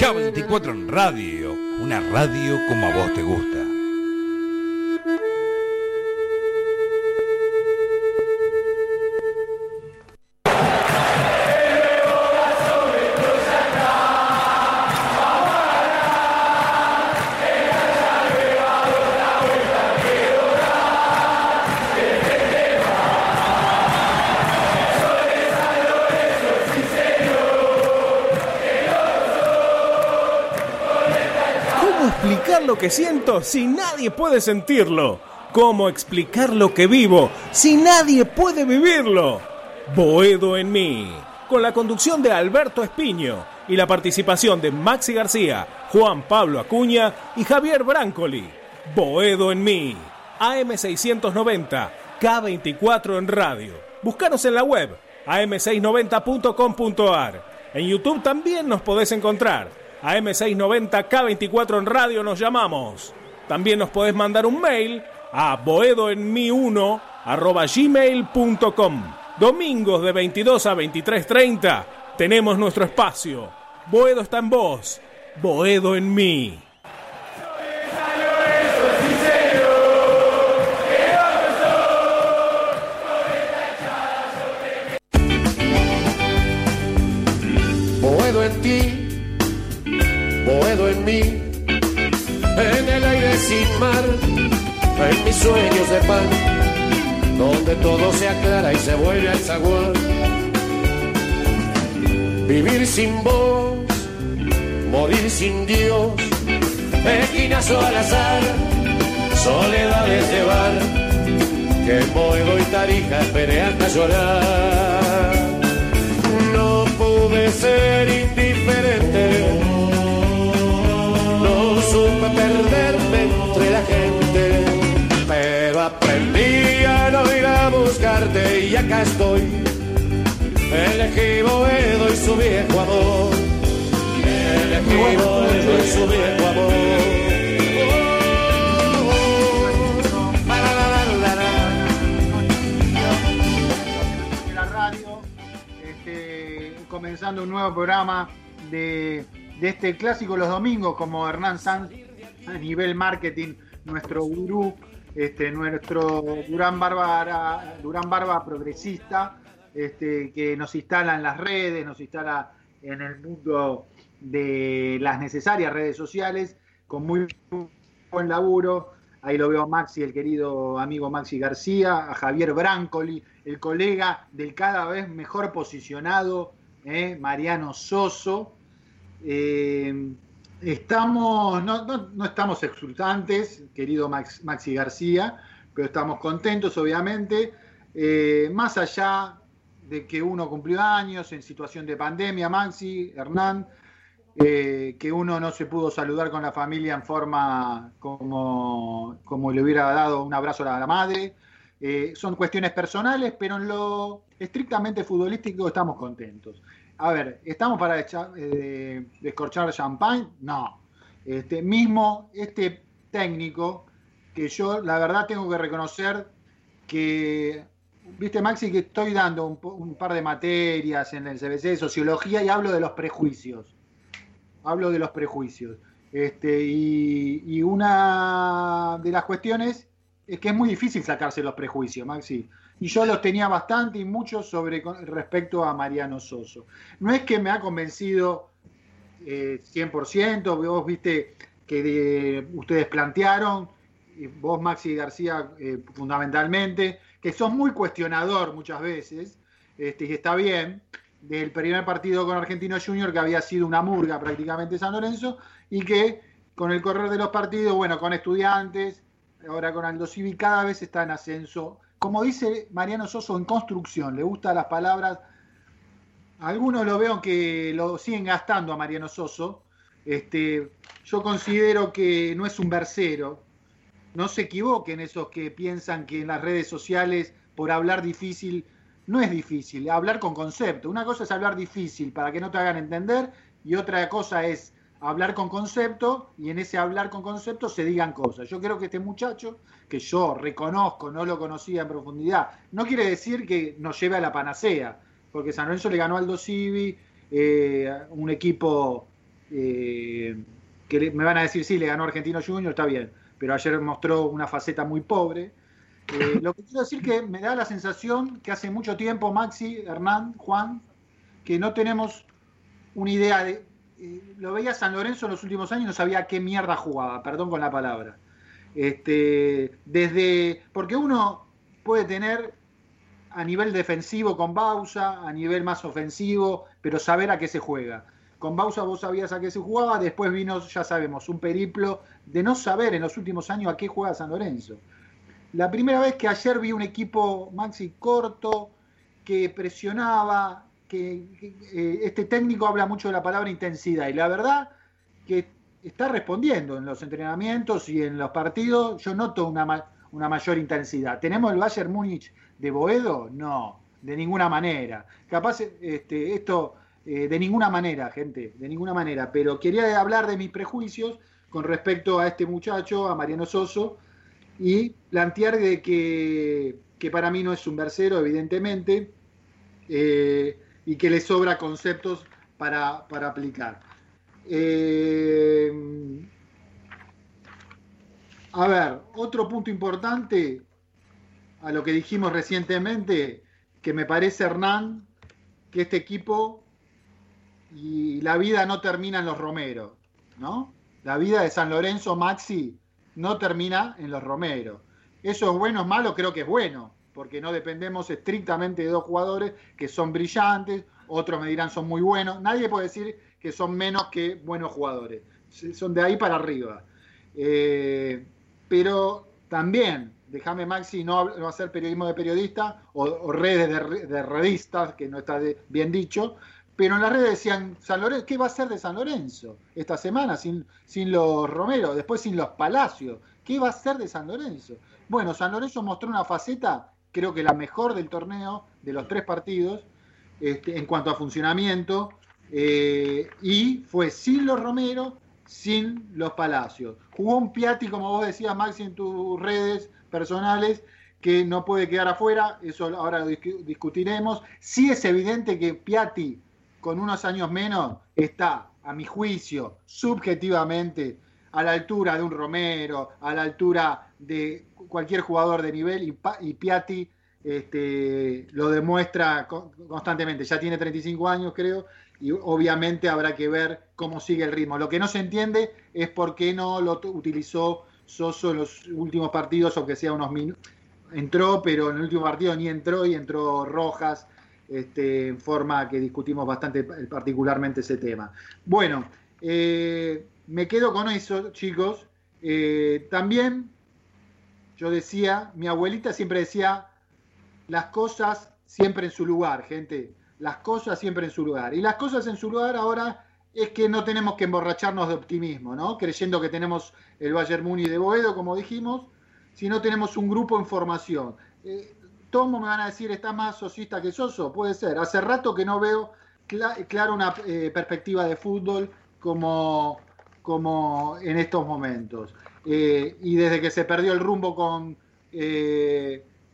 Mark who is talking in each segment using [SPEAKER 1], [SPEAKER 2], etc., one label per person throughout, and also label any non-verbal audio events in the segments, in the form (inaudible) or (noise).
[SPEAKER 1] K24 en radio, una radio como a vos te gusta.
[SPEAKER 2] Lo que siento si nadie puede sentirlo? ¿Cómo explicar lo que vivo si nadie puede vivirlo? Boedo en mí, con la conducción de Alberto Espiño y la participación de Maxi García, Juan Pablo Acuña y Javier Brancoli. Boedo en mí, AM690, K24 en radio. Búscanos en la web, am690.com.ar. En YouTube también nos podés encontrar. AM690 K24 en radio nos llamamos. También nos podés mandar un mail a boedoenmi1 arroba gmail.com. Domingos de 22 a 23.30 tenemos nuestro espacio. Boedo está en vos. Boedo en mí.
[SPEAKER 3] Boedo en ti, Boedo en mí, en el aire sin mar, en mis sueños de pan, donde todo se aclara y se vuelve al zaguán. Vivir sin vos, morir sin Dios, esquinazo al azar, soledades de bar, que en Boedo y Tarija esperé hasta llorar. No pude ser indiferente, no ir a buscarte y acá estoy. Elegí Boedo y su viejo amor. Elegí Boedo y su viejo amor.
[SPEAKER 4] este, comenzando un nuevo programa de, de este clásico los domingos, como Hernán Sanz a nivel marketing, nuestro gurú, este, nuestro Durán Barba, Durán Barba progresista, este, que nos instala en las redes, nos instala en el mundo de las necesarias redes sociales, con muy buen laburo. Ahí lo veo a Maxi, el querido amigo Maxi García, a Javier Brancoli, el colega del cada vez mejor posicionado, eh, Mariano Soso. Eh, estamos, no, no- no estamos exultantes, querido Max- Maxi García, pero estamos contentos, obviamente. Eh, más allá de que uno cumplió años en situación de pandemia, Maxi, Hernán, eh, que uno no se pudo saludar con la familia en forma como, como le hubiera dado un abrazo a la madre. Eh, son cuestiones personales, pero en lo estrictamente futbolístico estamos contentos. A ver, ¿estamos para echar- eh, descorchar champagne? No. Este, mismo este técnico, que yo la verdad tengo que reconocer que, viste Maxi, que estoy dando un, par de materias en el CBC de sociología y hablo de los prejuicios hablo de los prejuicios. Este, y una de las cuestiones es que es muy difícil sacarse los prejuicios, Maxi. Y yo los tenía bastante y muchos sobre respecto a Mariano Soso. No es que me ha convencido eh, 100%, vos viste que de- ustedes plantearon, vos Maxi García eh, fundamentalmente, que sos muy cuestionador muchas veces, este, y está bien, del primer partido con Argentino Junior, que había sido una murga prácticamente San Lorenzo, y que con el correr de los partidos, bueno, con estudiantes, ahora con Aldo Civi, cada vez está en ascenso. Como dice Mariano Soso, en construcción, le gustan las palabras. Algunos lo veo que lo siguen gastando a Mariano Soso. Este, yo considero que no es un versero. No se equivoquen esos que piensan que en las redes sociales, por hablar difícil, no es difícil, hablar con concepto. Una cosa es hablar difícil para que no te hagan entender y otra cosa es hablar con concepto y en ese hablar con concepto se digan cosas. Yo creo que este muchacho, que yo reconozco, no lo conocía en profundidad, no quiere decir que nos lleve a la panacea, porque San Lorenzo le ganó al Civi, eh, un equipo eh, que me van a decir, sí, le ganó Argentino Junior, está bien, pero ayer mostró una faceta muy pobre. Eh, lo que quiero decir que me da la sensación que hace mucho tiempo, Maxi, Hernán, Juan, que no tenemos una idea de... Lo veía San Lorenzo en los últimos años y no sabía qué mierda jugaba, perdón con la palabra. Este, desde, porque uno puede tener a nivel defensivo con Bausa, a nivel más ofensivo, pero saber a qué se juega. Con Bausa vos sabías a qué se jugaba, después vino, ya sabemos, un periplo de no saber en los últimos años a qué juega San Lorenzo. La primera vez que ayer vi un equipo maxi corto, que presionaba, que, eh, este técnico habla mucho de la palabra intensidad, y la verdad que está respondiendo en los entrenamientos y en los partidos, yo noto una, una mayor intensidad. ¿Tenemos el Bayern Múnich de Boedo? No, de ninguna manera. Capaz este, esto, eh, de ninguna manera, gente, de ninguna manera. Pero quería hablar de mis prejuicios con respecto a este muchacho, a Mariano Soso, y plantear de que, que para mí no es un versero, evidentemente, eh, y que le sobra conceptos para, para aplicar. Eh, a ver, otro punto importante a lo que dijimos recientemente, que me parece, Hernán, que este equipo y la vida no termina en los Romeros, ¿no? La vida de San Lorenzo Maxi no termina en los Romeros. ¿Eso es bueno o malo? Creo que es bueno, porque no dependemos estrictamente de dos jugadores que son brillantes, otros me dirán son muy buenos. Nadie puede decir que son menos que buenos jugadores. Son de ahí para arriba. Eh, pero también, déjame Maxi no, hacer periodismo de periodista o, redes de, revistas, que no está bien dicho, pero en las redes decían, San Lorenzo, ¿qué va a ser de San Lorenzo esta semana sin, sin los Romero, después sin los Palacios? ¿Qué va a ser de San Lorenzo? Bueno, San Lorenzo mostró una faceta, creo que la mejor del torneo, de los tres partidos, este, en cuanto a funcionamiento, eh, y fue sin los Romero sin los Palacios. Jugó un Piatti, como vos decías, Maxi, en tus redes personales, que no puede quedar afuera, eso ahora lo discutiremos. Sí es evidente que Piatti, con unos años menos, está, a mi juicio, subjetivamente, a la altura de un Romero, a la altura de cualquier jugador de nivel, y, Piatti este, lo demuestra constantemente. Ya tiene 35 años, creo, y obviamente habrá que ver cómo sigue el ritmo. Lo que no se entiende es por qué no lo utilizó Soso en los últimos partidos, aunque sea unos minutos. Entró, pero en el último partido ni entró y entró Rojas, este, en forma que discutimos bastante particularmente ese tema. Bueno, eh, me quedo con eso, chicos. Eh, también yo decía, mi abuelita siempre decía, las cosas siempre en su lugar, gente las cosas siempre en su lugar. Y las cosas en su lugar ahora es que no tenemos que emborracharnos de optimismo, ¿no? Creyendo que tenemos el Bayern Muni de Boedo, como dijimos, sino tenemos un grupo en formación. Eh, Tomo me van a decir, ¿está más sosista que Soso? Puede ser. Hace rato que no veo claro una eh, perspectiva de fútbol como, como en estos momentos. Eh, y desde que se perdió el rumbo con,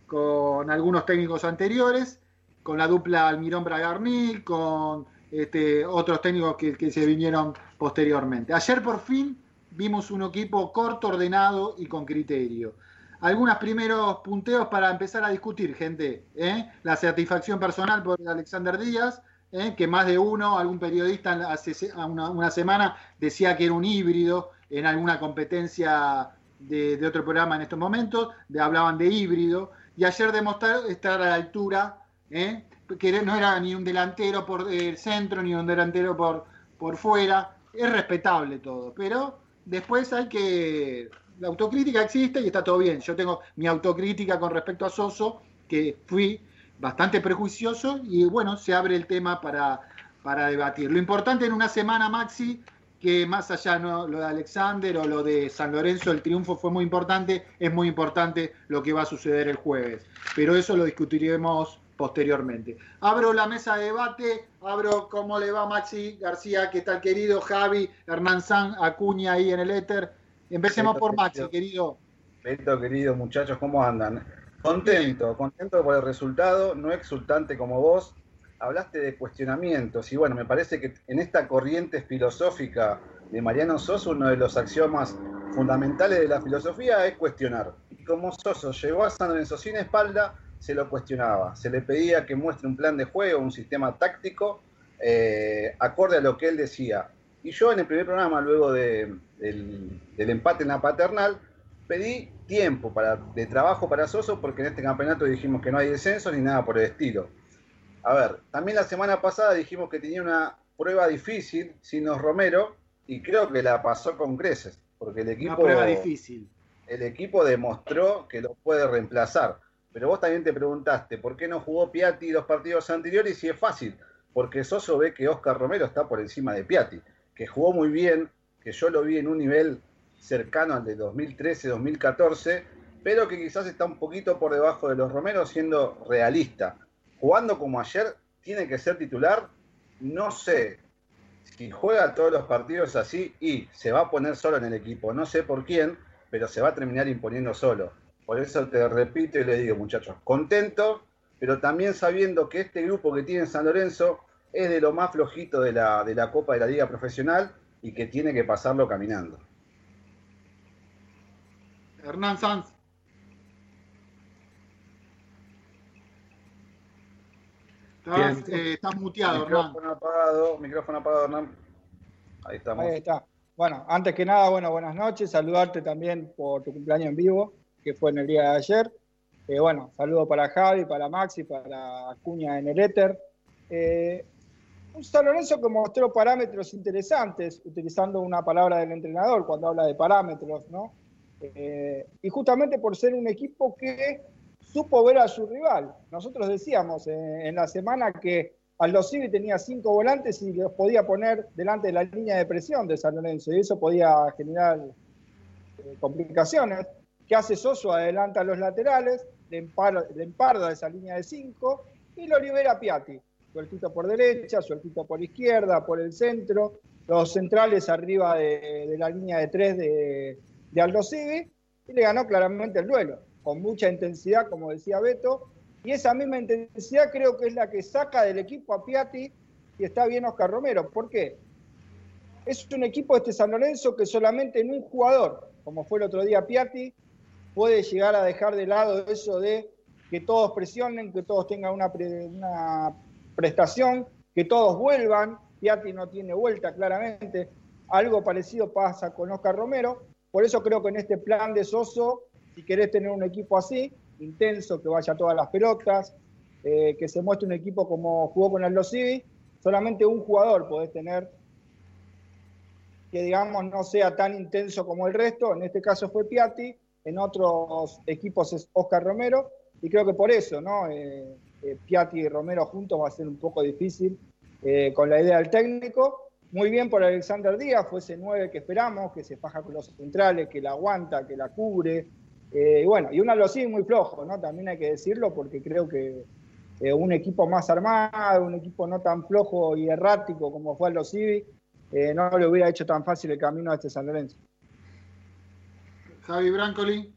[SPEAKER 4] con algunos técnicos anteriores, con la dupla Almirón Bragarni, con este, otros técnicos que, se vinieron posteriormente. Ayer por fin vimos un equipo corto, ordenado y con criterio. Algunos primeros punteos para empezar a discutir, gente. ¿eh? La satisfacción personal por Alexander Díaz, ¿eh? que más de uno, algún periodista hace una, semana decía que era un híbrido en alguna competencia de, otro programa en estos momentos, de, hablaban de híbrido, y ayer demostró estar a la altura ¿eh? que no era ni un delantero por el centro, ni un delantero por, por fuera. Es respetable todo, pero después hay que... La autocrítica existe y está todo bien. Yo tengo mi autocrítica con respecto a Soso, que fui bastante prejuicioso y bueno, se abre el tema para, para debatir. Lo importante en una semana, Maxi, que más allá ¿no? lo de Alexander o lo de San Lorenzo, el triunfo fue muy importante, es muy importante lo que va a suceder el jueves. Pero eso lo discutiremos posteriormente. Abro la mesa de debate, abro cómo le va Maxi García, qué tal querido Javi, Hernán San, Acuña ahí en el éter. Empecemos por Maxi, querido.
[SPEAKER 5] Beto, querido muchachos, ¿cómo andan? Contento, contento por el resultado, no exultante como vos. hablaste de cuestionamientos y bueno, me parece que en esta corriente filosófica de Mariano Soso, uno de los axiomas fundamentales de la filosofía es cuestionar. Y como Soso llegó a San Lorenzo sin espalda, se lo cuestionaba. Se le pedía que muestre un plan de juego, un sistema táctico, eh, acorde a lo que él decía. Y yo en el primer programa, luego del, empate en la paternal, pedí tiempo para, de trabajo para Soso, porque en este campeonato dijimos que no hay descenso ni nada por el estilo. A ver, también la semana pasada dijimos que tenía una prueba difícil, Sinos Romero, y creo que la pasó con creces, porque el equipo...
[SPEAKER 4] Una prueba difícil.
[SPEAKER 5] El equipo demostró que lo puede reemplazar. Pero vos también te preguntaste, ¿por qué no jugó Piatti los partidos anteriores? Y es fácil, porque Soso ve que Oscar Romero está por encima de Piatti, que jugó muy bien, que yo lo vi en un nivel cercano al de 2013-2014, pero que quizás está un poquito por debajo de los Romero siendo realista jugando como ayer, tiene que ser titular. No sé si juega todos los partidos así y se va a poner solo en el equipo. No sé por quién, pero se va a terminar imponiendo solo. Por eso te repito y le digo, muchachos, contento, pero también sabiendo que este grupo que tiene San Lorenzo es de lo más flojito de la, de la Copa de la Liga Profesional y que tiene que pasarlo caminando.
[SPEAKER 4] Hernán Sanz. Eh, estás, muteado,
[SPEAKER 5] micrófono Apagado, micrófono apagado, Hernán. Ahí estamos.
[SPEAKER 6] Ahí está. Bueno, antes que nada, bueno, buenas noches. Saludarte también por tu cumpleaños en vivo, que fue en el día de ayer. Eh, bueno, saludo para Javi, para Maxi, para Acuña en el éter. Eh, un San Lorenzo que mostró parámetros interesantes, utilizando una palabra del entrenador cuando habla de parámetros, ¿no? Y justamente por ser un equipo que supo ver a su rival. Nosotros decíamos eh, en la semana que Aldo Civi tenía cinco volantes y los podía poner delante de la línea de presión de San Lorenzo y eso podía generar eh, complicaciones. ¿Qué hace Soso? Adelanta a los laterales, le emparda, esa línea de cinco y lo libera Piatti. Sueltito por derecha, sueltito por izquierda, por el centro, los centrales arriba de, la línea de tres de, de Aldo Civi y le ganó claramente el duelo con mucha intensidad, como decía Beto, y esa misma intensidad creo que es la que saca del equipo a Piatti y está bien Oscar Romero. ¿Por qué? Es un equipo este San Lorenzo que solamente en un jugador, como fue el otro día Piatti, puede llegar a dejar de lado eso de que todos presionen, que todos tengan una, una prestación, que todos vuelvan. Piatti no tiene vuelta claramente. Algo parecido pasa con Oscar Romero. Por eso creo que en este plan de Soso si querés tener un equipo así, intenso, que vaya a todas las pelotas, eh, que se muestre un equipo como jugó con el Civi, solamente un jugador podés tener que, digamos, no sea tan intenso como el resto. En este caso fue Piatti, en otros equipos es Oscar Romero, y creo que por eso, ¿no? Eh, eh, Piatti y Romero juntos va a ser un poco difícil con la idea del técnico. Muy bien por Alexander Díaz, fue ese 9 que esperamos, que se faja con los centrales, que la aguanta, que la cubre, eh, y bueno, y un Alosí muy flojo, ¿no? También hay que decirlo porque creo que eh, un equipo más armado, un equipo no tan flojo y errático como fue Alosí, eh, no le hubiera hecho tan fácil el camino a este San Lorenzo.
[SPEAKER 4] Javi Brancoli.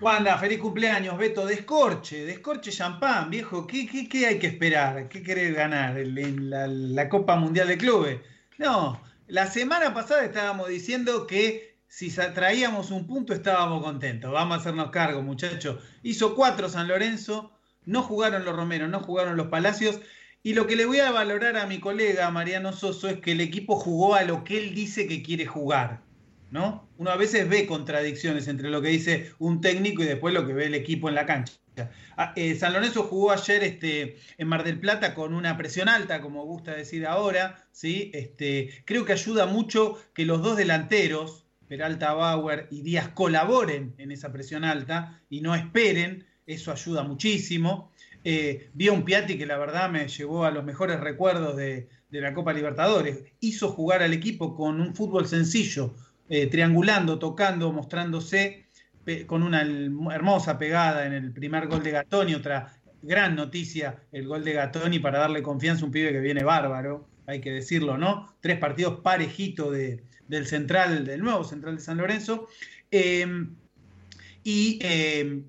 [SPEAKER 7] Wanda, feliz cumpleaños, Beto. Descorche, descorche champán, viejo. ¿Qué, qué, hay que esperar? ¿Qué querés ganar en la, la Copa Mundial de Clubes? No, la semana pasada estábamos diciendo que si traíamos un punto estábamos contentos. Vamos a hacernos cargo, muchachos. Hizo cuatro San Lorenzo, no jugaron los Romeros, no jugaron los Palacios. Y lo que le voy a valorar a mi colega Mariano Soso es que el equipo jugó a lo que él dice que quiere jugar. ¿No? Uno a veces ve contradicciones entre lo que dice un técnico y después lo que ve el equipo en la cancha. Ah, eh, San Lorenzo jugó ayer este, en Mar del Plata con una presión alta, como gusta decir ahora. ¿sí? Este, creo que ayuda mucho que los dos delanteros, Peralta Bauer y Díaz colaboren en esa presión alta y no esperen, eso ayuda muchísimo. Eh, vi a un Piatti que la verdad me llevó a los mejores recuerdos de, la Copa Libertadores. Hizo jugar al equipo con un fútbol sencillo, eh, triangulando, tocando, mostrándose con una hermosa pegada en el primer gol de Gatoni, otra gran noticia, el gol de Gatoni para darle confianza a un pibe que viene bárbaro, hay que decirlo, ¿no? Tres partidos parejitos de, del central, del nuevo central de San Lorenzo. Em, y em,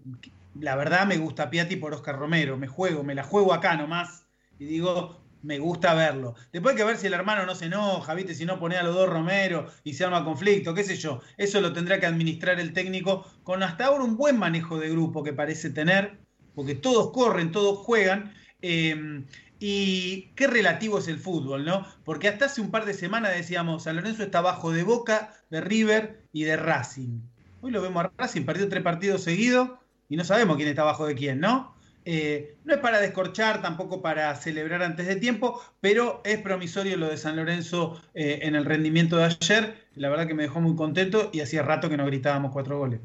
[SPEAKER 7] la verdad me gusta Piatti por Oscar Romero, me juego, me la juego acá nomás. y digo, me gusta verlo. Después hay que ver si el hermano no se enoja, ¿viste? Si no pone a los dos Romero y se arma conflicto, qué sé yo. Eso lo tendrá que administrar el técnico con hasta ahora un buen manejo de grupo que parece tener, porque todos corren, todos juegan. Eh, y qué relativo es el fútbol, ¿no? Porque hasta hace un par de semanas decíamos, San Lorenzo está abajo de Boca, de River y de Racing. Hoy lo vemos a Racing, perdió tres partidos seguidos y no sabemos quién está abajo de quién, ¿no? Eh, no es para descorchar, tampoco para celebrar antes de tiempo, pero es promisorio lo de San Lorenzo eh, en el rendimiento de ayer. La verdad que me dejó muy contento y hacía rato que no gritábamos cuatro goles.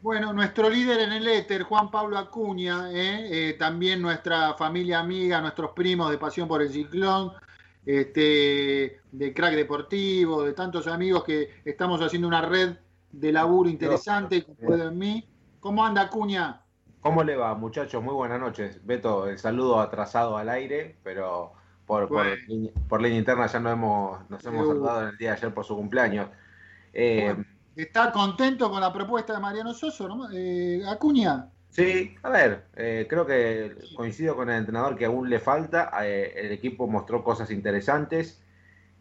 [SPEAKER 4] Bueno, nuestro líder en el éter, Juan Pablo Acuña, ¿eh? también nuestra familia amiga, nuestros primos de Pasión por el Ciclón, este, de Crack Deportivo, de tantos amigos que estamos haciendo una red de laburo interesante, puedo en mí. ¿Cómo anda Acuña?
[SPEAKER 8] ¿Cómo le va, muchachos? Muy buenas noches. Beto, el saludo atrasado al aire, pero por, por, línea interna ya no hemos, nos hemos saludado en el día de ayer por su cumpleaños.
[SPEAKER 4] Eh, ¿Está contento con la propuesta de Mariano Soso, ¿no? Eh, Acuña?
[SPEAKER 8] Sí, a ver, eh, creo que coincido con el entrenador que aún le falta. el equipo mostró cosas interesantes.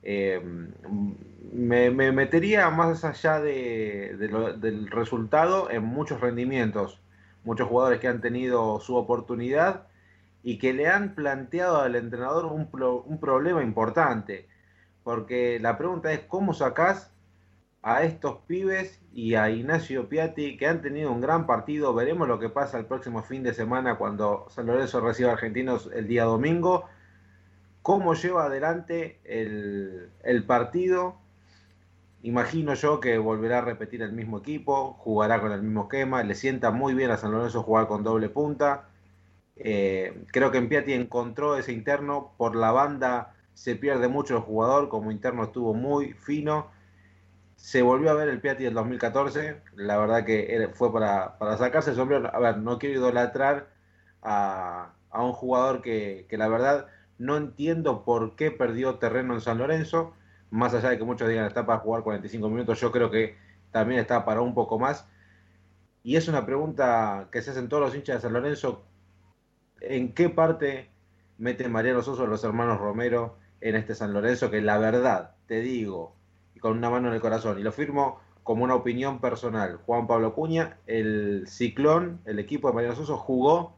[SPEAKER 8] Me, metería más allá del resultado en muchos rendimientos muchos jugadores que han tenido su oportunidad y que le han planteado al entrenador un, un problema importante. Porque la pregunta es, ¿cómo sacás a estos pibes y a Ignacio Piatti que han tenido un gran partido? Veremos lo que pasa el próximo fin de semana cuando San Lorenzo reciba a Argentinos el día domingo. ¿Cómo lleva adelante el, el partido? Imagino yo que volverá a repetir el mismo equipo, jugará con el mismo esquema, le sienta muy bien a San Lorenzo jugar con doble punta. Eh, creo que en Piatti encontró ese interno, por la banda se pierde mucho el jugador, como interno estuvo muy fino. Se volvió a ver el Piatti del 2014, la verdad que fue para, sacarse el sombrero. A ver, no quiero idolatrar a, un jugador que, que la verdad no entiendo por qué perdió terreno en San Lorenzo más allá de que muchos digan está para jugar 45 minutos, yo creo que también está para un poco más. Y es una pregunta que se hacen todos los hinchas de San Lorenzo. ¿En qué parte mete Mariano Soso los hermanos Romero en este San Lorenzo? Que la verdad, te digo, y con una mano en el corazón, y lo firmo como una opinión personal, Juan Pablo Cuña, el Ciclón, el equipo de Mariano Soso, jugó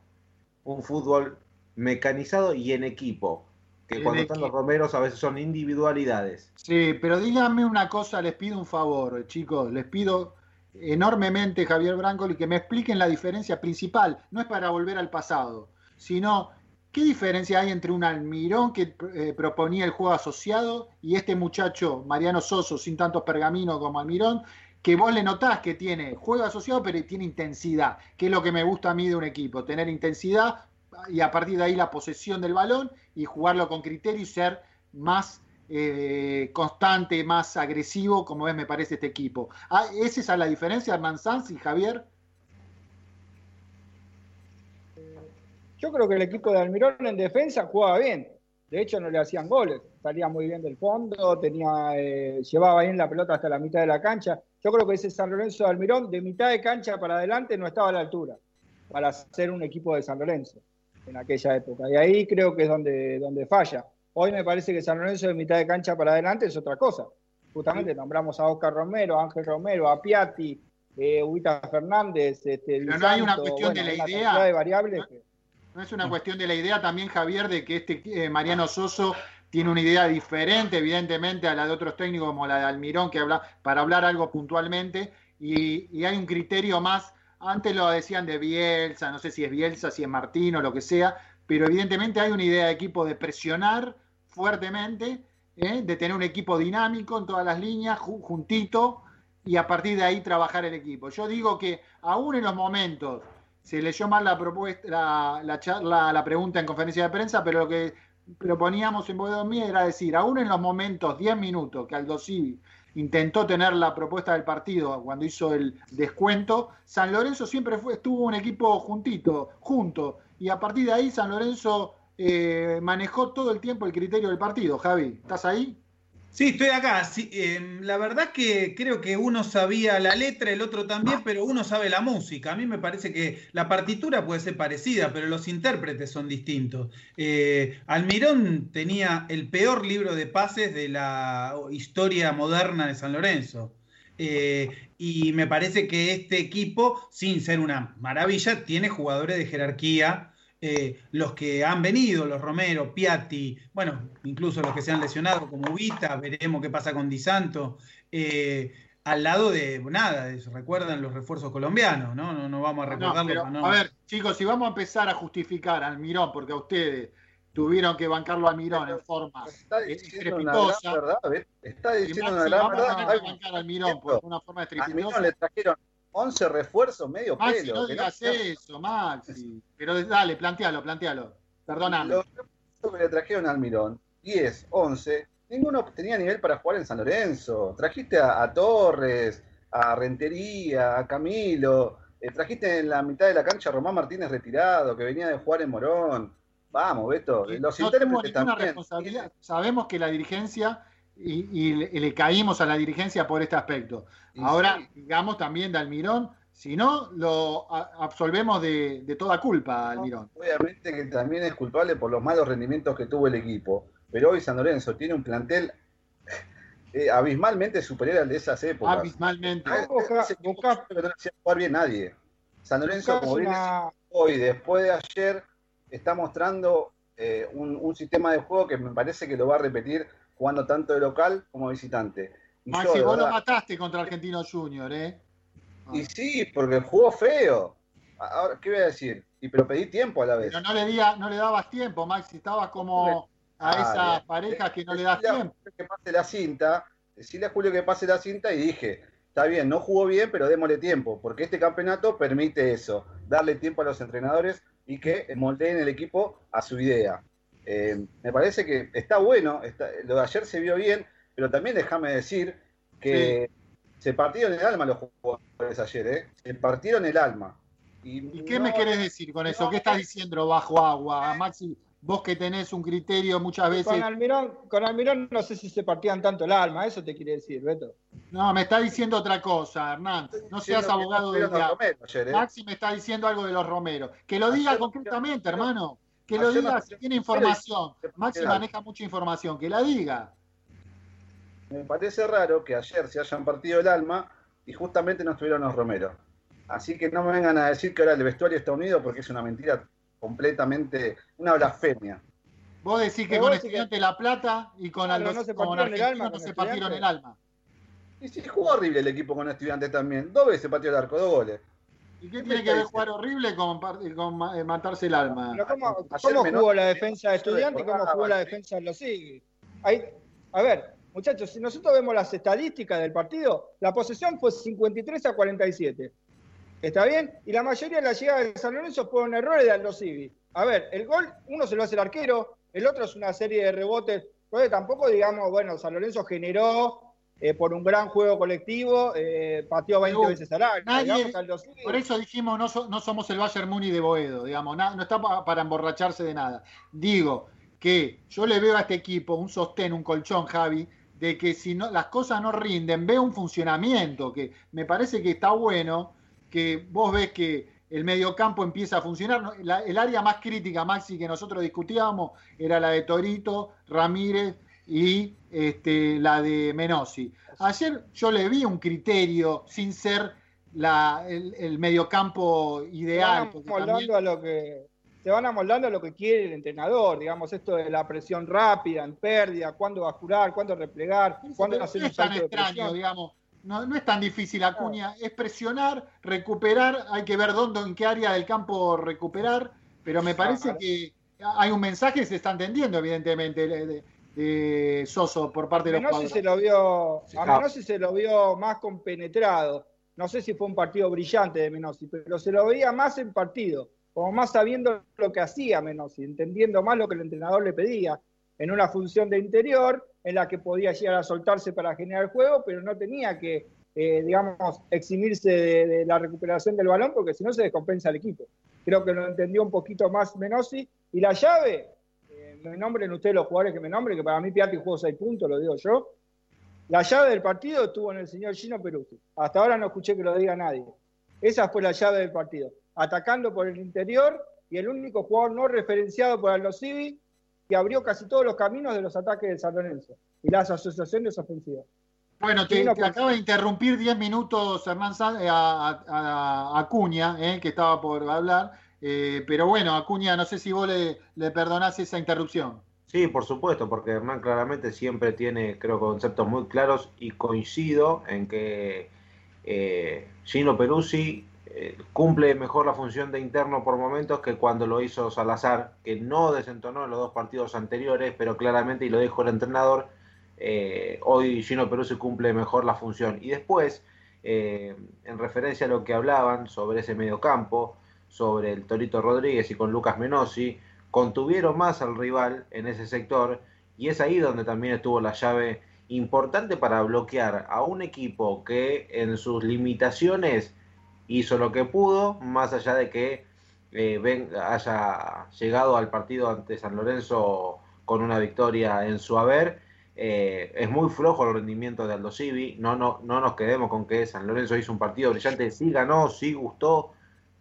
[SPEAKER 8] un fútbol mecanizado y en equipo que cuando están los romeros a veces son individualidades.
[SPEAKER 4] Sí, pero díganme una cosa, les pido un favor, chicos, les pido enormemente, Javier Brancoli, que me expliquen la diferencia principal. No es para volver al pasado, sino qué diferencia hay entre un Almirón que eh, proponía el juego asociado y este muchacho, Mariano Soso, sin tantos pergaminos como Almirón, que vos le notás que tiene juego asociado, pero tiene intensidad, que es lo que me gusta a mí de un equipo, tener intensidad y a partir de ahí la posesión del balón y jugarlo con criterio y ser más eh, constante, más agresivo, como ves me parece este equipo. Ah, ¿Es la diferencia, Hernán Sanz y Javier?
[SPEAKER 6] Yo creo que el equipo de Almirón en defensa jugaba bien. De hecho, no le hacían goles. Salía muy bien del fondo, tenía, eh, llevaba bien la pelota hasta la mitad de la cancha. Yo creo que ese San Lorenzo de Almirón, de mitad de cancha para adelante, no estaba a la altura para ser un equipo de San Lorenzo en aquella época. Y ahí creo que es donde, donde falla. Hoy me parece que San Lorenzo de mitad de cancha para adelante es otra cosa. Justamente nombramos a Oscar Romero, a Ángel Romero, a Piatti, eh, Fernández. Este,
[SPEAKER 4] Pero no hay una cuestión de la idea.
[SPEAKER 6] De variables
[SPEAKER 4] no, es una cuestión de la idea también, Javier, de que este eh, Mariano Soso tiene una idea diferente, evidentemente, a la de otros técnicos como la de Almirón, que habla para hablar algo puntualmente, y, y hay un criterio más antes lo decían de Bielsa, no sé si es Bielsa, si es Martino, lo que sea, pero evidentemente hay una idea de equipo de presionar fuertemente, ¿eh? de tener un equipo dinámico en todas las líneas, juntito, y a partir de ahí trabajar el equipo. Yo digo que aún en los momentos, se leyó mal la propuesta, la, la, charla, la pregunta en conferencia de prensa, pero lo que proponíamos en Boedo Mía era decir, aún en los momentos, 10 minutos, que Aldo Civi intentó tener la propuesta del partido cuando hizo el descuento, San Lorenzo siempre fue, estuvo un equipo juntito, junto, y a partir de ahí San Lorenzo eh, manejó todo el tiempo el criterio del partido. Javi, ¿estás ahí?
[SPEAKER 7] Sí, estoy acá. Eh, la verdad que creo que uno sabía la letra, el otro también, pero uno sabe la música. A mí me parece que la partitura puede ser parecida, pero los intérpretes son distintos. Eh, Almirón tenía el peor libro de pases de la historia moderna de San Lorenzo. Eh, y me parece que este equipo, sin ser una maravilla, tiene jugadores de jerarquía eh, los que han venido, los Romero, Piatti, bueno, incluso los que se han lesionado como Ubita, veremos qué pasa con Di Santo, eh, al lado de nada, recuerdan los refuerzos colombianos, ¿no? No, no vamos a recordarlo.
[SPEAKER 4] No, A ver, chicos, si vamos a empezar a justificar al Mirón, porque a ustedes tuvieron que bancarlo a Mirón en forma
[SPEAKER 5] está diciendo una gran verdad, está diciendo una gran verdad.
[SPEAKER 4] A bancar al Mirón por una forma estrepitosa.
[SPEAKER 5] le trajeron 11 refuerzos, medio
[SPEAKER 4] Maxi,
[SPEAKER 5] pelo.
[SPEAKER 4] No digas eso, Maxi. Pero dale, plantealo, plantealo. Perdóname.
[SPEAKER 5] Los refuerzos que le trajeron al Mirón, 10, 11, ninguno tenía nivel para jugar en San Lorenzo. Trajiste a, Torres, a Rentería, a Camilo. Eh, trajiste en la mitad de la cancha a Román Martínez retirado, que venía de jugar en Morón. Vamos, Beto. Los
[SPEAKER 4] no intérpretes también. Responsabilidad. Sabemos que la dirigencia y, le, caímos a la dirigencia por este aspecto. Ahora, digamos también de Almirón, si no, lo absolvemos de, toda culpa, Almirón.
[SPEAKER 5] obviamente que también es culpable por los malos rendimientos que tuvo el equipo, pero hoy San Lorenzo tiene un plantel eh, abismalmente superior al de esas épocas.
[SPEAKER 4] Abismalmente.
[SPEAKER 5] no hacía jugar bien nadie. San Lorenzo, como hoy, después de ayer, está mostrando eh, un sistema de juego que me parece que lo va a repetir jugando tanto de local como visitante.
[SPEAKER 4] Maxi, vos lo mataste contra Argentino Junior, ¿eh?
[SPEAKER 5] Y sí, porque jugó feo. Ahora, ¿qué voy a decir? Y pero pedí tiempo a la vez.
[SPEAKER 4] Pero no le, di no le dabas tiempo, Maxi. Estabas como a esas parejas que no le das tiempo.
[SPEAKER 5] Que pase la cinta. Decirle a Julio que pase la cinta y dije, está bien, no jugó bien, pero démosle tiempo, porque este campeonato permite eso, darle tiempo a los entrenadores y que moldeen el equipo a su idea. Eh, me parece que está bueno, lo de ayer se vio bien, pero también déjame decir que se partieron el alma los jugadores ayer, ¿eh? se partieron el alma.
[SPEAKER 4] ¿Y, qué me querés decir con eso? ¿Qué estás diciendo bajo agua, Maxi? Vos que tenés un criterio muchas veces.
[SPEAKER 6] Con Almirón, con Almirón no sé si se partían tanto el alma, eso te quiere decir, Beto.
[SPEAKER 4] No, me está diciendo otra cosa, Hernán. No seas abogado del diablo. ¿eh? Maxi me está diciendo algo de los Romeros. Que lo diga concretamente, hermano. Que lo diga si tiene información. Maxi maneja mucha información, que la diga.
[SPEAKER 5] Me parece raro que ayer se hayan partido el alma y justamente no estuvieron los Romero. Así que no me vengan a decir que ahora el vestuario está unido porque es una mentira completamente, una blasfemia.
[SPEAKER 4] Vos decís que con Estudiante La Plata y con,
[SPEAKER 6] claro, no se partieron el alma,
[SPEAKER 4] no se partieron el alma.
[SPEAKER 5] Y sí, jugó horrible el equipo con Estudiantes también. Dos veces partió el arco, dos goles.
[SPEAKER 4] ¿Y qué tiene que ver jugar horrible con, con, eh, matarse el alma?
[SPEAKER 6] ¿Cómo, jugó la defensa de estudiantes y cómo jugó la defensa de los Sigui? A ver, muchachos, si nosotros vemos las estadísticas del partido, la posesión fue 53 a 47. ¿Está bien? Y la mayoría de las llegadas de San Lorenzo fueron errores de Aldo Civi. A ver, el gol, uno se lo hace el arquero, el otro es una serie de rebotes. Entonces tampoco digamos, bueno, San Lorenzo generó eh, por un gran juego colectivo, eh, pateó 20 veces al
[SPEAKER 4] año. por eso dijimos, no, no, somos el Bayern Muni de Boedo, digamos, no, está para emborracharse de nada. Digo que yo le veo a este equipo un sostén, un colchón, Javi, de que si no, las cosas no rinden, veo un funcionamiento, que me parece que está bueno, que vos ves que el mediocampo empieza a funcionar. el área más crítica, Maxi, que nosotros discutíamos, era la de Torito, Ramírez y este, la de Menosi. Ayer yo le vi un criterio sin ser la, el, mediocampo ideal.
[SPEAKER 6] Se van, amoldando a lo que, se van amoldando a lo que quiere el entrenador, digamos, esto de la presión rápida, en pérdida, cuándo va a jurar, cuándo replegar, cuándo
[SPEAKER 4] hacer no es tan extraño, digamos. No, no, es tan difícil, Acuña. Es presionar, recuperar. Hay que ver dónde, en qué área del campo recuperar. Pero me parece que hay un mensaje que se está entendiendo, evidentemente de Soso por parte de los
[SPEAKER 6] jugadores. Se lo vio, a Menossi se lo vio más compenetrado. No sé si fue un partido brillante de Menossi, pero se lo veía más en partido, como más sabiendo lo que hacía Menossi, entendiendo más lo que el entrenador le pedía, en una función de interior en la que podía llegar a soltarse para generar juego, pero no tenía que, eh, digamos, eximirse de, la recuperación del balón, porque si no se descompensa el equipo. Creo que lo entendió un poquito más Menossi. Y la llave, me nombren ustedes los jugadores que me nombren, que para mí Piatti jugó 6 puntos, lo digo yo. La llave del partido estuvo en el señor Gino Peruzzi. Hasta ahora no escuché que lo diga nadie. Esa fue la llave del partido. Atacando por el interior y el único jugador no referenciado por Aldo Civi que abrió casi todos los caminos de los ataques de San Lorenzo y las asociaciones ofensivas.
[SPEAKER 4] Bueno, te, te acaba de interrumpir 10 minutos Hernán a, a Acuña, eh, que estaba por hablar. Eh, pero bueno, Acuña, no sé si vos le, le perdonás esa interrupción.
[SPEAKER 8] Sí, por supuesto, porque Hernán claramente siempre tiene, creo, conceptos muy claros y coincido en que eh, Gino Peruzzi eh, cumple mejor la función de interno por momentos que cuando lo hizo Salazar, que no desentonó en los dos partidos anteriores, pero claramente, y lo dijo el entrenador, eh, hoy Gino Peruzzi cumple mejor la función. Y después, en referencia a lo que hablaban sobre ese mediocampo, sobre el Torito Rodríguez y con Lucas Menossi, contuvieron más al rival en ese sector y es ahí donde también estuvo la llave importante para bloquear a un equipo que en sus limitaciones hizo lo que pudo, más allá de que eh, ven, haya llegado al partido ante San Lorenzo con una victoria en su haber. Eh, es muy flojo el rendimiento de Aldo Civi, no, no, no nos quedemos con que San Lorenzo hizo un partido brillante, sí ganó, sí gustó,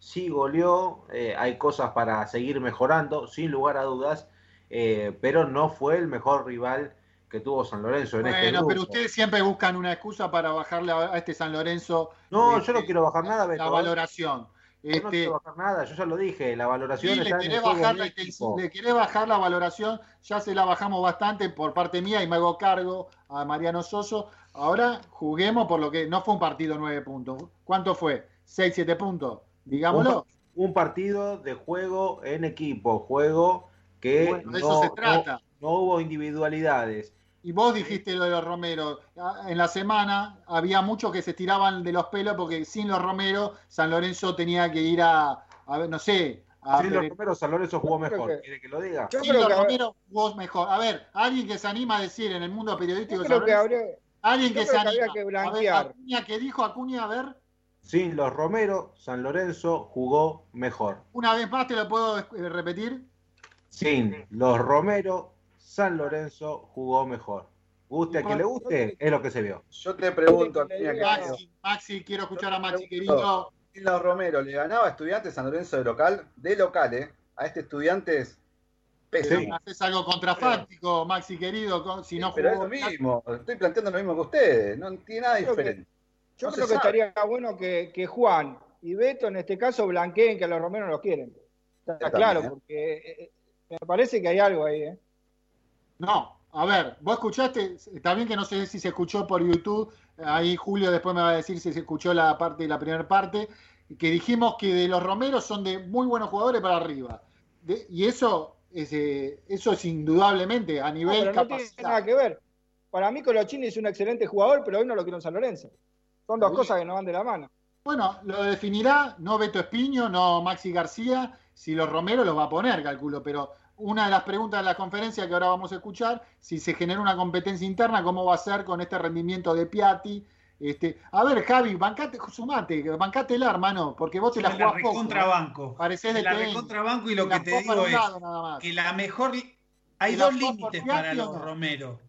[SPEAKER 8] sí goleó, eh, hay cosas para seguir mejorando, sin lugar a dudas, eh, pero no fue el mejor rival que tuvo San Lorenzo en
[SPEAKER 4] bueno,
[SPEAKER 8] este grupo.
[SPEAKER 4] pero ustedes siempre buscan una excusa para bajarle a, este San Lorenzo.
[SPEAKER 8] No,
[SPEAKER 4] este,
[SPEAKER 8] yo no quiero bajar nada, Beto.
[SPEAKER 4] La valoración.
[SPEAKER 8] Yo no
[SPEAKER 4] Este,
[SPEAKER 8] quiero bajar nada, yo ya lo dije, la valoración
[SPEAKER 4] sí, le
[SPEAKER 8] está
[SPEAKER 4] querés, bajar la, le querés bajar la valoración, ya se la bajamos bastante por parte mía y me hago cargo a Mariano Soso. Ahora juguemos por lo que no fue un partido nueve puntos. ¿Cuánto fue? ¿Seis, siete puntos? Digámoslo.
[SPEAKER 8] Un, un partido de juego en equipo, juego que
[SPEAKER 4] Bueno, de
[SPEAKER 8] no,
[SPEAKER 4] eso se trata.
[SPEAKER 8] no- no hubo individualidades.
[SPEAKER 4] Y vos dijiste lo de los Romero. Ah, En la semana había muchos que se tiraban de los pelos porque sin los Romero San Lorenzo tenía que ir a, a ver, no sé, a
[SPEAKER 8] Sí, los
[SPEAKER 4] Pere-
[SPEAKER 8] Romero San Lorenzo jugó mejor,
[SPEAKER 6] que-
[SPEAKER 8] ¿quiere que lo diga?
[SPEAKER 6] Yo
[SPEAKER 4] sin
[SPEAKER 6] creo
[SPEAKER 4] los
[SPEAKER 6] que-
[SPEAKER 4] Romero vos mejor. A ver, alguien que se anima a decir en el mundo periodístico
[SPEAKER 6] Yo creo
[SPEAKER 4] San
[SPEAKER 6] que habría,
[SPEAKER 4] alguien
[SPEAKER 6] yo
[SPEAKER 4] que
[SPEAKER 6] creo
[SPEAKER 4] se
[SPEAKER 6] que habría
[SPEAKER 4] anima.
[SPEAKER 6] que
[SPEAKER 4] A ver,
[SPEAKER 6] blanquear.
[SPEAKER 4] Acuña, ¿qué dijo Acuña? A ver,
[SPEAKER 8] Sin los Romero, San Lorenzo jugó mejor.
[SPEAKER 4] una vez más te lo puedo eh, repetir.
[SPEAKER 8] Sin los Romero, San Lorenzo jugó mejor. Guste a quien le guste, es lo que se vio.
[SPEAKER 5] Yo te pregunto, Acuña, ¿qué
[SPEAKER 4] Maxi, Maxi, quiero escuchar a Maxi, querido.
[SPEAKER 5] Los Romero le ganaba a Estudiantes San Lorenzo de local, de local, ¿eh? A este Estudiantes
[SPEAKER 4] Pero
[SPEAKER 5] pésimo.
[SPEAKER 4] haces algo contrafáctico, Maxi, querido, con- si no
[SPEAKER 5] Pero es
[SPEAKER 4] jugó.
[SPEAKER 5] lo mismo, estoy planteando lo mismo que ustedes, no tiene nada diferente.
[SPEAKER 6] Yo
[SPEAKER 5] No
[SPEAKER 6] creo que
[SPEAKER 5] sabe.
[SPEAKER 6] estaría bueno que, que Juan y Beto en este caso blanqueen que a los romeros los quieren. Está
[SPEAKER 5] Yo
[SPEAKER 6] claro,
[SPEAKER 5] también, ¿eh?
[SPEAKER 6] porque eh, eh, me parece que hay algo ahí. ¿eh?
[SPEAKER 4] No, a ver, vos escuchaste, también que no sé si se escuchó por YouTube, ahí Julio después me va a decir si se escuchó la parte, la primera parte, que dijimos que de los Romeros son de muy buenos jugadores para arriba. De- y eso es, eh, eso es indudablemente a
[SPEAKER 6] No,
[SPEAKER 4] nivel
[SPEAKER 6] pero no tiene nada que ver. Para mí Colochini es un excelente jugador, pero hoy no lo quiero en San Lorenzo. Son dos cosas que no van de la mano.
[SPEAKER 4] Bueno, lo definirá no Beto Espiño, no Maxi García, si los Romero los va a poner, calculo, pero una de las preguntas de la conferencia que ahora vamos a escuchar, si se genera una competencia interna, ¿cómo va a ser con este rendimiento de Piatti? Este, a ver, Javi, bancate, sumate, bancátela, hermano, porque vos te la jugás poco. ¿eh? Parecés de
[SPEAKER 7] la recontrabanco y lo que
[SPEAKER 4] la
[SPEAKER 7] te digo es
[SPEAKER 4] lado
[SPEAKER 7] que la mejor... Hay
[SPEAKER 4] ¿Te la
[SPEAKER 7] dos límites para los? Romero.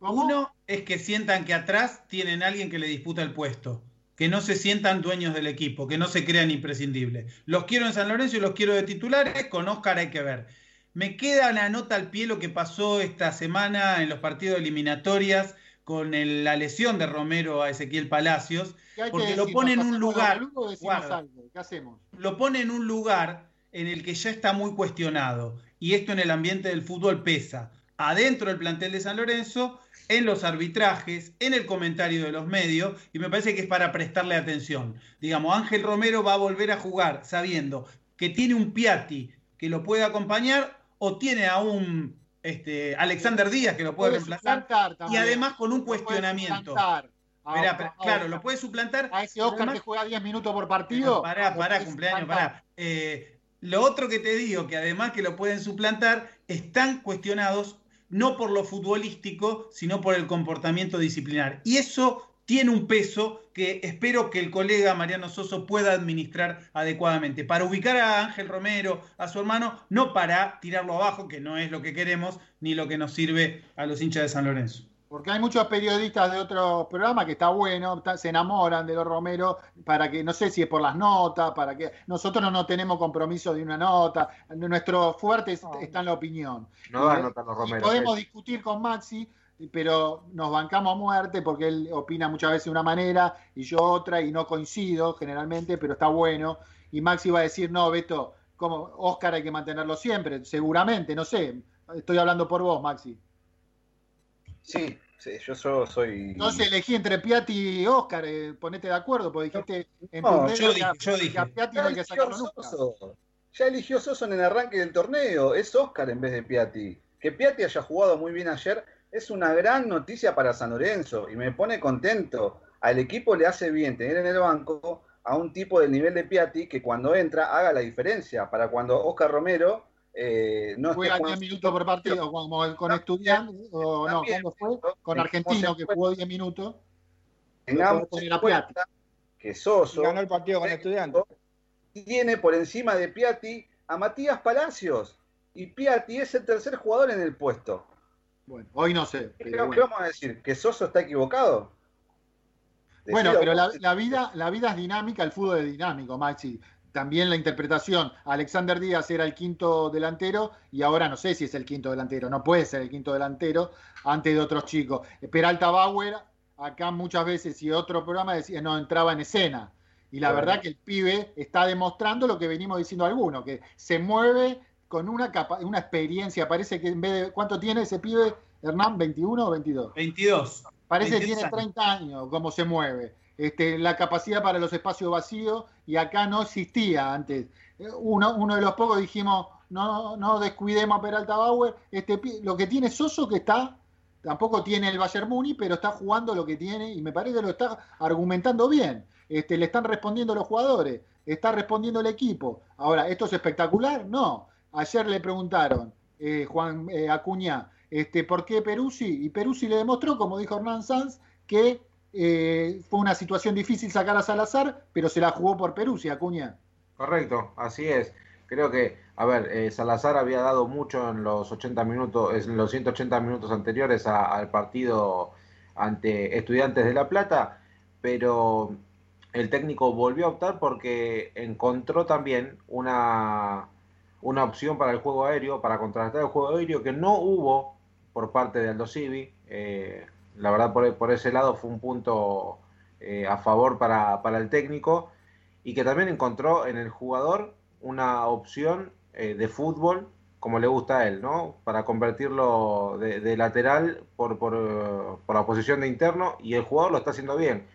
[SPEAKER 4] ¿Cómo?
[SPEAKER 7] Uno es que sientan que atrás tienen alguien que le disputa el puesto, que no se sientan dueños del equipo, que no se crean imprescindibles. Los quiero en San Lorenzo y los quiero de titulares, con Oscar hay que ver. Me queda una nota al pie lo que pasó esta semana en los partidos eliminatorias con el- la lesión de Romero a Ezequiel Palacios,
[SPEAKER 4] ¿Qué hay que
[SPEAKER 7] porque lo pone en
[SPEAKER 4] ¿Nos
[SPEAKER 7] un lugar, guarda.
[SPEAKER 4] algo? ¿Qué hacemos?
[SPEAKER 7] lo pone en un lugar en el que ya está muy cuestionado. Y esto en el ambiente del fútbol pesa. Adentro del plantel de San Lorenzo, en los arbitrajes, en el comentario de los medios, y me parece que es para prestarle atención. Digamos, Ángel Romero va a volver a jugar sabiendo que tiene un Piatti que lo puede acompañar o tiene a un este, Alexander Díaz que lo puede reemplazar
[SPEAKER 4] suplantar
[SPEAKER 7] y además con un
[SPEAKER 4] puede
[SPEAKER 7] cuestionamiento.
[SPEAKER 4] suplantar. A-
[SPEAKER 7] Mirá,
[SPEAKER 4] a-
[SPEAKER 7] pero-
[SPEAKER 4] a-
[SPEAKER 7] claro, lo puede suplantar.
[SPEAKER 4] A ese Oscar
[SPEAKER 7] además-
[SPEAKER 4] que juega 10 minutos por partido.
[SPEAKER 7] Pará, pará,
[SPEAKER 4] puede
[SPEAKER 7] cumpleaños, pará. Eh, lo otro que te digo, que además que lo pueden suplantar, están cuestionados no por lo futbolístico, sino por el comportamiento disciplinar. Y eso tiene un peso que espero que el colega Mariano Soso pueda administrar adecuadamente. Para ubicar a Ángel Romero, a su hermano, no para tirarlo abajo, que no es lo que queremos, ni lo que nos sirve a los hinchas de San Lorenzo.
[SPEAKER 4] Porque hay muchos periodistas de otros programas que está bueno, está- se enamoran de los Romero para que, no sé si es por las notas, para que nosotros no tenemos compromiso de una nota, nuestro fuerte
[SPEAKER 6] No.
[SPEAKER 4] está en la opinión.
[SPEAKER 8] No da
[SPEAKER 4] Y-
[SPEAKER 8] nota los
[SPEAKER 4] y
[SPEAKER 8] Romero.
[SPEAKER 4] podemos discutir con Maxi, pero nos bancamos a muerte porque él opina muchas veces de una manera y yo otra y no coincido generalmente, pero está bueno. Y Maxi va a decir, no, Beto, como Oscar hay que mantenerlo siempre, seguramente, no sé. Estoy hablando por vos, Maxi.
[SPEAKER 5] Sí, sí, yo so- soy.
[SPEAKER 4] Entonces elegí entre Piatti y Oscar, eh, ponete de acuerdo, porque dijiste en
[SPEAKER 5] No,
[SPEAKER 4] tu
[SPEAKER 7] yo dije,
[SPEAKER 4] a-
[SPEAKER 7] yo dije.
[SPEAKER 4] a Piatti
[SPEAKER 5] Ya
[SPEAKER 4] no hay que
[SPEAKER 5] eligió
[SPEAKER 4] sacarlo nunca.
[SPEAKER 5] Soso. Ya eligió Soso en el arranque del torneo. Es Oscar en vez de Piatti. Que Piatti haya jugado muy bien ayer es una gran noticia para San Lorenzo y me pone contento. Al equipo le hace bien tener en el banco a un tipo del nivel de Piatti que cuando entra haga la diferencia para cuando Oscar Romero eh, no
[SPEAKER 4] Juega 10
[SPEAKER 5] jugando-
[SPEAKER 4] minutos por partido, como con estudiantes, o no. Con
[SPEAKER 5] en
[SPEAKER 4] Argentino, que jugó 10 minutos.
[SPEAKER 5] Tengamos en cuenta que Soso
[SPEAKER 6] Ganó el partido con estudiantes.
[SPEAKER 5] tiene por encima de Piatti a Matías Palacios. Y Piatti es el tercer jugador en el puesto.
[SPEAKER 4] Bueno, hoy no sé.
[SPEAKER 5] ¿Qué,
[SPEAKER 4] pero
[SPEAKER 5] qué
[SPEAKER 4] bueno.
[SPEAKER 5] vamos a decir? ¿Que Soso está equivocado?
[SPEAKER 4] Bueno, pero la vida, la vida es dinámica, el fútbol es dinámico, Maxi. También la interpretación. Alexander Díaz era el quinto delantero y ahora no sé si es el quinto delantero. No puede ser el quinto delantero antes de otros chicos. Peralta Bauer, acá muchas veces y otro programa decía no entraba en escena. Y la
[SPEAKER 5] Bueno.
[SPEAKER 4] verdad que el pibe está demostrando lo que venimos diciendo algunos, que se mueve con una, capa- una experiencia. Parece que en vez de. ¿Cuánto tiene ese pibe, Hernán? ¿21 o 22?
[SPEAKER 7] 22.
[SPEAKER 4] Parece que
[SPEAKER 7] 22
[SPEAKER 4] tiene
[SPEAKER 7] años.
[SPEAKER 4] 30 años, cómo se mueve. Este, la capacidad para los espacios vacíos, y acá no existía antes. Eh, Uno, uno de los pocos dijimos, no, no descuidemos a Peralta Bauer. Este, lo que tiene Soso que está, tampoco tiene el Bayern Muni, pero está jugando lo que tiene, y me parece que lo está argumentando bien. Este, le están respondiendo los jugadores, está respondiendo el equipo. Ahora, ¿esto es espectacular? No. Ayer le preguntaron, eh, Juan eh, Acuña, este, ¿por qué Peruzzi? Y Peruzzi le demostró, como dijo Hernán Sanz, que eh, fue una situación difícil sacar a Salazar, pero se la jugó por Peruzzi, Acuña.
[SPEAKER 8] Correcto, así es. Creo que, a ver, eh, Salazar había dado mucho en los 80 minutos, en los 180 minutos anteriores a- al partido ante Estudiantes de La Plata, pero el técnico volvió a optar porque encontró también una, una opción para el juego aéreo, para contrarrestar el juego aéreo que no hubo por parte de Aldo Civi. Eh, la verdad, por, por ese lado fue un punto eh, a favor para, para el técnico y que también encontró en el jugador una opción eh, de fútbol como le gusta a él, ¿no? Para convertirlo de, lateral por, por, por la posición de interno y el jugador lo está haciendo bien.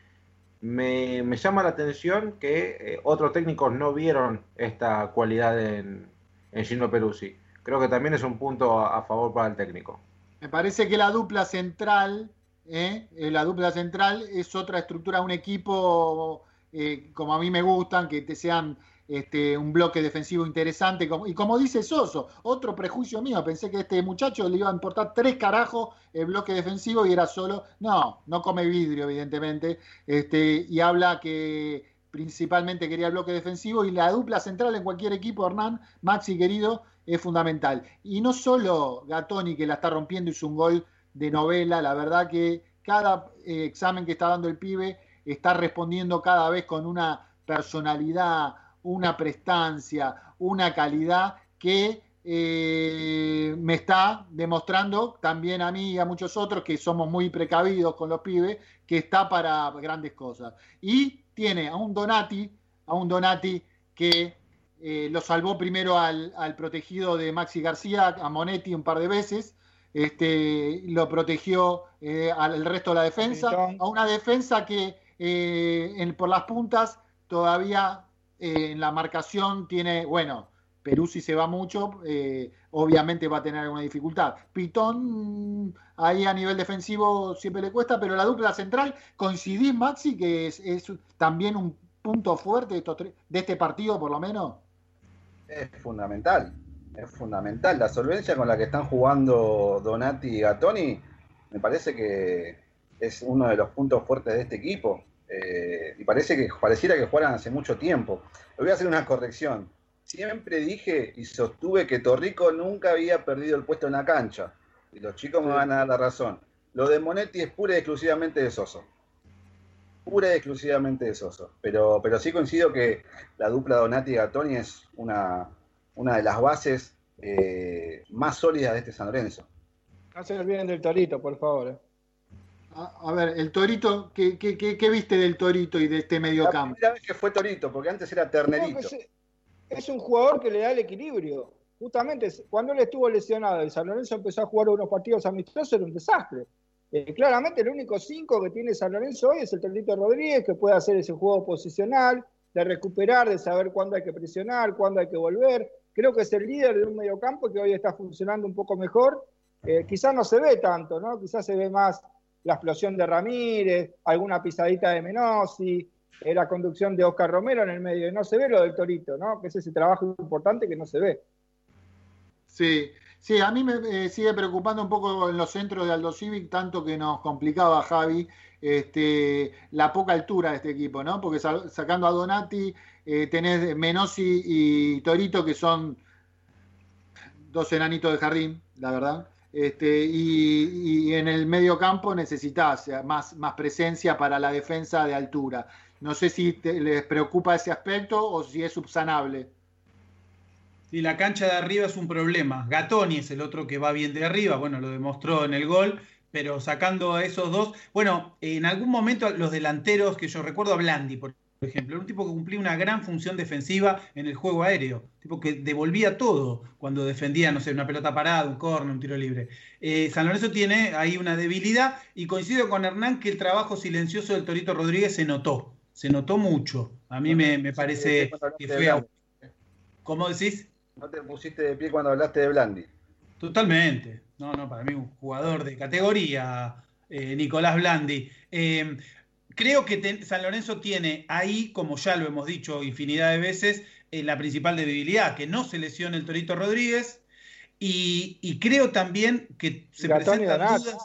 [SPEAKER 8] Me, me llama la atención que eh, otros técnicos no vieron esta cualidad en, en Gino Peruzzi. Creo que también es un punto a favor para el técnico.
[SPEAKER 4] Me parece que la dupla central, ¿eh? Eh, la dupla central es otra estructura, un equipo eh, como a mí me gustan, que te sean este, un bloque defensivo interesante. Y como dice Soso, otro prejuicio mío, pensé que a este muchacho le iba a importar tres carajos el bloque defensivo y era solo. No, no come vidrio, evidentemente. Este, y habla que principalmente quería el bloque defensivo y la dupla central en cualquier equipo, Hernán, Maxi querido, es fundamental. Y no solo Gatoni que la está rompiendo hizo un gol de novela, la verdad que cada eh, examen que está dando el pibe está respondiendo cada vez con una personalidad, una prestancia, una calidad que eh, me está demostrando también a mí y a muchos otros que somos muy precavidos con los pibes, que está para grandes cosas. Y tiene a un Donati, a un Donati que eh, lo salvó primero al, al, protegido de Maxi García, a Monetti un par de veces, este, lo protegió eh, al resto de la defensa, a una defensa que eh, en, por las puntas todavía eh, en la marcación tiene, bueno, Perú si se va mucho, eh, obviamente va a tener alguna dificultad. Pitón ahí a nivel defensivo siempre le cuesta, pero la dupla central, coincidís Maxi, que es, es también un punto fuerte de, estos de este partido por lo menos.
[SPEAKER 5] Es fundamental, es fundamental. La solvencia con la que están jugando Donati y Gatoni me parece que es uno de los puntos fuertes de este equipo. Eh, y parece que pareciera que jugaran hace mucho tiempo. Le voy a hacer una corrección. Siempre dije y sostuve que Torrico nunca había perdido el puesto en la cancha. Y los chicos me van a dar la razón. Lo de Monetti es pura y exclusivamente de Soso. Pura y exclusivamente de Soso. Pero, pero sí coincido que la dupla Donati y Gatoni es una, una de las bases eh, más sólidas de este San Lorenzo.
[SPEAKER 6] Se olviden del Torito, por favor. eh.
[SPEAKER 4] A, a ver, el Torito, ¿qué, qué, qué- qué viste del Torito y de este medio
[SPEAKER 5] La
[SPEAKER 4] campo?
[SPEAKER 5] primera vez que fue Torito, porque antes era Ternerito.
[SPEAKER 6] Es un jugador que le da el equilibrio. Justamente cuando él estuvo lesionado y San Lorenzo empezó a jugar unos partidos amistosos, era un desastre. Eh, claramente el único 5 que tiene San Lorenzo hoy es el Torito Rodríguez, que puede hacer ese juego posicional, de recuperar, de saber cuándo hay que presionar, cuándo hay que volver. Creo que es el líder de un mediocampo que hoy está funcionando un poco mejor. Eh, quizás no se ve tanto, ¿no? Quizás se ve más la explosión de Ramírez, alguna pisadita de Menossi, eh, la conducción de Oscar Romero en el medio. No se ve lo del Torito, ¿no? Que es ese trabajo importante que no se ve.
[SPEAKER 4] Sí, sí, a mí me eh, sigue preocupando un poco en los centros de Aldo Civic, tanto que nos complicaba Javi este, la poca altura de este equipo, ¿no? Porque sa- sacando a Donati, eh, tenés Menossi y Torito, que son dos enanitos de jardín, la verdad. Este, y, en el medio campo necesitas más, presencia para la defensa de altura. No sé si les preocupa ese aspecto o si es subsanable.
[SPEAKER 7] Sí, la cancha de arriba es un problema. Gatoni es el otro que va bien de arriba, bueno, lo demostró en el gol, pero sacando a esos dos, bueno, en algún momento los delanteros, que yo recuerdo a Blandi, por ejemplo, era un tipo que cumplía una gran función defensiva en el juego aéreo, tipo que devolvía todo cuando defendía, no sé, una pelota parada, un córner, un tiro libre. Eh, San Lorenzo tiene ahí una debilidad y coincido con Hernán que el trabajo silencioso del Torito Rodríguez se notó, se notó mucho. A mí me, me parece que fue... a- ¿Cómo decís?
[SPEAKER 5] No te pusiste de pie cuando hablaste de Blandi.
[SPEAKER 7] Totalmente. No, no, para mí un jugador de categoría, eh, Nicolás Blandi. Eh, creo que San Lorenzo tiene ahí, como ya lo hemos dicho infinidad de veces, eh, la principal debilidad, que no se lesione el Torito Rodríguez. Y, y creo también que se presentan dudas.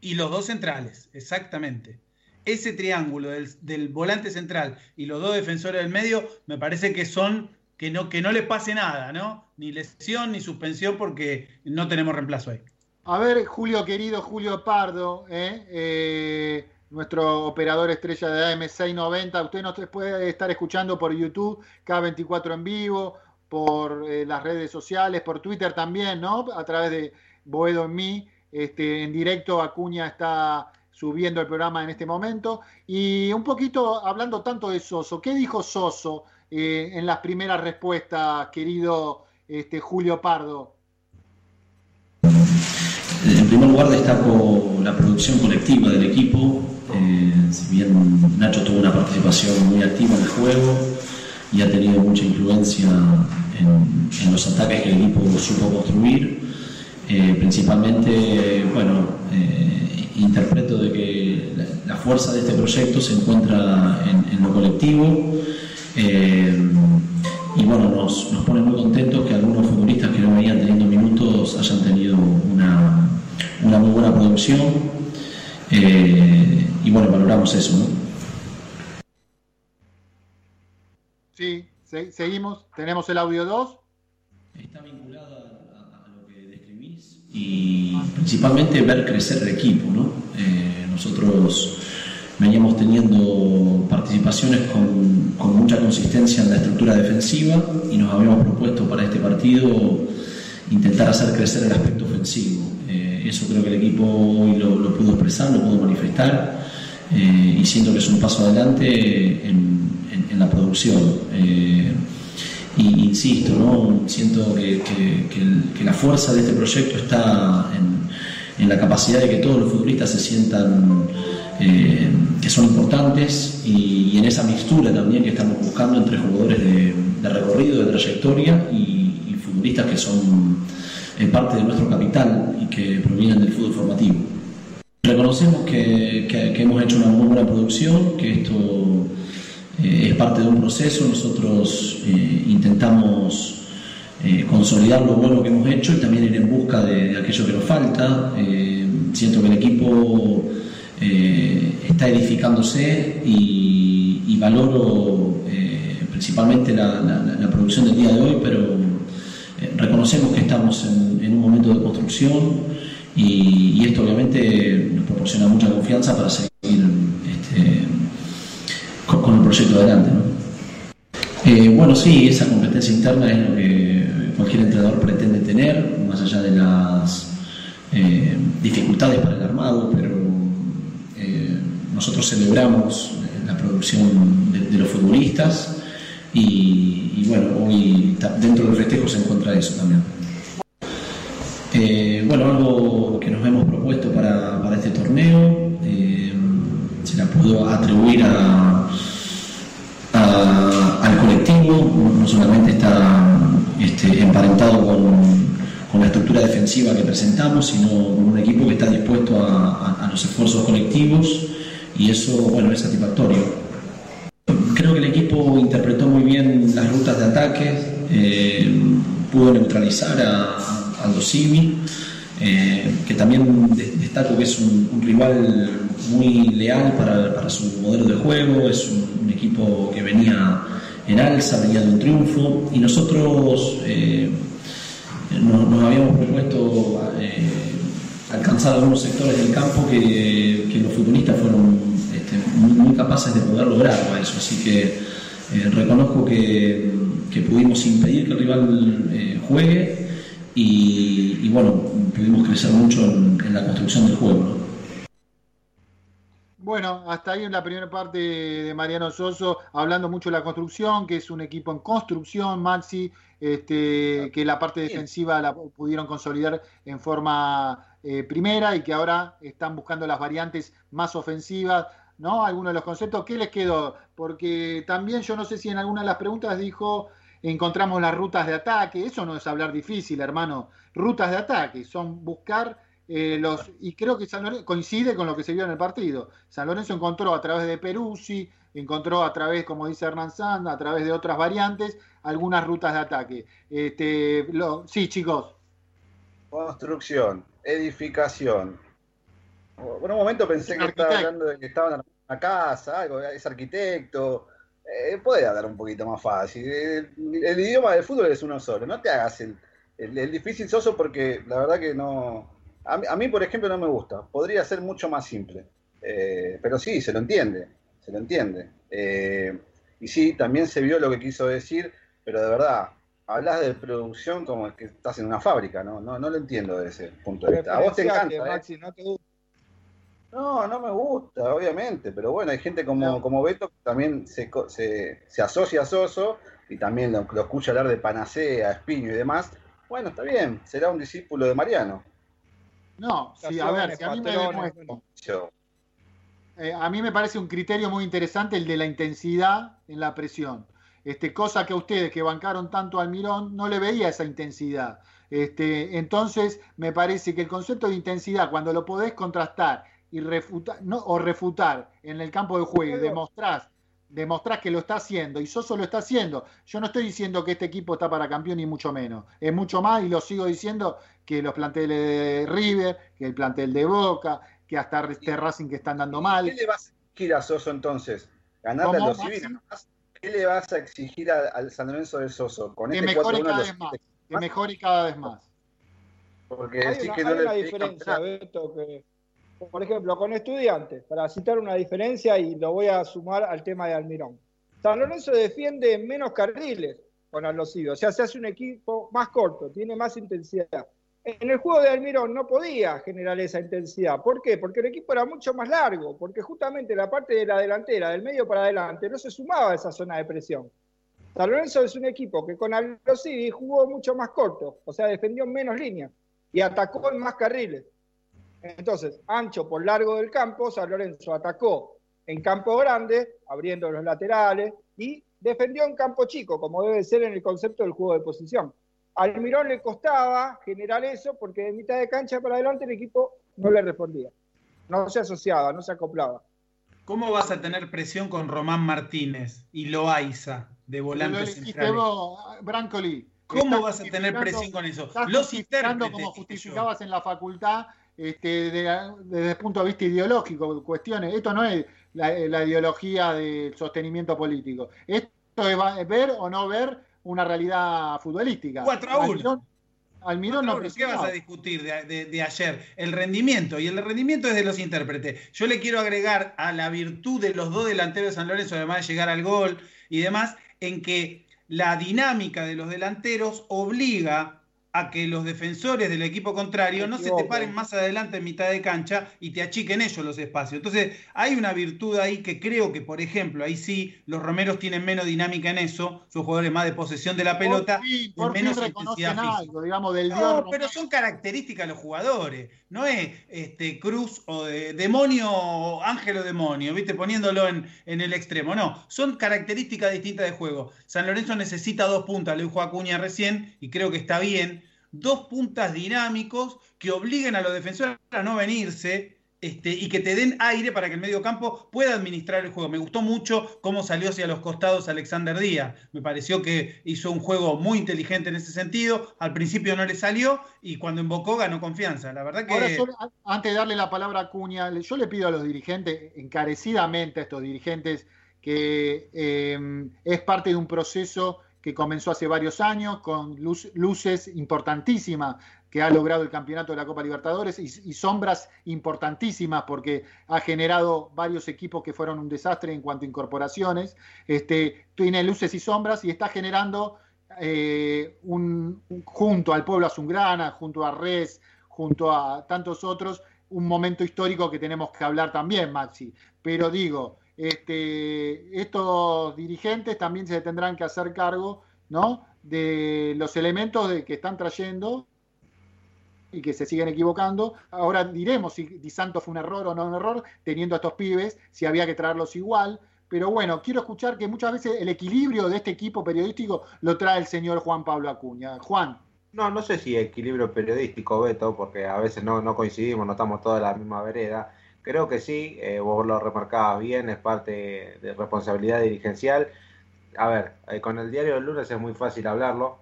[SPEAKER 7] Y los dos centrales, exactamente. Ese triángulo del, del volante central y los dos defensores del medio, me parece que son que no, que no les pase nada, ¿no? Ni lesión ni suspensión porque no tenemos reemplazo ahí.
[SPEAKER 4] A ver, Julio querido, Julio Pardo, ¿eh? Eh, nuestro operador estrella de AM690, usted nos puede estar escuchando por YouTube, K24 en vivo, por eh, las redes sociales, por Twitter también, ¿no? A través de Boedo en mí, este, en directo Acuña está subiendo el programa en este momento. Y un poquito hablando tanto de Soso, ¿qué dijo Soso eh, en las primeras respuestas, querido este, Julio Pardo?
[SPEAKER 9] En primer lugar destaco la producción colectiva del equipo. Eh, si bien Nacho tuvo una participación muy activa en el juego y ha tenido mucha influencia en, en los ataques que el equipo supo construir, eh, principalmente, bueno, eh, interpreto de que la, la fuerza de este proyecto se encuentra en, en lo colectivo. Eh, y bueno, nos, nos pone muy contentos que algunos futbolistas que no venían teniendo minutos hayan tenido una, una muy buena producción. Eh, y bueno, valoramos eso. ¿no?
[SPEAKER 4] Sí, se- seguimos. Tenemos el audio 2.
[SPEAKER 9] Está vinculado a, a lo que describís y principalmente ver crecer el equipo. ¿no? Eh, nosotros veníamos teniendo participaciones con, mucha consistencia en la estructura defensiva y nos habíamos propuesto para este partido intentar hacer crecer el aspecto ofensivo. Eh, eso creo que el equipo hoy lo, pudo expresar, lo pudo manifestar eh, y siento que es un paso adelante en, en- en la producción. Eh, y insisto, ¿no? siento que la fuerza de este proyecto está en, en la capacidad de que todos los futbolistas se sientan eh, que son importantes y, y en esa mixtura también que estamos buscando entre jugadores de, de recorrido, de trayectoria y, y futbolistas que son eh, parte de nuestro capital y que provienen del fútbol formativo. Reconocemos que, que- que hemos hecho una muy buena producción, que esto eh, es parte de un proceso. Nosotros eh, intentamos eh, consolidar lo bueno que hemos hecho y también ir en busca de, de aquello que nos falta. Eh, siento que el equipo eh, está edificándose y, valoro eh, principalmente la, producción del día de hoy, pero eh, reconocemos que estamos en, un momento de construcción y, esto obviamente nos proporciona mucha confianza para seguir este, con, el proyecto adelante. ¿no? Bueno, sí, esa competencia interna es lo que cualquier entrenador pretende tener, más allá de las dificultades para el armado, pero eh, nosotros celebramos la producción de, los futbolistas y, bueno, hoy dentro del festejo se encuentra eso también. Eh, bueno, algo que nos hemos propuesto para, este torneo, eh, se la puedo atribuir al colectivo, no solamente está este, emparentado con, con la estructura defensiva que presentamos, sino con un equipo que está dispuesto a, a- a los esfuerzos colectivos y eso, bueno, es satisfactorio. Creo que el equipo interpretó muy bien las rutas de ataque, eh, pudo neutralizar a, a Aldo Civi, eh, que también de- destaco que es un, un rival muy leal para, para su modelo de juego, es un, un equipo que venía en alza, venía de un triunfo, y nosotros eh, nos, habíamos propuesto eh, alcanzar algunos sectores del campo que, los futbolistas fueron este, muy, capaces de poder lograrlo a eso. Así que eh, reconozco que, pudimos impedir que el rival eh, juegue y, bueno, pudimos crecer mucho en, la construcción del juego. ¿no?
[SPEAKER 4] Bueno, hasta ahí en la primera parte de Mariano Soso, hablando mucho de la construcción, que es un equipo en construcción, Maxi, este, que la parte defensiva la pudieron consolidar en forma eh, primera y que ahora están buscando las variantes más ofensivas, ¿no? Algunos de los conceptos, ¿qué les quedó? Porque también yo no sé si en alguna de las preguntas dijo, encontramos las rutas de ataque, eso no es hablar difícil, hermano, rutas de ataque, son buscar eh, los, y creo que San Lorenzo coincide con lo que se vio en el partido. San Lorenzo encontró a través de Peruzzi, encontró a través, como dice Hernán Sand, a través de otras variantes, algunas rutas de ataque. Este, lo, sí, chicos.
[SPEAKER 5] Construcción, edificación. Por un momento pensé que estaba hablando de que estaban en una casa, algo, es arquitecto. Eh, puede hablar un poquito más fácil. El, el, idioma del fútbol es uno solo. No te hagas el, el, el difícil soso porque la verdad que no a mí, a mí, por ejemplo, no me gusta. Podría ser mucho más simple. Eh, pero sí, se lo entiende. Se lo entiende. Eh, y sí, también se vio lo que quiso decir, pero de verdad, hablas de producción como que estás en una fábrica, ¿no? No, no lo entiendo desde ese punto de vista. A vos te encanta.
[SPEAKER 6] Maxi,
[SPEAKER 5] ¿eh?
[SPEAKER 6] no, te gusta.
[SPEAKER 5] no, no me gusta, obviamente. Pero bueno, hay gente como, no. como Beto que también se, se, se asocia a Soso y también lo, lo escucha hablar de Panacea, Espiño y demás. Bueno, está bien, será un discípulo de Mariano.
[SPEAKER 4] No, sí, a ver, si a mí me demuestra, eh, a mí me parece un criterio muy interesante el de la intensidad en la presión. Este, cosa que a ustedes que bancaron tanto al Mirón no le veía esa intensidad. Este, entonces, me parece que el concepto de intensidad, cuando lo podés contrastar y refutar, no, o refutar en el campo de juego y demostrás, demostrás que lo está haciendo, y Soso lo está haciendo. Yo no estoy diciendo que este equipo está para campeón, ni mucho menos. Es mucho más, y lo sigo diciendo, que los planteles de River, que el plantel de Boca, que hasta este Racing que están dando mal.
[SPEAKER 5] ¿Qué le vas a exigir a Soso entonces? ¿Ganarle a los civiles? ¿Qué le vas a exigir al San Lorenzo de Soso? Con
[SPEAKER 4] que
[SPEAKER 5] este
[SPEAKER 4] mejore cada vez más. Que mejore cada vez más.
[SPEAKER 5] Porque
[SPEAKER 6] hay una,
[SPEAKER 5] que no
[SPEAKER 6] hay
[SPEAKER 5] le
[SPEAKER 6] una diferencia, Beto, que, por ejemplo, con estudiantes, para citar una diferencia y lo voy a sumar al tema de Almirón. San Lorenzo defiende menos carriles con Alocido, o sea, se hace un equipo más corto, tiene más intensidad. En el juego de Almirón no podía generar esa intensidad. ¿Por qué? Porque el equipo era mucho más largo, porque justamente la parte de la delantera, del medio para adelante, no se sumaba a esa zona de presión. San Lorenzo es un equipo que con Alocidi jugó mucho más corto, o sea, defendió menos líneas y atacó en más carriles. Entonces, ancho por largo del campo, San Lorenzo atacó en campo grande, abriendo los laterales, y defendió en campo chico, como debe ser en el concepto del juego de posición. Al Mirón le costaba generar eso porque de mitad de cancha para adelante el equipo no le respondía. No se asociaba, no se acoplaba.
[SPEAKER 7] ¿Cómo vas a tener presión con Román Martínez y Loaiza de volante central?
[SPEAKER 4] Brancoli.
[SPEAKER 7] ¿Cómo vas a tener presión con eso?
[SPEAKER 4] Los intérpretes como justificabas en la facultad este, de, desde el punto de vista ideológico, cuestiones. Esto no es la, la ideología del sostenimiento político. Esto es ver o no ver una realidad futbolística.
[SPEAKER 7] 4 a 1.
[SPEAKER 4] Almirón no,
[SPEAKER 7] no ¿Qué vas a discutir de, de, de, ayer? El rendimiento, y el rendimiento es de los intérpretes. Yo le quiero agregar a la virtud de los dos delanteros de San Lorenzo, además de llegar al gol y demás, en que la dinámica de los delanteros obliga a que los defensores del equipo contrario no se te paren más adelante en mitad de cancha y te achiquen ellos los espacios. Entonces, hay una virtud ahí que creo que, por ejemplo, ahí sí, los romeros tienen menos dinámica en eso, son jugadores más de posesión de la pelota,
[SPEAKER 4] y menos intensidad algo, digamos, del
[SPEAKER 7] No, pero son características los jugadores, no es este Cruz o de, demonio, ángel o demonio, ¿viste? Poniéndolo en, en el extremo, no, son características distintas de juego. San Lorenzo necesita dos puntas, lo dijo Acuña recién, y creo que está bien dos puntas dinámicos que obliguen a los defensores a no venirse este, y que te den aire para que el medio campo pueda administrar el juego. Me gustó mucho cómo salió hacia los costados Alexander Díaz. Me pareció que hizo un juego muy inteligente en ese sentido. Al principio no le salió y cuando invocó ganó confianza. La verdad que.
[SPEAKER 4] antes de darle la palabra a Cuña, yo le pido a los dirigentes, encarecidamente a estos dirigentes, que eh, es parte de un proceso que comenzó hace varios años con luces importantísimas que ha logrado el campeonato de la Copa Libertadores y, sombras importantísimas porque ha generado varios equipos que fueron un desastre en cuanto a incorporaciones. Este, tiene luces y sombras y está generando eh, un, junto al pueblo azulgrana, junto a Res, junto a tantos otros, un momento histórico que tenemos que hablar también, Maxi. Pero digo, este, estos dirigentes también se tendrán que hacer cargo ¿no? de los elementos de, que están trayendo y que se siguen equivocando. Ahora diremos si Di Santo fue un error o no un error, teniendo a estos pibes, si había que traerlos igual. Pero bueno, quiero escuchar que muchas veces el equilibrio de este equipo periodístico lo trae el señor Juan Pablo Acuña. Juan.
[SPEAKER 8] No, no sé si equilibrio periodístico, Beto, porque a veces no, no coincidimos, no estamos todos en la misma vereda. Creo que sí, eh, vos lo remarcabas bien, es parte de responsabilidad dirigencial. A ver, eh, con el diario del lunes es muy fácil hablarlo.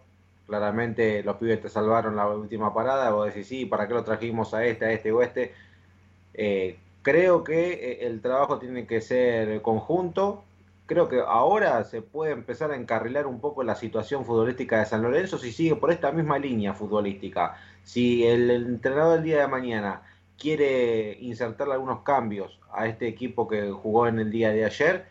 [SPEAKER 8] Claramente los pibes te salvaron la última parada, vos decís, sí, ¿para qué lo trajimos a este, a este o este? Eh, creo que el trabajo tiene que ser conjunto. Creo que ahora se puede empezar a encarrilar un poco la situación futbolística de San Lorenzo si sigue por esta misma línea futbolística. Si el entrenador del día de mañana quiere insertarle algunos cambios a este equipo que jugó en el día de ayer.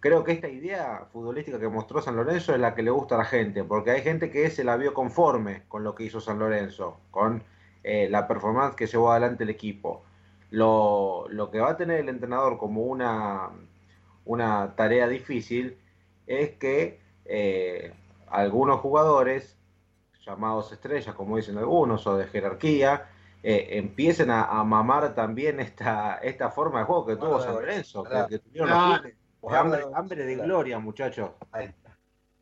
[SPEAKER 8] Creo que esta idea futbolística que mostró San Lorenzo es la que le gusta a la gente, porque hay gente que se la vio conforme con lo que hizo San Lorenzo, con eh, la performance que llevó adelante el equipo. Lo, lo, que va a tener el entrenador como una, una tarea difícil es que eh, algunos jugadores, llamados estrellas, como dicen algunos, o de jerarquía, eh, empiecen a, mamar también esta, esta forma de juego que tuvo San Lorenzo, que, tuvieron hambre, de gloria, muchachos.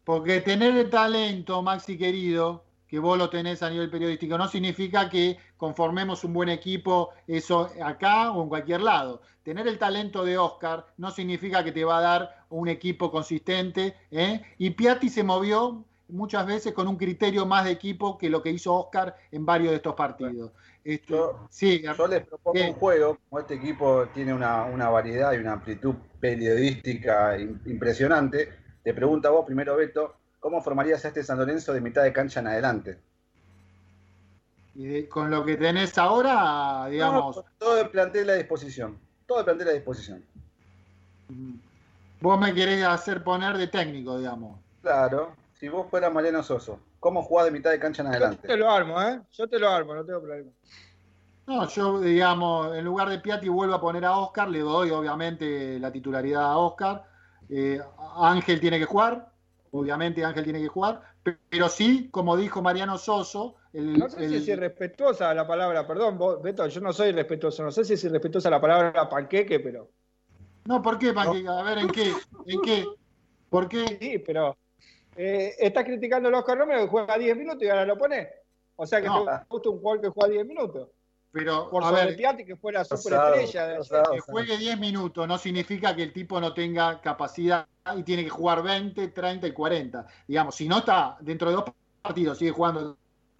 [SPEAKER 4] Porque tener el talento, Maxi querido, que vos lo tenés a nivel periodístico, no significa que conformemos un buen equipo, eso acá o en cualquier lado. Tener el talento de Oscar no significa que te va a dar un equipo consistente. ¿eh? Y Piatti se movió muchas veces con un criterio más de equipo que lo que hizo Oscar en varios de estos partidos.
[SPEAKER 5] Yo, sí, yo les propongo un juego, como este equipo tiene una, variedad y una amplitud periodística impresionante, te pregunto a vos primero, Beto, ¿cómo formarías a este San Lorenzo de mitad de cancha en adelante?
[SPEAKER 4] Y con lo que tenés ahora, digamos...
[SPEAKER 5] todo el plantel a disposición, todo el plantel a disposición.
[SPEAKER 4] Vos me querés hacer poner de técnico, digamos.
[SPEAKER 5] Claro, si vos fueras Mariano Soso, ¿cómo jugás de mitad de cancha en adelante?
[SPEAKER 6] Yo te lo armo, ¿eh? Yo te lo armo, no tengo problema.
[SPEAKER 4] No, yo, digamos, en lugar de Piatti vuelvo a poner a Oscar, le doy obviamente la titularidad a Oscar. Eh, Ángel tiene que jugar, obviamente Ángel tiene que jugar, pero sí, como dijo Mariano Soso.
[SPEAKER 6] El, no sé si es irrespetuosa la palabra, perdón, Beto, yo no soy irrespetuoso, no sé si es irrespetuosa la palabra panqueque, pero.
[SPEAKER 4] No, ¿por qué panqueque? A ver, ¿en qué? ¿En qué? ¿Por qué?
[SPEAKER 6] Sí, pero eh, estás criticando a Oscar Romero que juega 10 minutos y ahora lo pone. O sea que te gusta un jugador que juega 10 minutos.
[SPEAKER 4] Pero,
[SPEAKER 6] por sobre Piatti, que fuera superestrella.
[SPEAKER 4] que juegue 10 minutos no significa que el tipo no tenga capacidad y tiene que jugar 20, 30 y 40. Digamos, si no está dentro de dos partidos, sigue jugando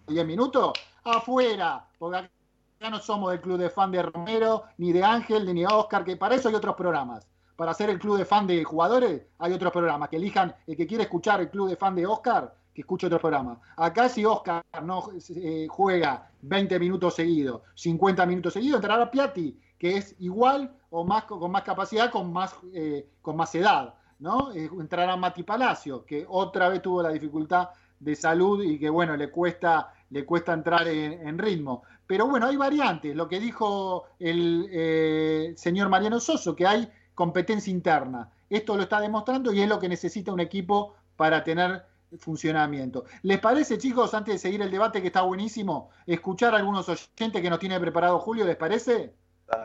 [SPEAKER 4] 10 minutos, afuera. Porque acá no somos del club de fan de Romero, ni de Ángel, ni de Oscar, que para eso hay otros programas para hacer el club de fan de jugadores, hay otros programas que elijan el que quiere escuchar el club de fan de Oscar, que escuche otro programa. Acá si Oscar no eh, juega 20 minutos seguidos, 50 minutos seguidos, entrará Piatti, que es igual o más con más capacidad, con más, eh, con más edad. ¿no? Eh, entrará Mati Palacio, que otra vez tuvo la dificultad de salud y que bueno, le cuesta, le cuesta entrar en, ritmo. Pero bueno, hay variantes, lo que dijo el señor Mariano Soso, que hay competencia interna. Esto lo está demostrando y es lo que necesita un equipo para tener funcionamiento. ¿Les parece, chicos, antes de seguir el debate que está buenísimo, escuchar a algunos oyentes que nos tiene preparado Julio? ¿Les parece?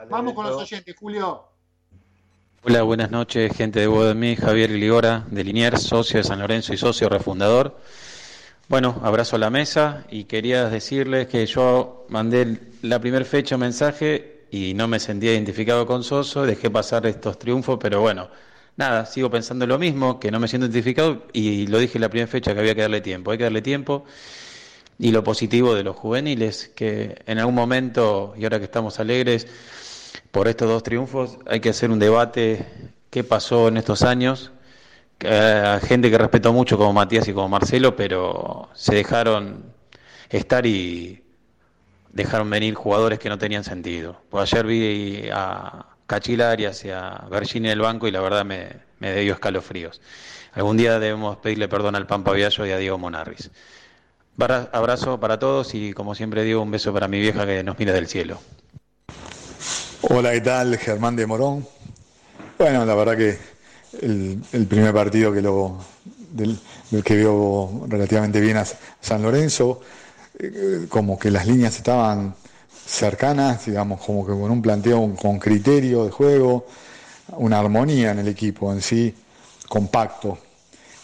[SPEAKER 4] Vamos con los oyentes, Julio.
[SPEAKER 10] Hola, buenas noches, gente de Bodemí, Javier Ligora, de Liniers, socio de San Lorenzo y socio refundador. Bueno, abrazo a la mesa y quería decirles que yo mandé la primera fecha mensaje y no me sentía identificado con Soso, dejé pasar estos triunfos, pero bueno, nada, sigo pensando lo mismo, que no me siento identificado y lo dije en la primera fecha que había que darle tiempo, hay que darle tiempo. Y lo positivo de los juveniles, que en algún momento, y ahora que estamos alegres por estos dos triunfos, hay que hacer un debate qué pasó en estos años. A gente que respeto mucho como Matías y como Marcelo, pero se dejaron estar y dejaron venir jugadores que no tenían sentido. Pues ayer vi a Cachilari hacia Virginia del banco y la verdad me, me dio escalofríos. Algún día debemos pedirle perdón al Pampa Viallo y a Diego Monarris. Abrazo para todos y como siempre digo un beso para mi vieja que nos mira del cielo.
[SPEAKER 11] Hola, ¿qué tal? Germán de Morón. Bueno, la verdad que el, primer partido que lo, del, que vio relativamente bien a San Lorenzo, eh, como que las líneas estaban cercanas, digamos, como que con un planteo con criterio de juego, una armonía en el equipo en sí, compacto.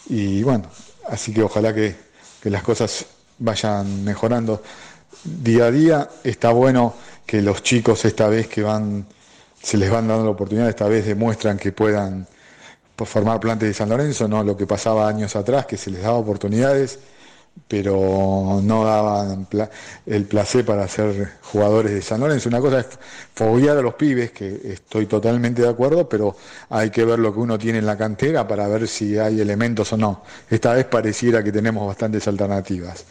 [SPEAKER 11] Y bueno, así que ojalá que, las cosas vayan mejorando día a día. Está bueno que los chicos esta vez que van, se les van dando la oportunidad, esta vez demuestran que puedan formar plantes de San Lorenzo, no lo que pasaba años atrás, que se les daba oportunidades pero no daban el placer para ser jugadores de San Lorenzo. Una cosa es fobiar a los pibes, que estoy totalmente de acuerdo, pero hay que ver lo que uno tiene en la cantera para ver si hay elementos o no. Esta vez pareciera que tenemos bastantes alternativas.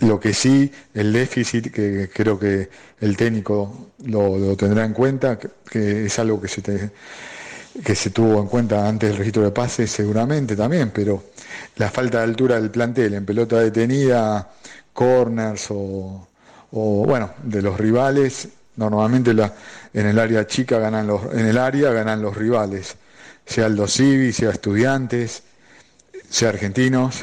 [SPEAKER 11] Lo que sí, el déficit, que creo que el técnico lo, tendrá en cuenta, que, es algo que se, que se tuvo en cuenta antes del registro de pases seguramente también, pero la falta de altura del plantel en pelota detenida, corners o, bueno, de los rivales, normalmente la, en el área chica ganan los, en el área ganan los rivales, sea el Civi, sea estudiantes, sea argentinos,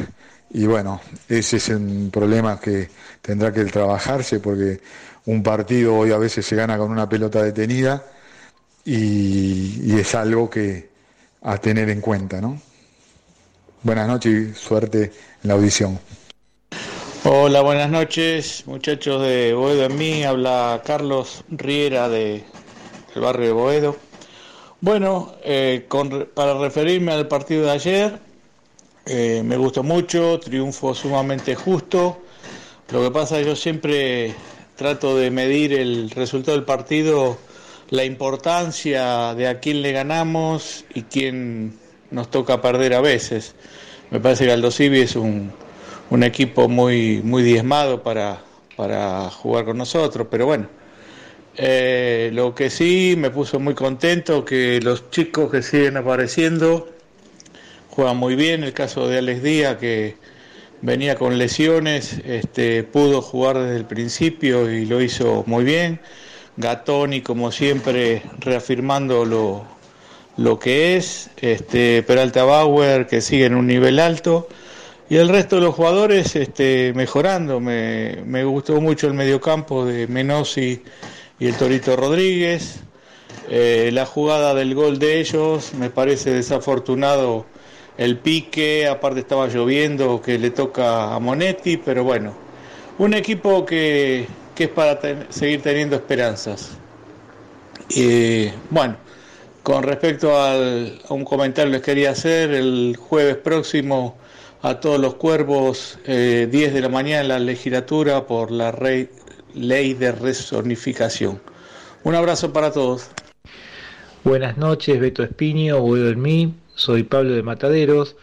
[SPEAKER 11] y bueno, ese es un problema que tendrá que trabajarse porque un partido hoy a veces se gana con una pelota detenida y, y es algo que a tener en cuenta, ¿no? Buenas noches y suerte en la audición.
[SPEAKER 12] Hola, buenas noches, muchachos de Boedo en mí. Habla Carlos Riera de, del barrio de Boedo. Bueno, eh, para referirme al partido de ayer, eh, me gustó mucho, triunfo sumamente justo. Lo que pasa es que yo siempre trato de medir el resultado del partido, la importancia de a quién le ganamos y quién nos toca perder a veces. Me parece que Aldo Civi es un, un equipo muy, muy diezmado para, para jugar con nosotros, pero bueno. Eh, lo que sí me puso muy contento que los chicos que siguen apareciendo juegan muy bien. El caso de Alex Díaz, que venía con lesiones, este, pudo jugar desde el principio y lo hizo muy bien. Gatoni, como siempre, reafirmando lo, lo que es, este, Peralta Bauer que sigue en un nivel alto y el resto de los jugadores este, mejorando. Me, me gustó mucho el mediocampo de Menosi y el Torito Rodríguez. Eh, la jugada del gol de ellos me parece desafortunado el pique, aparte estaba lloviendo que le toca a Monetti, pero bueno, un equipo que, que es para seguir teniendo esperanzas. Y bueno, con respecto a un comentario les quería hacer, el jueves próximo a todos los cuervos, 10 eh, de la mañana en la legislatura por la ley de resonificación. Un abrazo para todos.
[SPEAKER 13] Buenas noches, Beto Espinio, Boedo en mí, soy Pablo de Mataderos.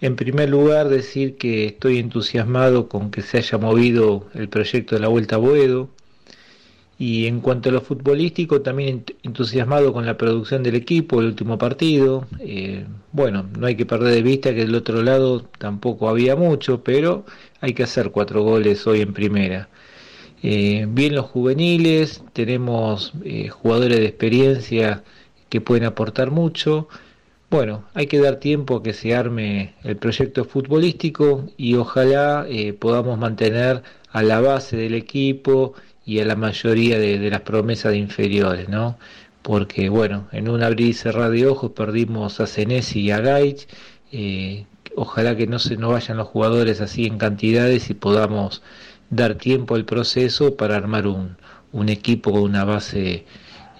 [SPEAKER 13] En primer lugar, decir que estoy entusiasmado con que se haya movido el proyecto de la Vuelta a Boedo. Y en cuanto a lo futbolístico, también entusiasmado con la producción del equipo, el último partido. Eh, bueno, no hay que perder de vista que del otro lado tampoco había mucho, pero hay que hacer cuatro goles hoy en primera. Eh, bien los juveniles, tenemos eh, jugadores de experiencia que pueden aportar mucho. Bueno, hay que dar tiempo a que se arme el proyecto futbolístico y ojalá podamos mantener a la base del equipo y a la mayoría de, las promesas de inferiores, ¿no? Porque, bueno, en un abrir y cerrar de ojos perdimos a Senesi y a Gaich. Eh, ojalá que no se nos vayan los jugadores así en cantidades y podamos dar tiempo al proceso para armar un, un equipo con una base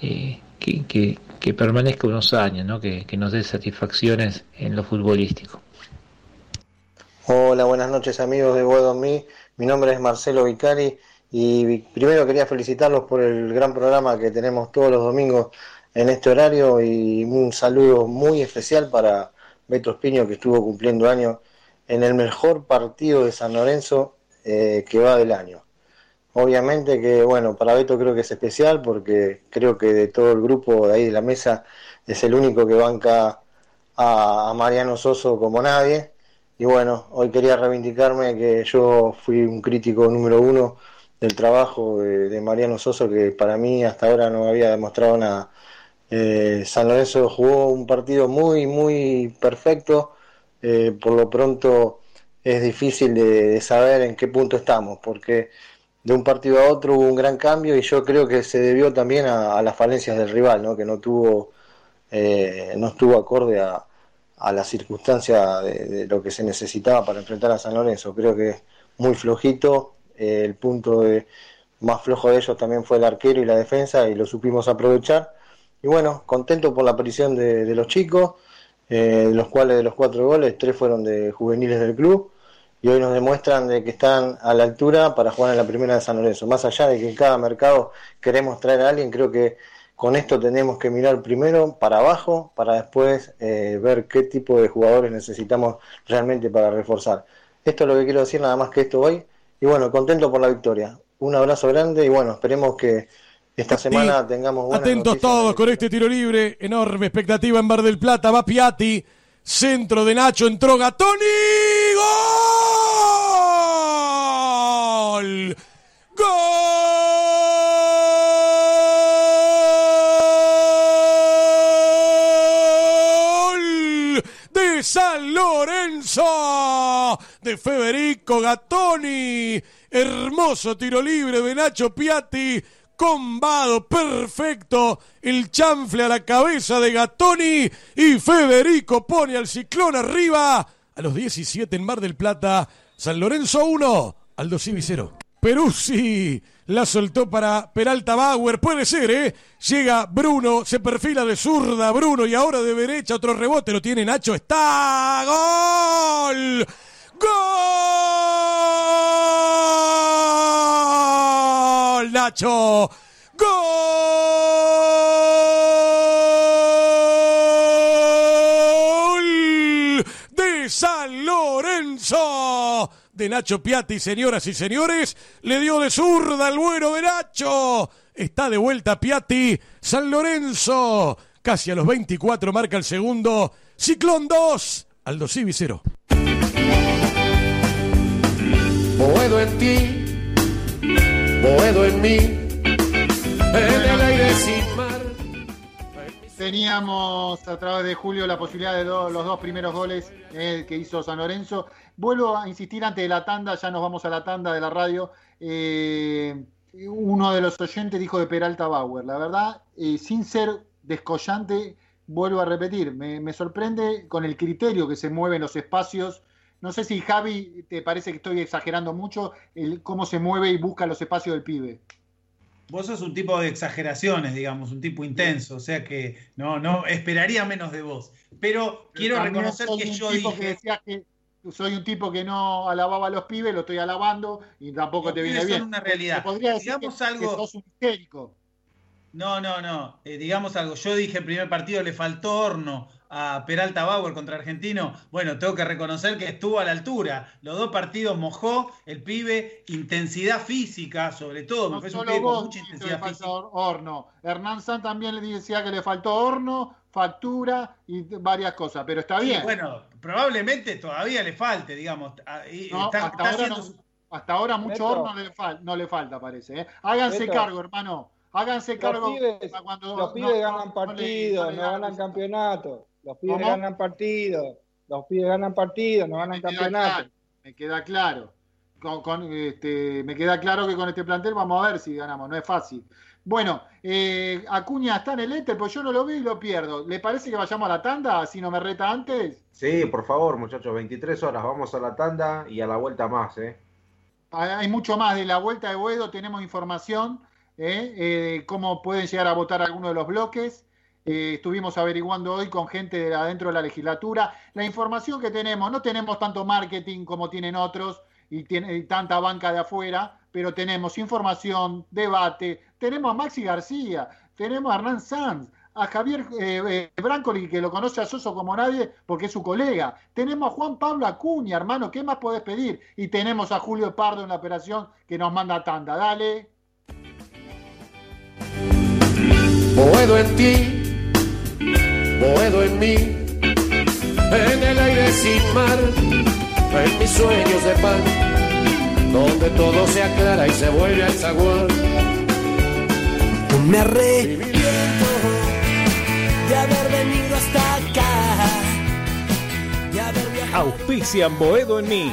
[SPEAKER 13] eh, que, que, permanezca unos años, ¿no? que, que nos dé satisfacciones en lo futbolístico.
[SPEAKER 14] Hola, buenas noches amigos de Mí. Mi nombre es Marcelo Vicari y primero quería felicitarlos por el gran programa que tenemos todos los domingos en este horario y un saludo muy especial para Beto Espiño que estuvo cumpliendo años en el mejor partido de San Lorenzo eh, que va del año. Obviamente que, bueno, para Beto creo que es especial porque creo que de todo el grupo de ahí de la mesa es el único que banca a, Mariano Soso como nadie. Y bueno, hoy quería reivindicarme que yo fui un crítico número uno del trabajo de, Mariano Soso, que para mí hasta ahora no había demostrado nada. Eh, San Lorenzo jugó un partido muy, muy perfecto. Eh, por lo pronto es difícil de, saber en qué punto estamos, porque de un partido a otro hubo un gran cambio y yo creo que se debió también a, las falencias del rival, ¿no? que no tuvo, eh, no estuvo acorde a, a la circunstancia de, lo que se necesitaba para enfrentar a San Lorenzo. Creo que muy flojito, eh, el punto de, más flojo de ellos también fue el arquero y la defensa y lo supimos aprovechar. Y bueno, contento por la aparición de, los chicos, eh, de los cuales de los cuatro goles, tres fueron de juveniles del club y hoy nos demuestran de que están a la altura para jugar en la primera de San Lorenzo. Más allá de que en cada mercado queremos traer a alguien, creo que con esto tenemos que mirar primero para abajo para después eh, ver qué tipo de jugadores necesitamos realmente para reforzar. Esto es lo que quiero decir nada más que esto hoy. Y bueno, contento por la victoria. Un abrazo grande y bueno, esperemos que esta semana tengamos buenas
[SPEAKER 15] Atentos todos con este tiro libre. Enorme expectativa en Bar del Plata. Va Piatti. Centro de Nacho. Entró Gatoni. ¡Gol! ¡Gol! De San Lorenzo de Federico Gattoni. Hermoso tiro libre de Nacho Piatti. Combado perfecto. El chanfle a la cabeza de Gattoni. Y Federico pone al ciclón arriba. A los 17 en Mar del Plata. San Lorenzo 1. Aldo Civi 0. Peruzzi la soltó para Peralta Bauer. Puede ser, ¿eh? Llega Bruno, se perfila de zurda Bruno y ahora de derecha otro rebote. Lo tiene Nacho. ¡Está! ¡Gol! ¡Gol! Nacho. De Nacho Piatti, señoras y señores. Le dio de zurda al bueno de Nacho. Está de vuelta Piatti. San Lorenzo. Casi a los 24 marca el segundo. Ciclón 2. Aldo Civi 0.
[SPEAKER 3] Boedo en ti, Boedo en mí, en el aire sin mar.
[SPEAKER 4] Teníamos a través de Julio la posibilidad de los dos primeros goles eh, que hizo San Lorenzo. Vuelvo a insistir antes de la tanda, ya nos vamos a la tanda de la radio. Eh, uno de los oyentes dijo de Peralta Bauer. La verdad, eh, sin ser descollante, vuelvo a repetir, me, sorprende con el criterio que se mueven los espacios no sé si Javi te parece que estoy exagerando mucho el cómo se mueve y busca los espacios del pibe.
[SPEAKER 7] Vos sos un tipo de exageraciones, digamos, un tipo intenso, o sea que no, no esperaría menos de vos. Pero, quiero reconocer que yo dije.
[SPEAKER 4] Que soy un tipo que no alababa a los pibes, lo estoy alabando y tampoco te viene bien.
[SPEAKER 7] Es una realidad.
[SPEAKER 4] Podría decir digamos algo... que sos un histérico.
[SPEAKER 7] No, no, no. Eh, digamos algo. Yo dije el primer partido le faltó horno a Peralta Bauer contra Argentino, bueno, tengo que reconocer que estuvo a la altura. Los dos partidos mojó el pibe, intensidad física, sobre todo, me
[SPEAKER 4] No
[SPEAKER 7] parece un
[SPEAKER 4] solo
[SPEAKER 7] pibe con
[SPEAKER 4] vos
[SPEAKER 7] mucha
[SPEAKER 4] que le
[SPEAKER 7] intensidad física.
[SPEAKER 4] hor- horno. Hernán San también le decía que le faltó horno, factura y varias cosas, pero está
[SPEAKER 7] Sí,
[SPEAKER 4] bien.
[SPEAKER 7] bueno, probablemente todavía le falte, digamos.
[SPEAKER 4] No,
[SPEAKER 7] está-
[SPEAKER 4] hasta,
[SPEAKER 7] está
[SPEAKER 4] ahora
[SPEAKER 7] haciendo
[SPEAKER 4] no-
[SPEAKER 7] su-
[SPEAKER 4] hasta ahora mucho
[SPEAKER 6] Beto.
[SPEAKER 4] horno no le, fal- no le falta, parece. ¿eh? Háganse
[SPEAKER 6] Beto.
[SPEAKER 4] cargo, hermano. Háganse
[SPEAKER 6] Los
[SPEAKER 4] cargo.
[SPEAKER 6] pibes,
[SPEAKER 4] cuando
[SPEAKER 6] los pibes
[SPEAKER 4] no-
[SPEAKER 6] ganan partidos,
[SPEAKER 4] no
[SPEAKER 6] ganan campeonatos. Los pibes
[SPEAKER 4] ¿Cómo?
[SPEAKER 6] ganan partidos. Los pibes ganan partidos, no ganan
[SPEAKER 4] Me queda
[SPEAKER 6] campeonatos.
[SPEAKER 4] claro, me queda claro. Con- con, este, me queda claro que con este plantel vamos a ver si ganamos, no es fácil. Bueno, eh, Acuña está en el éter, pues yo no lo veo y lo pierdo. ¿Le parece que vayamos a la tanda? Si no me reta antes.
[SPEAKER 8] Sí, por favor, muchachos, 23 horas, vamos a la tanda y a la vuelta más, ¿eh?
[SPEAKER 4] Hay mucho más de la vuelta de Boedo, tenemos información, ¿eh? Eh, cómo pueden llegar a votar algunos de los bloques. Eh, estuvimos averiguando hoy con gente de adentro de la legislatura. La información que tenemos, no tenemos tanto marketing como tienen otros y, tiene, tanta banca de afuera, pero tenemos información, debate, tenemos a Maxi García, tenemos a Hernán Sanz, a Javier eh, eh, Brancoli, que lo conoce a Soso como nadie porque es su colega. Tenemos a Juan Pablo Acuña, hermano, ¿qué más podés pedir? Y tenemos a Julio Pardo en la operación que nos manda tanda. Dale.
[SPEAKER 3] Boedo en ti, boedo en mí, en el aire sin mar, en mis sueños de pan, donde todo se aclara y se vuelve al zaguán.
[SPEAKER 16] Me arrepiento de haber venido hasta acá. De haber viajado.
[SPEAKER 2] Auspician Boedo en mí.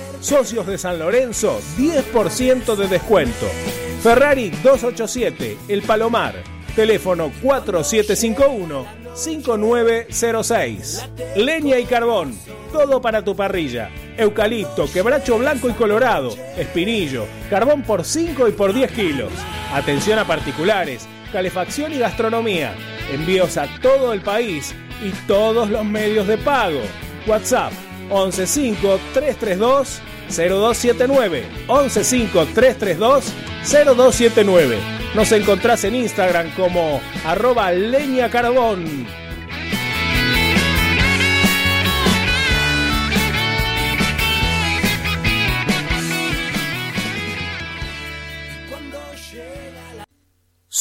[SPEAKER 2] Socios de San Lorenzo, 10% de descuento. Ferrari 287, El Palomar. Teléfono 4751-5906. Leña y carbón, todo para tu parrilla. Eucalipto, quebracho blanco y colorado, espinillo, carbón por 5 y por 10 kilos. Atención a particulares, calefacción y gastronomía. Envíos a todo el país y todos los medios de pago. WhatsApp 115-332. 0279 115-332 0279 Nos encontrás en Instagram como arroba leña carbón.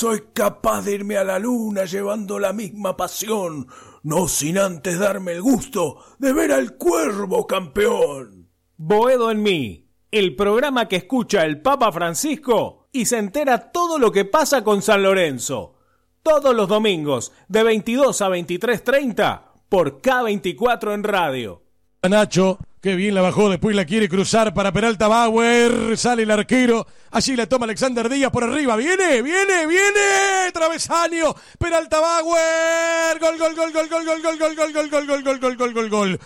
[SPEAKER 2] Soy capaz de irme a la luna llevando la misma pasión, no sin antes darme el gusto de ver al cuervo campeón. Boedo en mí, el programa que escucha el Papa Francisco y se entera todo lo que pasa con San Lorenzo. Todos los domingos, de 22 a 23.30, por K24 en radio.
[SPEAKER 15] Nacho, que bien la bajó, después la quiere cruzar para Peralta Bauer, sale el arquero, allí la toma Alexander Díaz por arriba, viene, viene, viene, travesaño, Peralta Bauer, gol, gol, gol, gol, gol, gol, gol, gol, gol, gol, gol, gol, gol, gol, gol, gol, gol.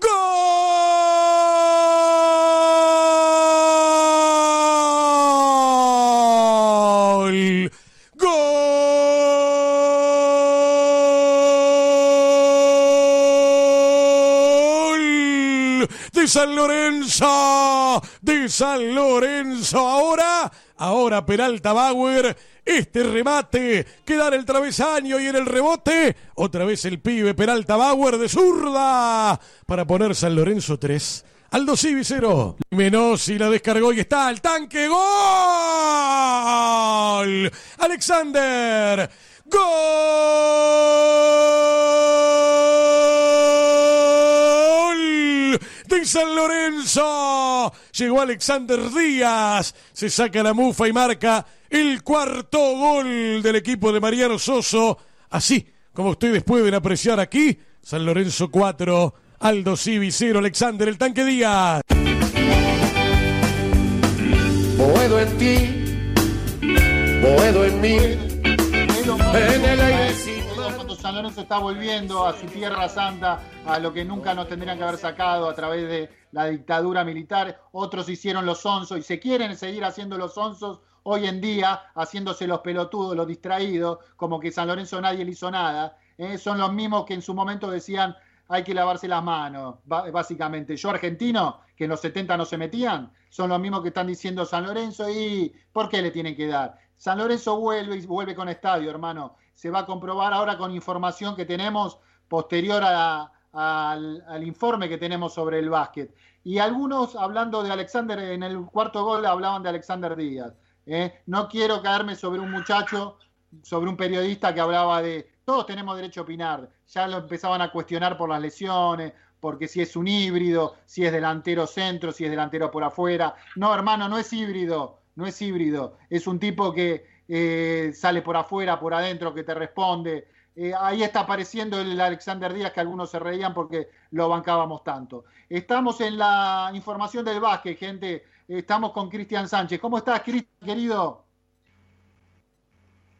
[SPEAKER 15] ¡Gol! ¡Gol! De San Lorenzo, de San Lorenzo. Ahora, ahora Peralta Bauer. Este remate queda en el travesaño y en el rebote. Otra vez el pibe Peralta Bauer de zurda para poner San Lorenzo 3. Aldo Civi 0. Menosi la descargó y está al tanque. ¡Gol! Alexander. ¡Gol! De San Lorenzo. Llegó Alexander Díaz, se saca la mufa y marca el cuarto gol del equipo de Mariano Soso. Así como ustedes pueden apreciar aquí, San Lorenzo 4, Aldo Civi 0, Alexander el tanque Díaz.
[SPEAKER 3] Boedo en ti, Boedo en mí, en el aire
[SPEAKER 4] San Lorenzo está volviendo a su tierra santa, a lo que nunca nos tendrían que haber sacado a través de la dictadura militar. Otros hicieron los onzos y se quieren seguir haciendo los onzos hoy en día, haciéndose los pelotudos, los distraídos, como que San Lorenzo nadie le hizo nada. ¿eh? Son los mismos que en su momento decían hay que lavarse las manos, básicamente. Yo argentino, que en los 70 no se metían, son los mismos que están diciendo San Lorenzo y ¿por qué le tienen que dar? San Lorenzo vuelve y vuelve con estadio, hermano. Se va a comprobar ahora con información que tenemos posterior al, al informe que tenemos sobre el básquet. Y algunos hablando de Alexander, en el cuarto gol hablaban de Alexander Díaz. ¿eh? No quiero caerme sobre un muchacho, sobre un periodista que hablaba de todos tenemos derecho a opinar. Ya lo empezaban a cuestionar por las lesiones, porque si es un híbrido, si es delantero centro, si es delantero por afuera. No, hermano, no es híbrido, no es híbrido. Es un tipo que eh, sale por afuera, por adentro, que te responde. Eh, ahí está apareciendo el Alexander Díaz, que algunos se reían porque lo bancábamos tanto. Estamos en la información del básquet, gente. Estamos con Cristian Sánchez. ¿Cómo estás, Cristian, querido?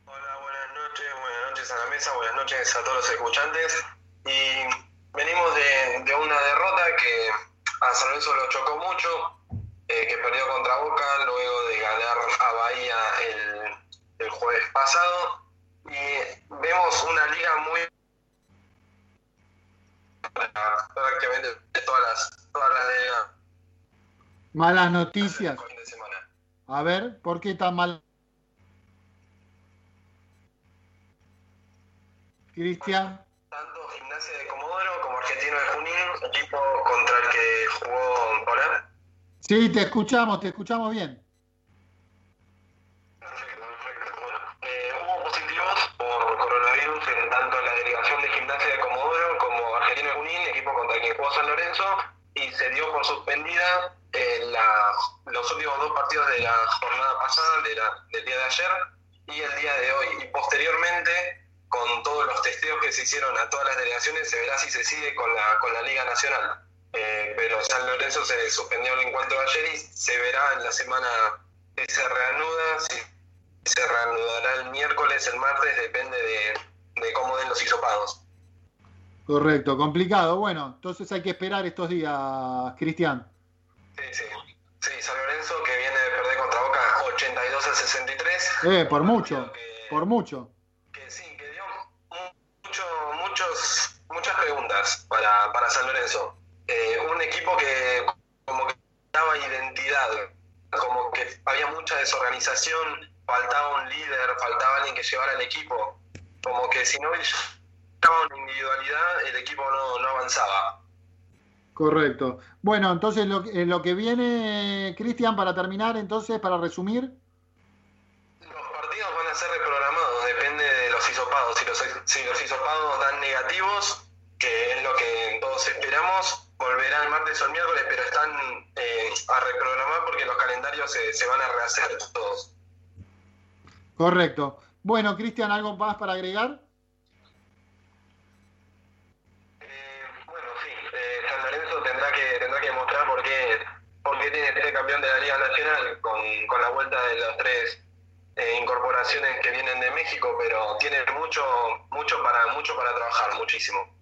[SPEAKER 17] buenas noches a la mesa, buenas noches a todos los escuchantes. Y venimos de, de una derrota que a San Lorenzo lo chocó mucho, eh, que perdió contra Boca luego de ganar a Bahía el, el jueves pasado. Y vemos una liga muy prácticamente de todas las, todas las ligas.
[SPEAKER 4] Malas noticias. A ver, ¿por qué tan mal? Cristian.
[SPEAKER 17] Tanto Gimnasia de Comodoro como Argentino de Junín, equipo contra el que jugó Polar.
[SPEAKER 4] Sí, te escuchamos, te escuchamos bien.
[SPEAKER 17] Eh, hubo positivos por coronavirus en tanto la delegación de Gimnasia de Comodoro como Argentino de Junín, equipo contra el que jugó San Lorenzo, y se dio por suspendida eh, la- los últimos dos partidos de la jornada pasada, de la- del día de ayer y el día de hoy. Y posteriormente, con todos los testeos que se hicieron a todas las delegaciones, se verá si se sigue con la, con la Liga Nacional. Eh, pero San Lorenzo se suspendió el encuentro de ayer y se verá en la semana que se reanuda, si se reanudará el miércoles, el martes, depende de, de cómo den los hisopados.
[SPEAKER 4] Correcto, complicado. Bueno, entonces hay que esperar estos días, Cristian.
[SPEAKER 17] Sí, sí. Sí, San Lorenzo que viene de perder contra Boca 82 a 63.
[SPEAKER 4] Eh, por mucho, por mucho.
[SPEAKER 17] Mucho, muchos, muchas preguntas para, para San Lorenzo. Eh, un equipo que como que daba identidad, como que había mucha desorganización, faltaba un líder, faltaba alguien que llevara el equipo. Como que si no estaba una individualidad, el equipo no, no avanzaba.
[SPEAKER 4] Correcto. Bueno, entonces lo, eh, lo que viene, Cristian, para terminar, entonces, para resumir.
[SPEAKER 17] Los partidos van a ser reprogramados, depende de los hisopados. Si los, si los hisopados dan negativos, que es lo que todos esperamos, volverán el martes o el miércoles, pero están eh, a reprogramar porque los calendarios se, se van a rehacer todos.
[SPEAKER 4] Correcto. Bueno, Cristian, ¿algo más para agregar?
[SPEAKER 17] Eh, San Lorenzo tendrá que tendrá que demostrar por qué, por qué tiene ser campeón de la Liga Nacional con, con la vuelta de las tres eh, incorporaciones que vienen de México, pero tiene mucho mucho para mucho para trabajar, muchísimo.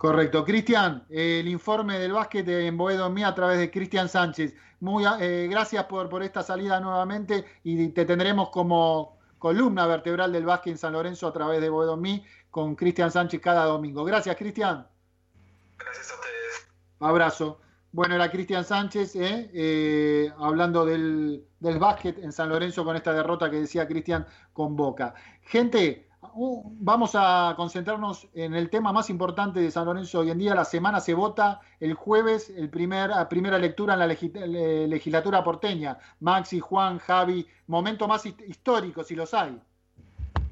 [SPEAKER 4] Correcto. Cristian, eh, el informe del básquet en Boedo en mí a través de Cristian Sánchez. Muy, eh, gracias por, por esta salida nuevamente y te tendremos como columna vertebral del básquet en San Lorenzo a través de Boedo mí con Cristian Sánchez cada domingo. Gracias, Cristian.
[SPEAKER 17] Gracias a ustedes.
[SPEAKER 4] Abrazo. Bueno, era Cristian Sánchez ¿eh? Eh, hablando del, del básquet en San Lorenzo con esta derrota que decía Cristian con Boca. Gente, uh, vamos a concentrarnos en el tema más importante de San Lorenzo hoy en día. La semana se vota el jueves, el primer, primera lectura en la legi- le- legislatura porteña. Maxi, Juan, Javi, momento más hist- histórico, si los hay.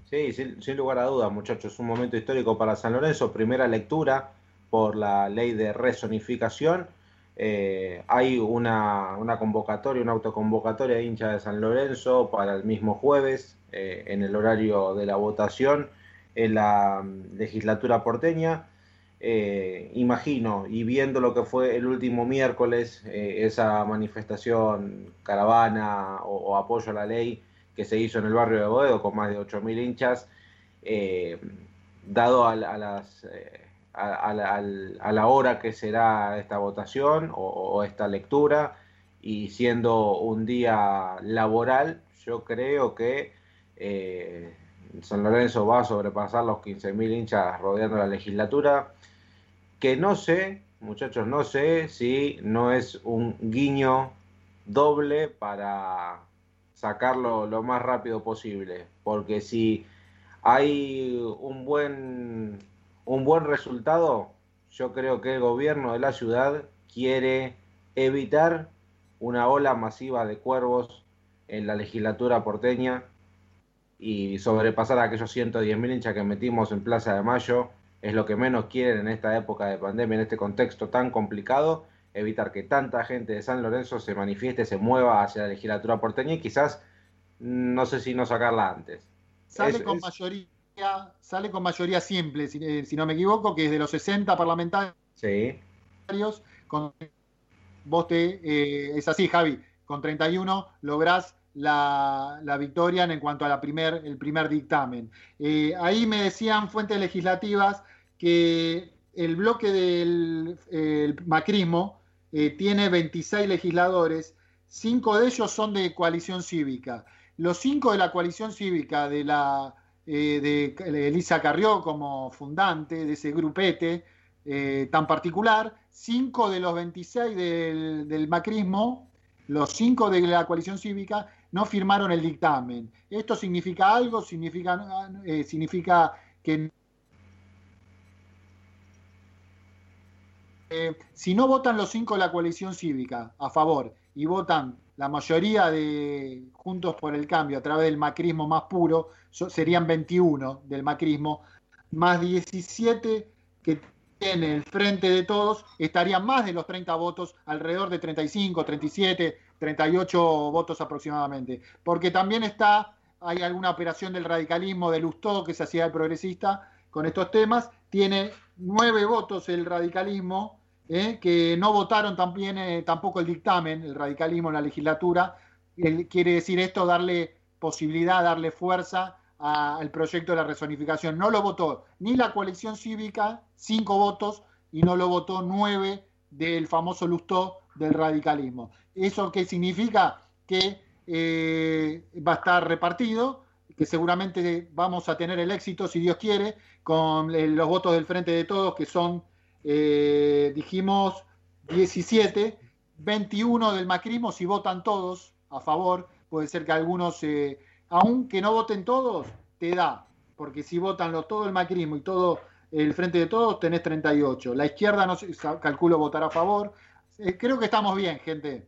[SPEAKER 8] Sí, sin, sin lugar a dudas, muchachos, un momento histórico para San Lorenzo, primera lectura por la ley de rezonificación. Eh, hay una, una, convocatoria, una autoconvocatoria de hincha de San Lorenzo para el mismo jueves, eh, en el horario de la votación, en la mm, legislatura porteña. Eh, imagino, y viendo lo que fue el último miércoles, esa manifestación, caravana o, apoyo a la ley que se hizo en el barrio de Boedo con más de 8.000 hinchas, dado a las, a, la hora que será esta votación o, esta lectura, y siendo un día laboral, yo creo que San Lorenzo va a sobrepasar los 15.000 hinchas rodeando la legislatura que no sé, muchachos, no sé si no es un guiño doble para sacarlo lo más rápido posible, porque si hay un buen un buen resultado, yo creo que el gobierno de la ciudad quiere evitar una ola masiva de cuervos en la legislatura porteña y sobrepasar a aquellos 110.000 hinchas que metimos en Plaza de Mayo es lo que menos quieren en esta época de pandemia, en este contexto tan complicado, evitar que tanta gente de San Lorenzo se manifieste, se mueva hacia la legislatura porteña y quizás, no sé si no sacarla antes.
[SPEAKER 4] Sale, es, con, es... Mayoría, sale con mayoría simple, si, eh, si, no me equivoco, que es de los 60 parlamentarios.
[SPEAKER 8] Sí.
[SPEAKER 4] Con, vos te, eh, es así, Javi, con 31 lográs la, la, victoria en cuanto a la primer, el primer dictamen. Eh, ahí me decían fuentes legislativas que el bloque del el macrismo eh, tiene 26 legisladores, cinco de ellos son de coalición cívica. Los cinco de la coalición cívica de, la, eh, de Elisa Carrió como fundante de ese grupete eh, tan particular, cinco de los 26 del, del macrismo, los cinco de la coalición cívica, no firmaron el dictamen. ¿Esto significa algo? Significa, eh, significa que si no votan los cinco de la coalición cívica a favor y votan la mayoría de Juntos por el Cambio a través del macrismo más puro, serían 21 del macrismo, más 17 que tiene el frente de todos, estarían más de los 30 votos, alrededor de 35, 37, 38 votos aproximadamente. Porque también está, hay alguna operación del radicalismo de Lustó que se hacía el progresista con estos temas. Tiene nueve votos el radicalismo, eh, que no votaron también, eh, tampoco el dictamen, el radicalismo en la legislatura. Quiere decir esto, darle posibilidad, darle fuerza al proyecto de la rezonificación. No lo votó ni la coalición cívica, cinco votos, y no lo votó nueve del famoso Lustó del radicalismo. ¿Eso qué significa? Que eh, va a estar repartido, que seguramente vamos a tener el éxito, si Dios quiere, con los votos del Frente de Todos, que son, eh, dijimos, 17, 21 del macrismo, si votan todos a favor, puede ser que algunos, eh, aunque no voten todos, te da, porque si votan los, todo el macrismo y todo el Frente de Todos, tenés 38. La izquierda, no calculo, votará a favor. creo que estamos bien, gente.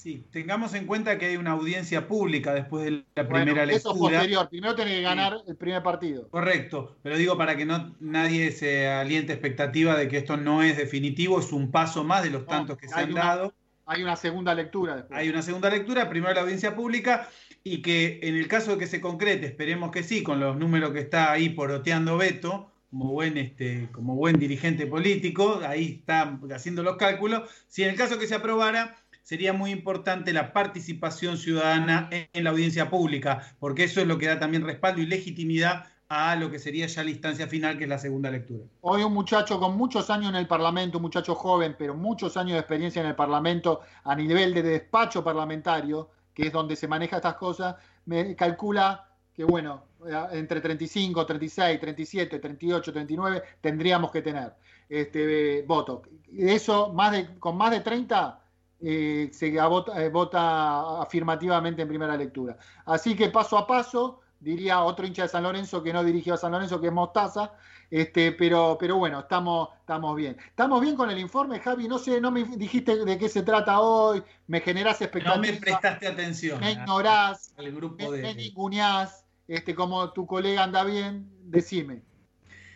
[SPEAKER 7] Sí, tengamos en cuenta que hay una audiencia pública después de la
[SPEAKER 4] bueno,
[SPEAKER 7] primera lectura.
[SPEAKER 4] Eso posterior, primero tiene que ganar sí. el primer partido.
[SPEAKER 7] Correcto, pero digo para que no nadie se aliente expectativa de que esto no es definitivo, es un paso más de los tantos que se han
[SPEAKER 4] una,
[SPEAKER 7] dado.
[SPEAKER 4] Hay una segunda lectura después.
[SPEAKER 7] Hay una segunda lectura, primero la audiencia pública y que en el caso de que se concrete, esperemos que sí, con los números que está ahí poroteando Beto, como buen, este, como buen dirigente político, ahí está haciendo los cálculos, si en el caso que se aprobara sería muy importante la participación ciudadana en la audiencia pública, porque eso es lo que da también respaldo y legitimidad a lo que sería ya la instancia final, que es la segunda lectura.
[SPEAKER 4] Hoy un muchacho con muchos años en el Parlamento, un muchacho joven, pero muchos años de experiencia en el Parlamento a nivel de despacho parlamentario, que es donde se maneja estas cosas, me calcula que, bueno, entre 35, 36, 37, 38, 39 tendríamos que tener este voto. Eso, más de, con más de 30 eh, se vota, eh, vota, afirmativamente en primera lectura. Así que paso a paso, diría otro hincha de San Lorenzo que no dirigió a San Lorenzo, que es Mostaza, este, pero, pero bueno, estamos, estamos bien. Estamos bien con el informe, Javi, no sé, no me dijiste de qué se trata hoy, me generás expectativas.
[SPEAKER 7] No me prestaste atención.
[SPEAKER 4] Me ignorás,
[SPEAKER 7] al grupo
[SPEAKER 4] me,
[SPEAKER 7] de...
[SPEAKER 4] me ninguneás, este, como tu colega anda bien, decime.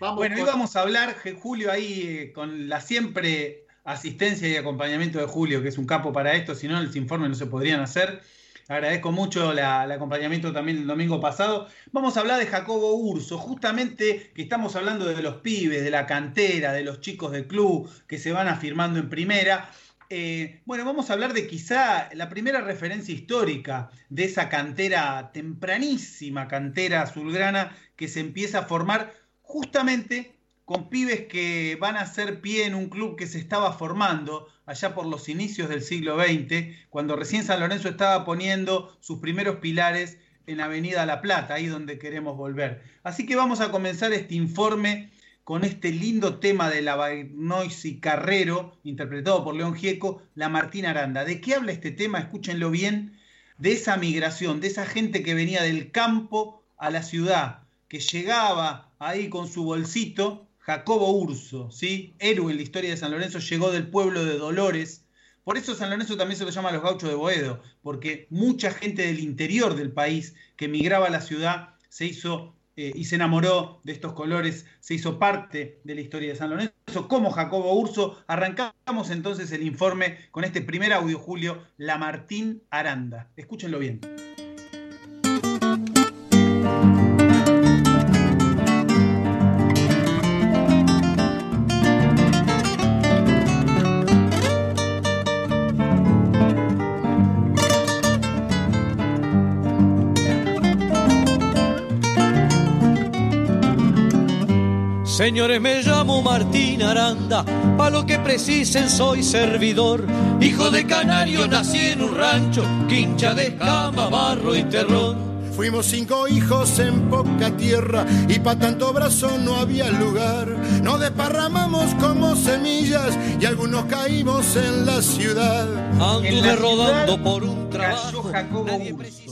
[SPEAKER 7] Vamos bueno, hoy vamos a hablar, Julio, ahí eh, con la siempre asistencia y acompañamiento de Julio, que es un capo para esto, si no, los informes no se podrían hacer. Agradezco mucho el acompañamiento también el domingo pasado. Vamos a hablar de Jacobo Urso, justamente que estamos hablando de los pibes, de la cantera, de los chicos del club que se van afirmando en primera. Eh, bueno, vamos a hablar de quizá la primera referencia histórica de esa cantera, tempranísima cantera azulgrana que se empieza a formar justamente con pibes que van a hacer pie en un club que se estaba formando allá por los inicios del siglo XX, cuando recién San Lorenzo estaba poniendo sus primeros pilares en Avenida La Plata, ahí donde queremos volver. Así que vamos a comenzar este informe con este lindo tema de la y Carrero, interpretado por León Gieco, la Martín Aranda. ¿De qué habla este tema? Escúchenlo bien, de esa migración, de esa gente que venía del campo a la ciudad, que llegaba ahí con su bolsito, Jacobo Urso, ¿sí? héroe en la historia de San Lorenzo, llegó del pueblo de Dolores. Por eso San Lorenzo también se lo llama los gauchos de Boedo, porque mucha gente del interior del país que migraba a la ciudad se hizo eh, y se enamoró de estos colores, se hizo parte de la historia de San Lorenzo, como Jacobo Urso. Arrancamos entonces el informe con este primer audio, Julio, La Martín Aranda. Escúchenlo bien.
[SPEAKER 18] Señores, me llamo Martín Aranda, pa' lo que precisen soy servidor. Hijo de canario, nací en un rancho, quincha de escama, barro y terrón.
[SPEAKER 19] Fuimos cinco hijos en poca tierra y pa' tanto brazo no había lugar. Nos desparramamos como semillas y algunos caímos en la ciudad.
[SPEAKER 7] En la ciudad cayó Jacobo Urso.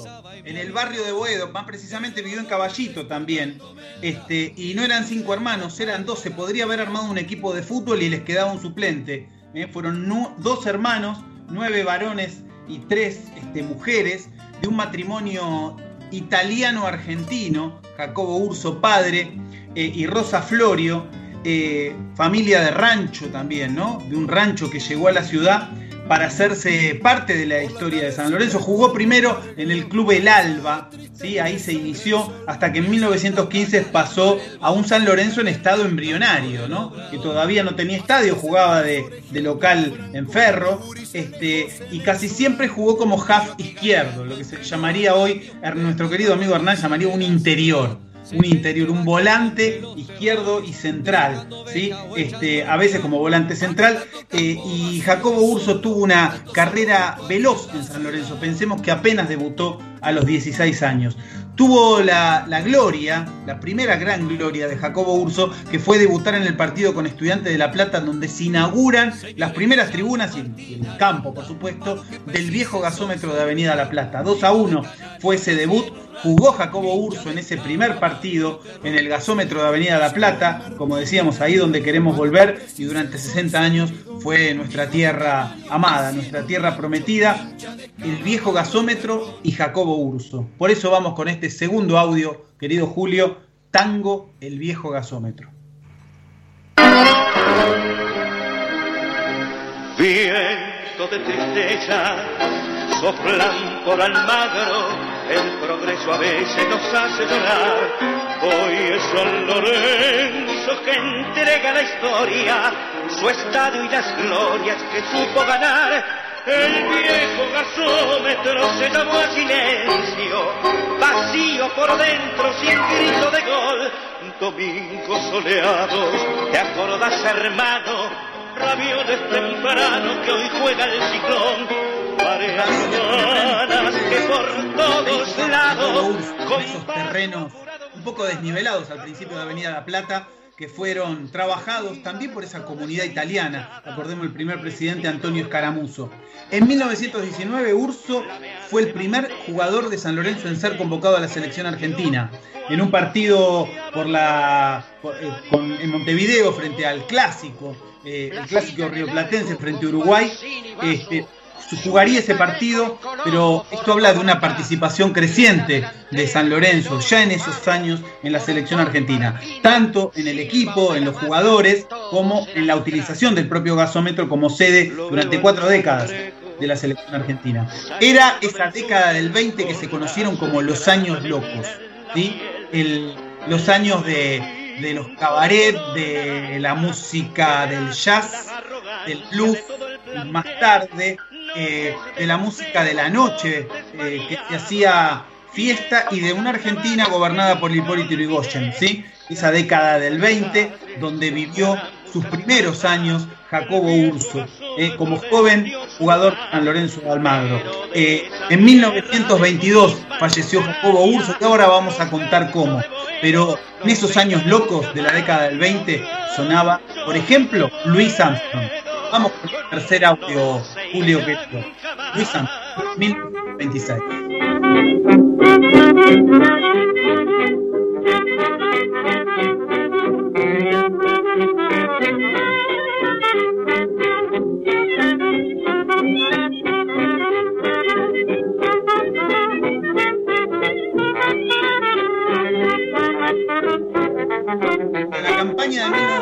[SPEAKER 7] En el barrio de Boedo, más precisamente vivió en Caballito también. Este, y no eran cinco hermanos, eran dos. Se podría haber armado un equipo de fútbol y les quedaba un suplente. ¿eh? Fueron dos hermanos, nueve varones y tres este, mujeres, de un matrimonio italiano-argentino, Jacobo Urso padre eh, y Rosa Florio, eh, familia de rancho también, ¿no? De un rancho que llegó a la ciudad para hacerse parte de la historia de San Lorenzo. Jugó primero en el club El Alba, ¿sí? ahí se inició, hasta que en 1915 pasó a un San Lorenzo en estado embrionario, ¿no? que todavía no tenía estadio, jugaba de, local en ferro, este, y casi siempre jugó como half izquierdo, lo que se llamaría hoy, nuestro querido amigo Hernán llamaría un interior un interior, un volante izquierdo y central, ¿sí? este, a veces como volante central, eh, y Jacobo Urso tuvo una carrera veloz en San Lorenzo, pensemos que apenas debutó a los 16 años. Tuvo la, gloria, la primera gran gloria de Jacobo Urso, que fue debutar en el partido con Estudiantes de La Plata, donde se inauguran las primeras tribunas y el, y el campo, por supuesto, del viejo gasómetro de Avenida La Plata. 2 a 1 fue ese debut, jugó Jacobo Urso en ese primer partido en el gasómetro de Avenida La Plata, como decíamos, ahí donde queremos volver, y durante 60 años fue nuestra tierra amada, nuestra tierra prometida, el viejo gasómetro y Jacobo Urso. Por eso vamos con este segundo audio, querido Julio, Tango, el viejo gasómetro.
[SPEAKER 20] Viento de tristeza, soplan por Almagro, el progreso a veces nos hace llorar. Hoy es San Lorenzo que entrega la historia, su estadio y las glorias que supo ganar. El viejo gasómetro se llamó a silencio, vacío por dentro sin grito de gol. Domingos soleados, ¿te acordás hermano? Ravioles tempranos que hoy juega el ciclón. Mareas humanas que por todos lados
[SPEAKER 7] esos terrenos un poco desnivelados al principio de Avenida La Plata, que fueron trabajados también por esa comunidad italiana. Recordemos el primer presidente Antonio Escaramuzo. En 1919 Urso fue el primer jugador de San Lorenzo en ser convocado a la selección argentina. En un partido por la, eh, en Montevideo frente al clásico, eh, el clásico rioplatense frente a Uruguay, este, jugaría ese partido, pero esto habla de una participación creciente de San Lorenzo ya en esos años en la selección argentina, tanto en el equipo, en los jugadores, como en la utilización del propio gasómetro como sede durante cuatro décadas de la selección argentina. Era esa década del 20 que se conocieron como los años locos. El- los años de, de los cabaret, de la música del jazz, del blues, más tarde eh, de la música de la noche, eh, que se hacía fiesta, y de una Argentina gobernada por Hipólito Yrigoyen, ¿sí? Esa década del 20, donde vivió sus primeros años Jacobo Urso, eh, como joven jugador San Lorenzo de Almagro. En 1922 falleció Jacobo Urso, y ahora vamos a contar cómo. Pero en esos años locos de la década del 20 sonaba, por ejemplo, Luis Armstrong. Vamos con tercer audio, Julio querido. Luis Armstrong, 1926. En la campaña de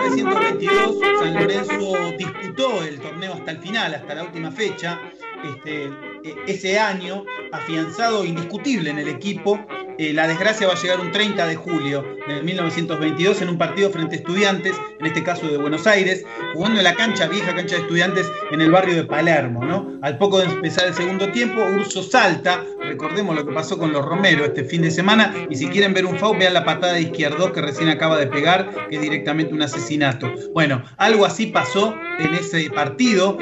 [SPEAKER 7] hasta final, hasta la última fecha. Este, eh, ese año, afianzado indiscutible en el equipo, eh, la desgracia va a llegar un 30 de julio de 1922 en un partido frente a estudiantes, en este caso de Buenos Aires, jugando en la cancha, vieja cancha de estudiantes en el barrio de Palermo. ¿no? Al poco de empezar el segundo tiempo, Urso salta, recordemos lo que pasó con los Romero este fin de semana, y si quieren ver un foul, vean la patada de izquierdo que recién acaba de pegar, que es directamente un asesinato. Bueno, algo así pasó en ese partido,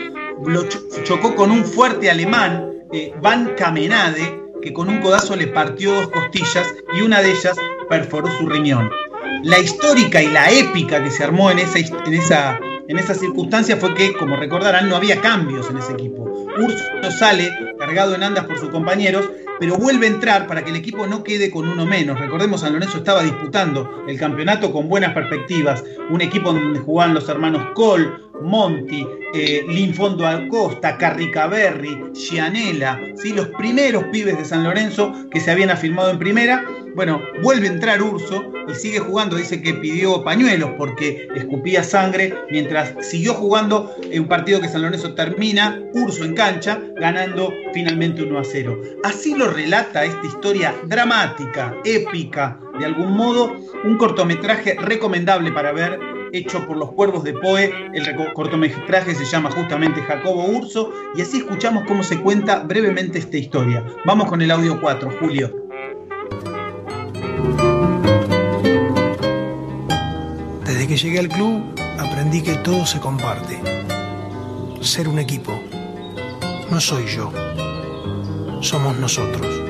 [SPEAKER 7] lo cho- chocó con un fuerte alemán, eh, Van Kamenade, que con un codazo le partió dos costillas y una de ellas perforó su riñón. La histórica y la épica que se armó en esa, en esa, en circunstancia fue que, como recordarán, no había cambios en ese equipo. Urso sale cargado en andas por sus compañeros, pero vuelve a entrar para que el equipo no quede con uno menos. Recordemos, San Lorenzo estaba disputando el campeonato con buenas perspectivas. Un equipo donde jugaban los hermanos Cole, Monti, eh, Linfondo Acosta, Carricaberri, Gianella, ¿sí? los primeros pibes de San Lorenzo que se habían afirmado en primera. Bueno, vuelve a entrar Urso y sigue jugando. Dice que pidió pañuelos porque escupía sangre mientras siguió jugando en un partido que San Lorenzo termina, Urso en cancha, ganando finalmente 1 a 0. Así lo relata esta historia dramática, épica, de algún modo, un cortometraje recomendable para ver hecho por los cuervos de Poe. El cortometraje se llama justamente Jacobo Urso y así escuchamos cómo se cuenta brevemente esta historia. Vamos con el audio 4, Julio.
[SPEAKER 21] Desde que llegué al club aprendí que todo se comparte. Ser un equipo. No soy yo. Somos nosotros.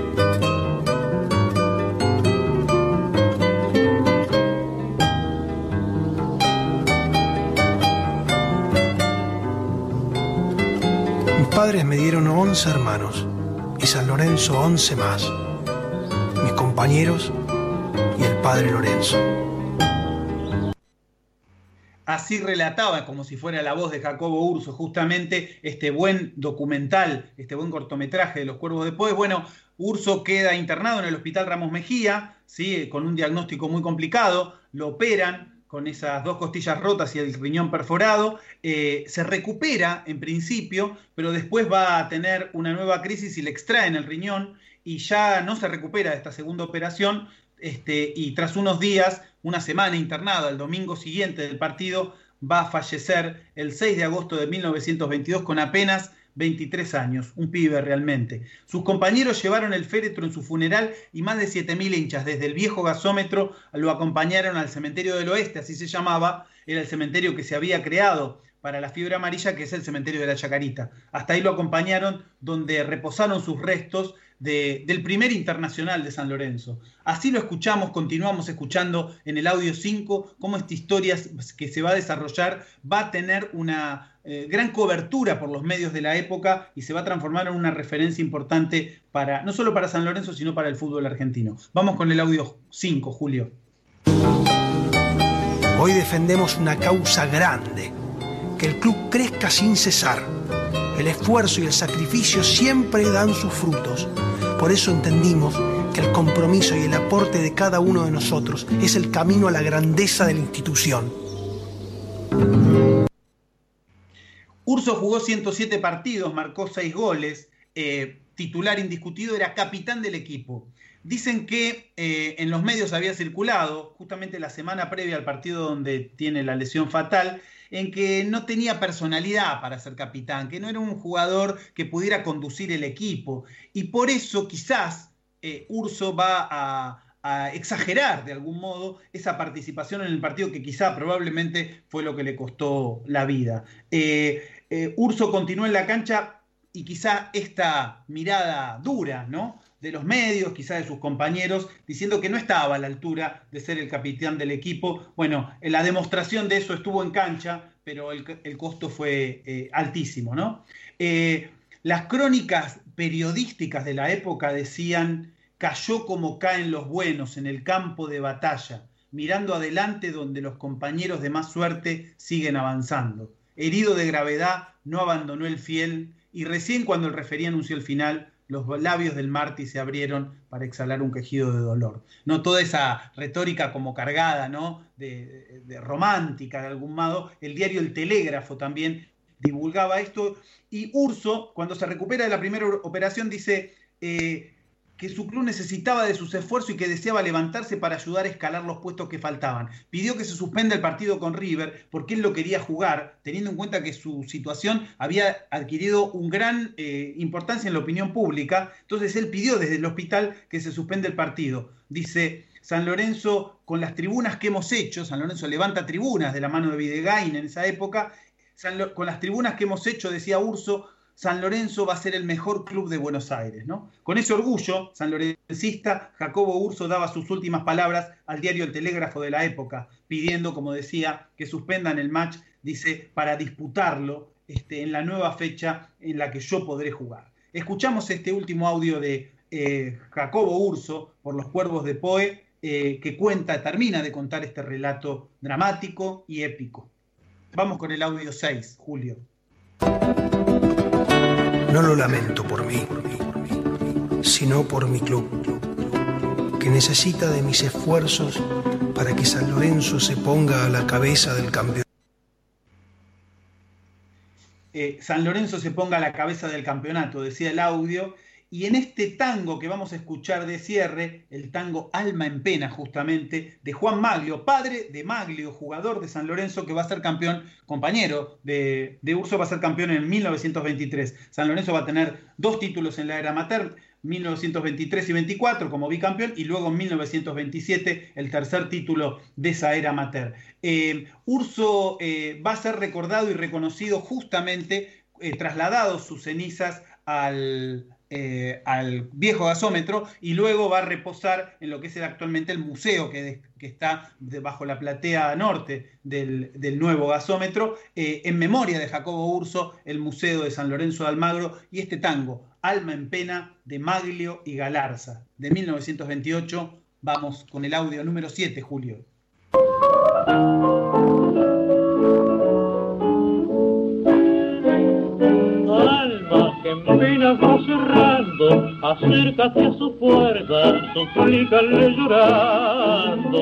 [SPEAKER 21] Padres me dieron 11 hermanos y San Lorenzo 11 más. Mis compañeros y el padre Lorenzo.
[SPEAKER 7] Así relataba, como si fuera la voz de Jacobo Urso, justamente este buen documental, este buen cortometraje de los Cuervos de Poe. Bueno, Urso queda internado en el Hospital Ramos Mejía, ¿sí? con un diagnóstico muy complicado, lo operan con esas dos costillas rotas y el riñón perforado, eh, se recupera en principio, pero después va a tener una nueva crisis y le extraen el riñón y ya no se recupera de esta segunda operación, este, y tras unos días, una semana internada, el domingo siguiente del partido, va a fallecer el 6 de agosto de 1922 con apenas 23 años, un pibe realmente. Sus compañeros llevaron el féretro en su funeral y más de 7.000 hinchas desde el viejo gasómetro lo acompañaron al cementerio del oeste, así se llamaba, era el cementerio que se había creado para la fiebre amarilla, que es el cementerio de la Chacarita. Hasta ahí lo acompañaron, donde reposaron sus restos de- del primer internacional de San Lorenzo. Así lo escuchamos, continuamos escuchando en el audio 5, cómo esta historia que se va a desarrollar va a tener una eh, gran cobertura por los medios de la época y se va a transformar en una referencia importante para, no solo para San Lorenzo, sino para el fútbol argentino. Vamos con el audio 5, Julio.
[SPEAKER 21] Hoy defendemos una causa grande, que el club crezca sin cesar. El esfuerzo y el sacrificio siempre dan sus frutos. Por eso entendimos que el compromiso y el aporte de cada uno de nosotros es el camino a la grandeza de la institución.
[SPEAKER 7] Urso jugó 107 partidos, marcó 6 goles, eh, titular indiscutido, era capitán del equipo. Dicen que eh, en los medios había circulado, justamente la semana previa al partido donde tiene la lesión fatal, en que no tenía personalidad para ser capitán, que no era un jugador que pudiera conducir el equipo. Y por eso quizás eh, Urso va a, exagerar de algún modo esa participación en el partido que quizá probablemente fue lo que le costó la vida. Eh, Urso continuó en la cancha y quizá esta mirada dura, ¿no? de los medios, quizá de sus compañeros, diciendo que no estaba a la altura de ser el capitán del equipo. Bueno, la demostración de eso estuvo en cancha, pero el, el costo fue eh, altísimo, ¿no? Eh, las crónicas periodísticas de la época decían, cayó como caen los buenos en el campo de batalla, mirando adelante donde los compañeros de más suerte siguen avanzando. Herido de gravedad, no abandonó el fiel y recién cuando el referí anunció el final, los labios del Marty se abrieron para exhalar un quejido de dolor. No toda esa retórica como cargada, ¿no? De, de, romántica de algún modo. El diario El Telégrafo también divulgaba esto. Y Urso, cuando se recupera de la primera operación, dice eh, que su club necesitaba de sus esfuerzos y que deseaba levantarse para ayudar a escalar los puestos que faltaban. Pidió que se suspenda el partido con River porque él lo quería jugar, teniendo en cuenta que su situación había adquirido un gran eh, importancia en la opinión pública. Entonces él pidió desde el hospital que se suspenda el partido. Dice, San Lorenzo, con las tribunas que hemos hecho, San Lorenzo levanta tribunas de la mano de Videgain en esa época, San, con las tribunas que hemos hecho, decía Urso, San Lorenzo va a ser el mejor club de Buenos Aires. ¿no? Con ese orgullo san lorencista, Jacobo Urso daba sus últimas palabras al diario El Telégrafo de la época, pidiendo, como decía, que suspendan el match, dice, para disputarlo este, en la nueva fecha en la que yo podré jugar. Escuchamos este último audio de eh, Jacobo Urso por los Cuervos de Poe, eh, que cuenta, termina de contar este relato dramático y épico. Vamos con el audio 6, Julio.
[SPEAKER 21] No lo lamento por mí, sino por mi club, que necesita de mis esfuerzos para que San Lorenzo se ponga a la cabeza del campeonato.
[SPEAKER 7] Eh, San Lorenzo se ponga a la cabeza del campeonato, decía el audio, y en este tango que vamos a escuchar de cierre, el tango Alma en Pena, justamente, de Juan Maglio, padre de Maglio, jugador de San Lorenzo, que va a ser campeón, compañero de, Urso, va a ser campeón en 1923. San Lorenzo va a tener dos títulos en la era amateur, 1923 y 24 como bicampeón, y luego en 1927 el tercer título de esa era amateur. Eh, Urso eh, va a ser recordado y reconocido justamente, eh, trasladados sus cenizas al, eh, al viejo gasómetro y luego va a reposar en lo que es actualmente el museo que, que está debajo la platea norte del, del nuevo gasómetro, eh, en memoria de Jacobo Urso, el Museo de San Lorenzo de Almagro y este tango, Alma en Pena, de Maglio y Galarza, de 1928. Vamos con el audio número 7, Julio.
[SPEAKER 20] Apenas va cerrando, acércate a su puerta, suplícale llorando.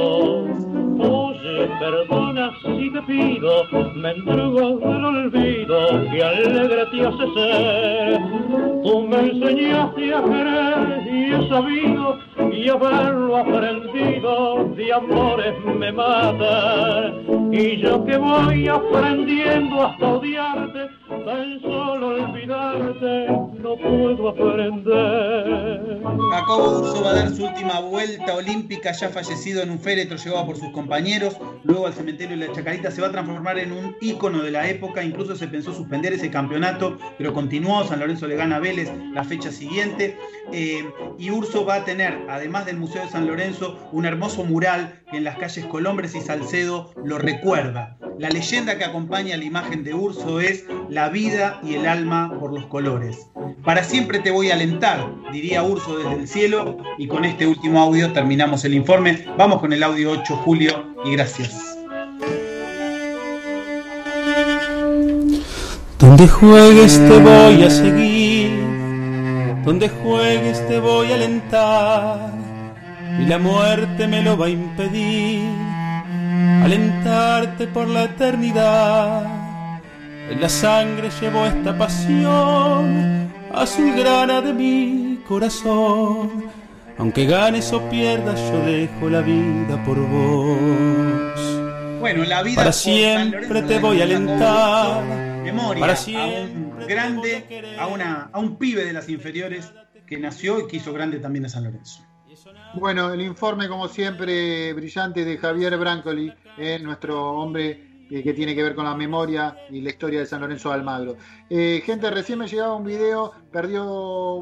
[SPEAKER 20] Oye, perdona si te pido, me entrego del olvido que alegre te hace ser. Tú me enseñaste a querer y he sabido y haberlo aprendido de amores me mata. Y yo que voy aprendiendo hasta odiarte, tan solo olvidarte no puedo aprender.
[SPEAKER 7] Jacobo Urso va a dar su última vuelta olímpica, ya fallecido en un féretro llevado por sus compañeros, luego al cementerio de la Chacarita se va a transformar en un ícono de la época, incluso se pensó suspender ese campeonato, pero continuó, San Lorenzo le gana a Vélez la fecha siguiente, eh, y Urso va a tener, además del Museo de San Lorenzo, un hermoso mural que en las calles Colombres y Salcedo lo recuerda. La leyenda que acompaña la imagen de Urso es la vida y el alma por los colores. Para siempre te voy a alentar, diría Urso desde el cielo, y con este último audio terminamos el informe. Vamos con el audio 8, Julio, y gracias.
[SPEAKER 22] Donde juegues te voy a seguir, donde juegues te voy a alentar, y la muerte me lo va a impedir, alentarte por la eternidad. En la sangre llevo esta pasión, azulgrana de mi corazón. Aunque ganes o pierdas, yo dejo la vida por vos.
[SPEAKER 7] Bueno, la vida
[SPEAKER 22] Para siempre
[SPEAKER 7] Lorenzo
[SPEAKER 22] te voy a alentar.
[SPEAKER 7] Memoria
[SPEAKER 22] Para
[SPEAKER 7] a
[SPEAKER 22] siempre
[SPEAKER 7] un grande, a, una, a un pibe de las inferiores que nació y que hizo grande también a San Lorenzo.
[SPEAKER 4] Bueno, el informe, como siempre, brillante de Javier Brancoli, eh, nuestro hombre eh, que tiene que ver con la memoria y la historia de San Lorenzo de Almagro. Eh, gente, recién me llegaba un video, perdió,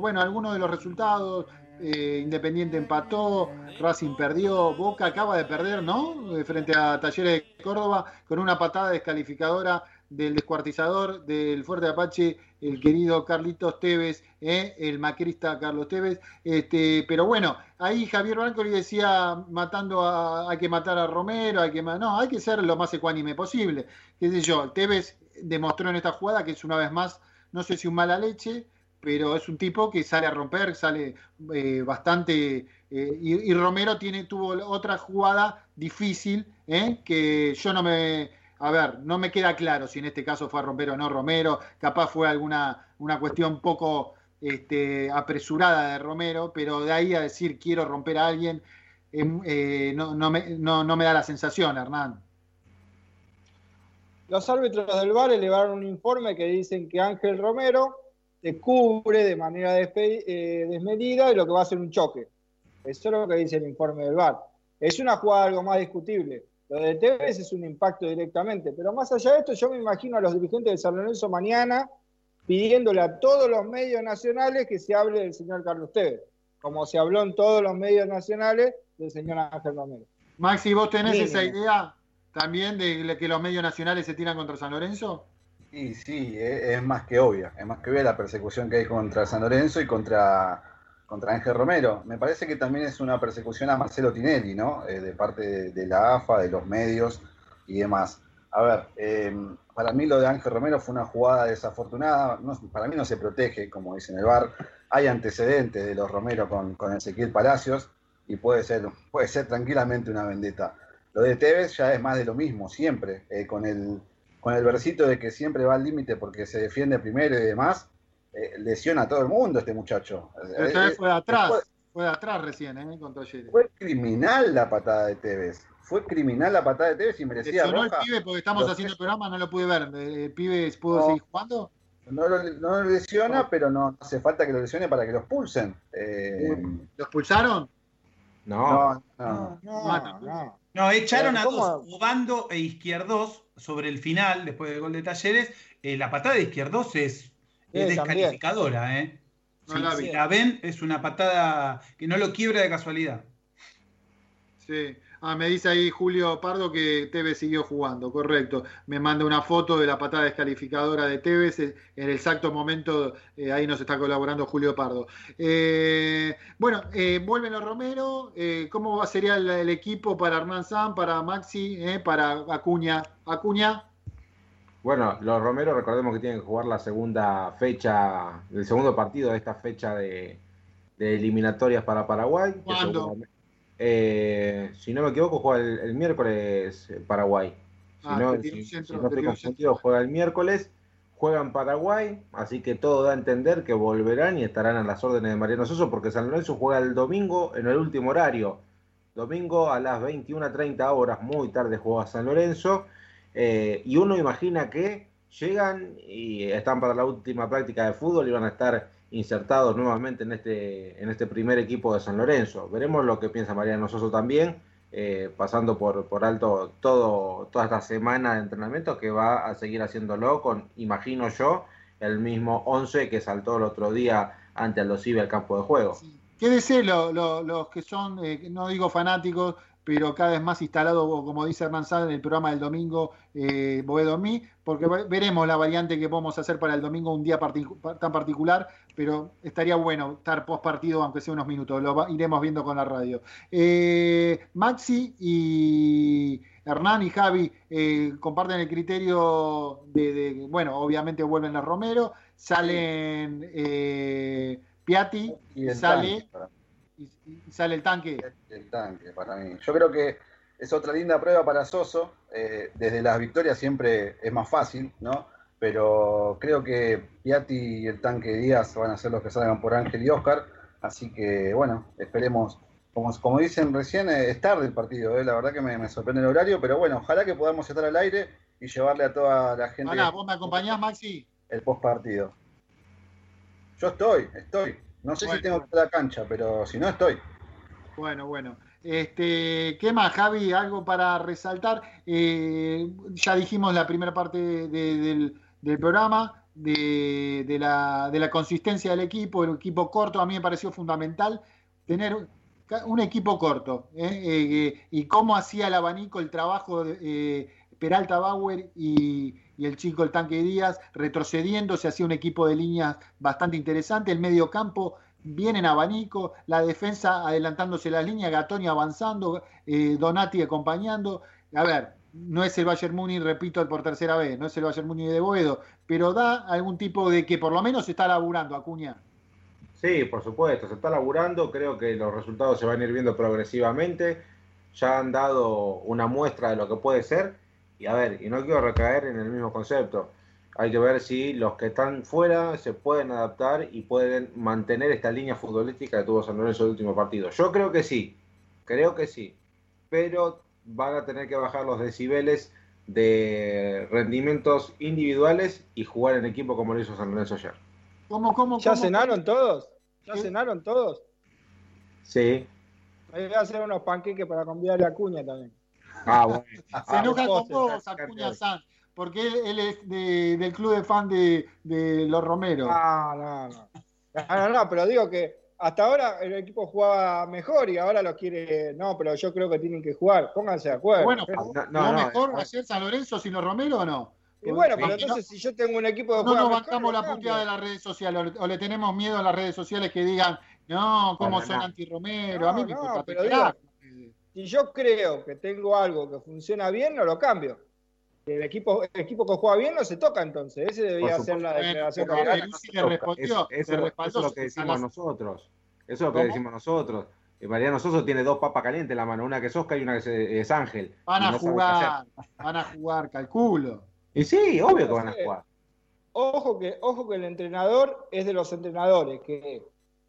[SPEAKER 4] bueno, algunos de los resultados. eh, Independiente empató, Racing perdió, Boca acaba de perder, ¿no? Frente a Talleres de Córdoba, con una patada descalificadora del descuartizador del Fuerte Apache, el querido Carlitos Tevez, ¿eh? el macrista Carlos Tevez. Este, pero bueno, ahí Javier Brancoli decía matando a, hay que matar a Romero, hay que no, hay que ser lo más ecuánime posible. Qué sé yo, Tevez demostró en esta jugada que es una vez más, no sé si un mala leche, pero es un tipo que sale a romper, sale eh, bastante. eh, y, y Romero tiene, tuvo otra jugada difícil, que yo no me. A ver, no me queda claro si en este caso fue a romper o no Romero. Capaz fue alguna una cuestión poco este, apresurada de Romero, pero de ahí a decir quiero romper a alguien, em, eh, no, no me, da la sensación, Hernán.
[SPEAKER 6] Los árbitros del VAR elevaron un informe que dicen que Ángel Romero te cubre de manera eh, desmedida y lo que va a ser un choque. Eso es lo que dice el informe del VAR. Es una jugada algo más discutible. Lo de Tevez es un impacto directamente. Pero más allá de esto, yo me imagino a los dirigentes de San Lorenzo mañana pidiéndole a todos los medios nacionales que se hable del señor Carlos Tevez, como se habló en todos los medios nacionales del señor Ángel Romero.
[SPEAKER 4] Maxi, ¿vos tenés
[SPEAKER 6] Mínimo.
[SPEAKER 4] esa idea también de que los medios nacionales se tiran contra San Lorenzo?
[SPEAKER 5] Y sí, es más que obvia. Es más que obvia la persecución que hay contra San Lorenzo y contra, contra Ángel Romero. Me parece que también es una persecución a Marcelo Tinelli, ¿no? Eh, de parte de, la AFA, de los medios y demás. A ver, eh, para mí lo de Ángel Romero fue una jugada desafortunada. No- para mí no se protege, como dice el bar. Hay antecedentes de los Romero con, con Ezequiel Palacios y puede ser, puede ser tranquilamente una vendetta. Lo de Tevez ya es más de lo mismo, siempre, eh, con el con el versito de que siempre va al límite porque se defiende primero y demás, lesiona a todo el mundo este muchacho.
[SPEAKER 4] Pero esta
[SPEAKER 5] Eh,
[SPEAKER 4] vez fue de atrás,
[SPEAKER 5] Fue,
[SPEAKER 4] fue de atrás recién, ¿eh? Con Talleres.
[SPEAKER 5] fue criminal la patada de Tevez. Fue criminal la patada de Tevez y merecía
[SPEAKER 4] Lesionó el
[SPEAKER 5] roja.
[SPEAKER 4] pibe porque estamos
[SPEAKER 5] Los-
[SPEAKER 4] haciendo el programa, no lo pude ver. ¿El pibe pudo
[SPEAKER 5] No.
[SPEAKER 4] seguir jugando?
[SPEAKER 5] No lo, no lo lesiona, pero no hace falta que lo lesione para que lo expulsen. Eh,
[SPEAKER 4] ¿Lo expulsaron?
[SPEAKER 5] no, no.
[SPEAKER 6] No, no.
[SPEAKER 7] No, echaron a dos, Obando e Izquierdos, sobre el final, después del gol de Talleres. Eh, la patada de Izquierdos es, es descalificadora, ¿eh?
[SPEAKER 4] No
[SPEAKER 7] Si-
[SPEAKER 4] la
[SPEAKER 7] si
[SPEAKER 4] vi.
[SPEAKER 7] la ven, es una patada que no lo quiebra de casualidad.
[SPEAKER 4] Sí. Ah, me dice ahí Julio Pardo que Tevez siguió jugando, correcto. Me manda una foto de la patada descalificadora de Tevez eh, en el exacto momento, eh, ahí nos está colaborando Julio Pardo. Eh, bueno, eh, vuelven los Romero, ¿cómo sería el, el equipo para Hernán San, para Maxi, para Acuña? Acuña,
[SPEAKER 8] Bueno, los Romero recordemos que tienen que jugar la segunda fecha, el segundo partido de esta fecha de, de eliminatorias para Paraguay.
[SPEAKER 4] ¿Cuándo?
[SPEAKER 8] eh, si no me equivoco, juega el, el miércoles eh, Paraguay. Si
[SPEAKER 4] Ah,
[SPEAKER 8] no, si-
[SPEAKER 4] un centro,
[SPEAKER 8] si no estoy confundido, juega el miércoles. Juegan Paraguay, así que todo da a entender que volverán y estarán a las órdenes de Mariano Soso porque San Lorenzo juega el domingo en el último horario. Domingo a las 21.30 horas, muy tarde juega San Lorenzo. Eh, y uno imagina que llegan y están para la última práctica de fútbol y van a estar insertados nuevamente en este, en este primer equipo de San Lorenzo. Veremos lo que piensa Mariano Soso también, eh, pasando por, alto todo, toda esta semana de entrenamiento que va a seguir haciéndolo con, imagino yo, el mismo 11 que saltó el otro día ante Aldo Civi al campo de juego.
[SPEAKER 4] quédese lo- lo- los que son, eh, no digo fanáticos, pero cada vez más instalados, como dice Hernán Sáenz en el programa del domingo, eh, Boedo Mí, porque ve- veremos la variante que podemos hacer para el domingo, un día particu- tan particular, pero estaría bueno estar post partido, aunque sea unos minutos, lo iremos viendo con la radio. Eh, Maxi y Hernán y Javi eh, comparten el criterio de, de- bueno, obviamente vuelven los Romero, salen eh, Piatti,
[SPEAKER 5] Y
[SPEAKER 4] sale, y, y sale el tanque.
[SPEAKER 5] el tanque para mí. Yo creo que es otra linda prueba para Soso. eh, desde las victorias siempre es más fácil, ¿no? Pero creo que Piatti y el tanque Díaz van a ser los que salgan por Ángel y Oscar. Así que, bueno, esperemos. Como, como dicen recién, eh, es tarde el partido, eh, la verdad que me, me sorprende el horario, pero bueno, ojalá que podamos estar al aire y llevarle a toda la gente
[SPEAKER 4] Pará, ¿vos me acompañás, Maxi?
[SPEAKER 5] el post partido. Yo estoy, estoy. No sé
[SPEAKER 4] Bueno.
[SPEAKER 5] si tengo que ir a la cancha, pero si no estoy.
[SPEAKER 4] Bueno, bueno. Este, ¿Qué más, Javi? ¿Algo para resaltar? Eh, ya dijimos la primera parte de- del, del programa, de, de la, de la consistencia del equipo, el equipo corto, a mí me pareció fundamental tener un- equipo corto. ¿eh? Eh, y cómo hacía el abanico el trabajo de Peralta Bauer y, y el chico el tanque Díaz, retrocediendo, se hacía un equipo de líneas bastante interesante, el medio campo bien en abanico, la defensa adelantándose las líneas, Gatoni avanzando, eh, Donati acompañando. A ver, no es el Bayern Múnich, repito por tercera vez, no es el Bayern Múnich de Boedo, pero da algún tipo de que por lo menos se está laburando, Acuña.
[SPEAKER 8] Sí, por supuesto, se está laburando, creo que los resultados se van a ir viendo progresivamente, ya han dado una muestra de lo que puede ser, y a ver, y no quiero recaer en el mismo concepto, hay que ver si los que están fuera se pueden adaptar y pueden mantener esta línea futbolística que tuvo San Lorenzo en el último partido. Yo creo que sí, creo que sí, pero van a tener que bajar los decibeles de rendimientos individuales y jugar en equipo como lo hizo San Lorenzo ayer.
[SPEAKER 4] ¿Cómo, cómo,
[SPEAKER 6] ¿Ya
[SPEAKER 4] cómo?
[SPEAKER 6] cenaron todos? ¿Ya cenaron todos?
[SPEAKER 8] Sí.
[SPEAKER 6] Ahí voy a hacer unos panqueques para convidarle a Cuña también.
[SPEAKER 8] Ah, bueno. (laughs)
[SPEAKER 4] Se enoja con vos, Acuña Sanz, porque él, él es de- del club de fan de, de los Romero.
[SPEAKER 6] No, no, no. No, no, no, pero digo que hasta ahora el equipo jugaba mejor y ahora lo quiere. No, pero yo creo que tienen que jugar. Pónganse de acuerdo.
[SPEAKER 4] Bueno,
[SPEAKER 6] Pero-
[SPEAKER 4] ¿jugó
[SPEAKER 8] no, no,
[SPEAKER 4] mejor
[SPEAKER 8] no.
[SPEAKER 4] ayer San Lorenzo sin los Romero o no?
[SPEAKER 6] y bueno, pero entonces si yo tengo un equipo que
[SPEAKER 4] no nos bancamos la puteada de las redes sociales o, le tenemos miedo a las redes sociales que digan, no, cómo son anti-Romero, a mí me importa
[SPEAKER 6] pero digo. Si yo creo que tengo algo que funciona bien, no lo cambio. El equipo, el equipo que juega bien no se toca entonces. Ese debería ser la declaración que haga.
[SPEAKER 4] Peruzzi le respondió,
[SPEAKER 8] Eso, es lo que decimos
[SPEAKER 4] las-
[SPEAKER 8] nosotros. Eso es lo que
[SPEAKER 4] ¿Cómo?
[SPEAKER 8] decimos nosotros. Y Mariano Soso tiene dos papas calientes en la mano, una que es Oscar y una que es, es Ángel.
[SPEAKER 4] Van a
[SPEAKER 8] no
[SPEAKER 4] jugar, van a jugar, calculo.
[SPEAKER 8] Y sí, obvio que van a jugar.
[SPEAKER 6] Ojo que, ojo que el entrenador es de los entrenadores, que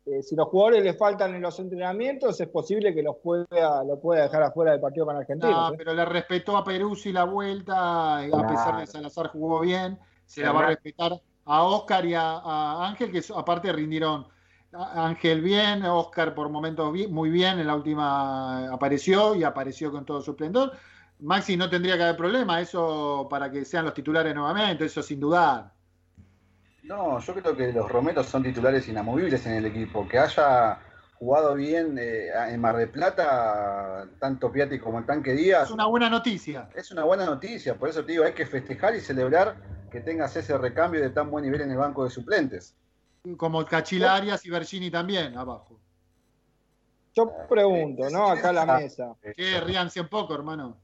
[SPEAKER 6] eh, si los jugadores le faltan en los entrenamientos, es posible que los pueda, lo pueda dejar afuera del partido con Argentina.
[SPEAKER 4] No, pero le respetó a Peruzzi la vuelta, a pesar de que Salazar jugó bien, se la va a respetar a Oscar y a, a Ángel, que aparte rindieron Ángel bien, Oscar por momentos muy bien, en la última apareció y apareció con todo su esplendor. Maxi no tendría que haber problema, eso para que sean los titulares nuevamente, eso sin dudar.
[SPEAKER 5] No, yo creo que los Romeros son titulares inamovibles en el equipo. Que haya jugado bien eh, en Mar del Plata, tanto Piatti como el Tanque Díaz,
[SPEAKER 4] Es una buena noticia.
[SPEAKER 5] es una buena noticia. Por eso te digo, hay que festejar y celebrar que tengas ese recambio de tan buen nivel en el banco de suplentes.
[SPEAKER 4] Como Cachila Arias y Bergini también abajo.
[SPEAKER 6] Yo pregunto, ¿no? Acá a la mesa.
[SPEAKER 4] Que ríanse un poco, hermano.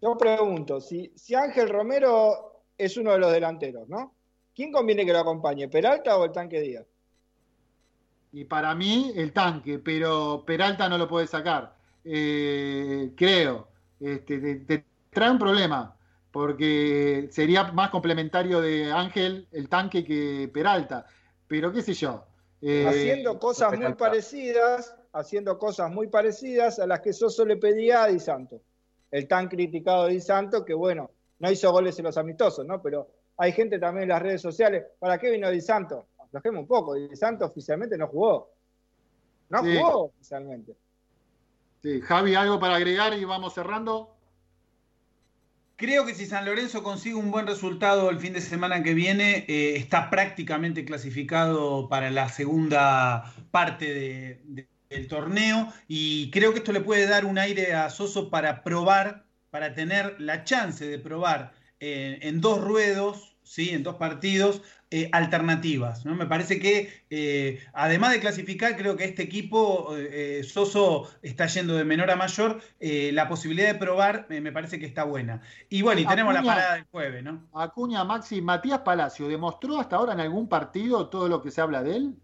[SPEAKER 6] Yo pregunto, si, si Ángel Romero es uno de los delanteros, ¿no? ¿Quién conviene que lo acompañe, Peralta o el tanque Díaz?
[SPEAKER 4] Y para mí, el tanque, pero Peralta no lo puede sacar. Eh, creo. Este, te, te trae un problema, porque sería más complementario de Ángel el tanque que Peralta. Pero qué sé yo. Eh,
[SPEAKER 6] haciendo cosas muy parecidas, haciendo cosas muy parecidas a las que Soso le pedía a Di Santo. El tan criticado Di Santo, que bueno, no hizo goles en los amistosos, ¿no? Pero hay gente también en las redes sociales. ¿Para qué vino Di Santo? Aflojemos un poco. Di Santo oficialmente no jugó. No
[SPEAKER 4] Sí.
[SPEAKER 6] jugó oficialmente.
[SPEAKER 4] Sí, Javi, ¿algo para agregar y vamos cerrando?
[SPEAKER 7] Creo que si San Lorenzo consigue un buen resultado el fin de semana que viene, eh, está prácticamente clasificado para la segunda parte de- de- del torneo y creo que esto le puede dar un aire a Soso para probar, para tener la chance de probar eh, en dos ruedos, ¿sí? en dos partidos, eh, alternativas. ¿no? Me parece que, eh, además de clasificar, creo que este equipo, eh, Soso está yendo de menor a mayor, la posibilidad de probar me parece que está buena. Y bueno, y tenemos la parada del jueves, ¿no?
[SPEAKER 4] Acuña, Maxi, Matías Palacio, ¿demostró hasta ahora en algún partido todo lo que se habla de él?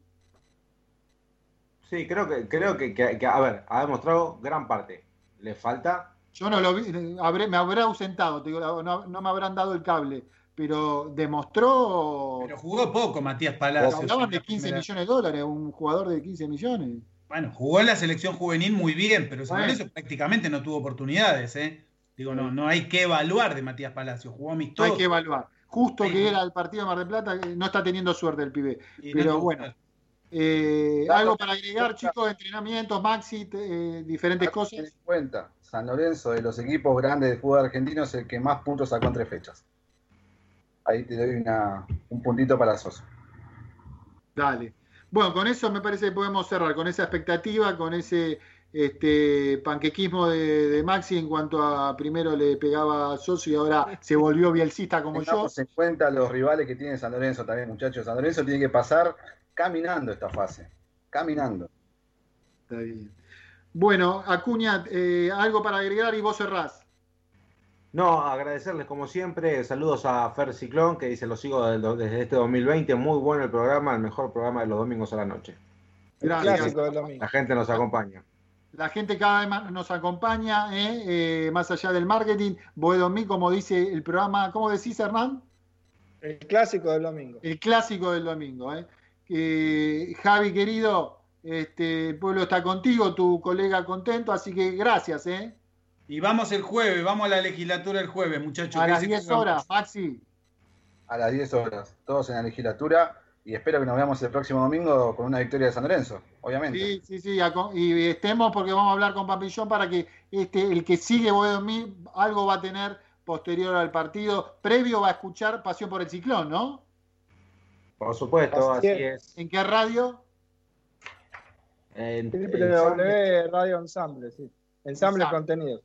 [SPEAKER 8] Sí, creo que, creo que, que a ver, ha demostrado gran parte. Le falta
[SPEAKER 4] yo no lo vi, me habré ausentado, no, me habrán dado el cable, pero demostró.
[SPEAKER 7] Pero jugó poco Matías Palacios.
[SPEAKER 4] Hablaban de 15 millones de dólares, un jugador de 15 millones.
[SPEAKER 7] Bueno, jugó en la selección juvenil muy bien, pero sobre eso prácticamente no tuvo oportunidades, ¿eh? Digo, no, no hay que evaluar de Matías Palacios, jugó amistoso.
[SPEAKER 4] No hay que evaluar. Justo que era el partido de Mar del Plata, no está teniendo suerte el pibe. pero bueno. Eh, algo para agregar, chicos, entrenamientos, Maxi, eh, diferentes cosas. En
[SPEAKER 5] cuenta, San Lorenzo de los equipos grandes de fútbol argentino es el que más puntos sacó en tres fechas. Ahí te doy un puntito para Sosa.
[SPEAKER 4] Dale. Bueno, con eso me parece que podemos cerrar, con esa expectativa, con ese este, panquequismo de, Maxi en cuanto a primero le pegaba a Soso y ahora se volvió bielcista como yo.
[SPEAKER 5] en cuenta los rivales que tiene San Lorenzo también, muchachos. San Lorenzo tiene que pasar caminando esta fase, caminando.
[SPEAKER 4] Está bien. Bueno, Acuña, eh, algo para agregar y vos cerrás.
[SPEAKER 8] No, agradecerles como siempre. Saludos a Fer Ciclón, que dice, lo sigo desde este 2020. Muy bueno el programa, el mejor programa de los domingos a la noche.
[SPEAKER 4] Gracias.
[SPEAKER 8] La gente nos acompaña.
[SPEAKER 4] La gente cada vez más nos acompaña, ¿eh? Eh, más allá del marketing. Boedomí, como dice el programa, ¿cómo decís, Hernán?
[SPEAKER 6] El clásico del domingo.
[SPEAKER 4] El clásico del domingo. ¿eh? Javi, querido, este, el pueblo está contigo, tu colega contento, así que gracias, ¿eh?
[SPEAKER 7] Y vamos el jueves, vamos a la legislatura el jueves, muchachos.
[SPEAKER 4] A las 10 horas, Maxi.
[SPEAKER 5] A las 10 horas, todos en la legislatura. Y espero que nos veamos el próximo domingo con una victoria de San Lorenzo, obviamente.
[SPEAKER 4] Sí, sí, sí. Y estemos porque vamos a hablar con Papillón para que este, el que sigue mí algo va a tener posterior al partido. Previo va a escuchar Pasión por el Ciclón, ¿no?
[SPEAKER 8] Por supuesto, así, es.
[SPEAKER 4] ¿En qué radio?
[SPEAKER 6] En, www Radio Ensamble, sí. Ensamble Contenido.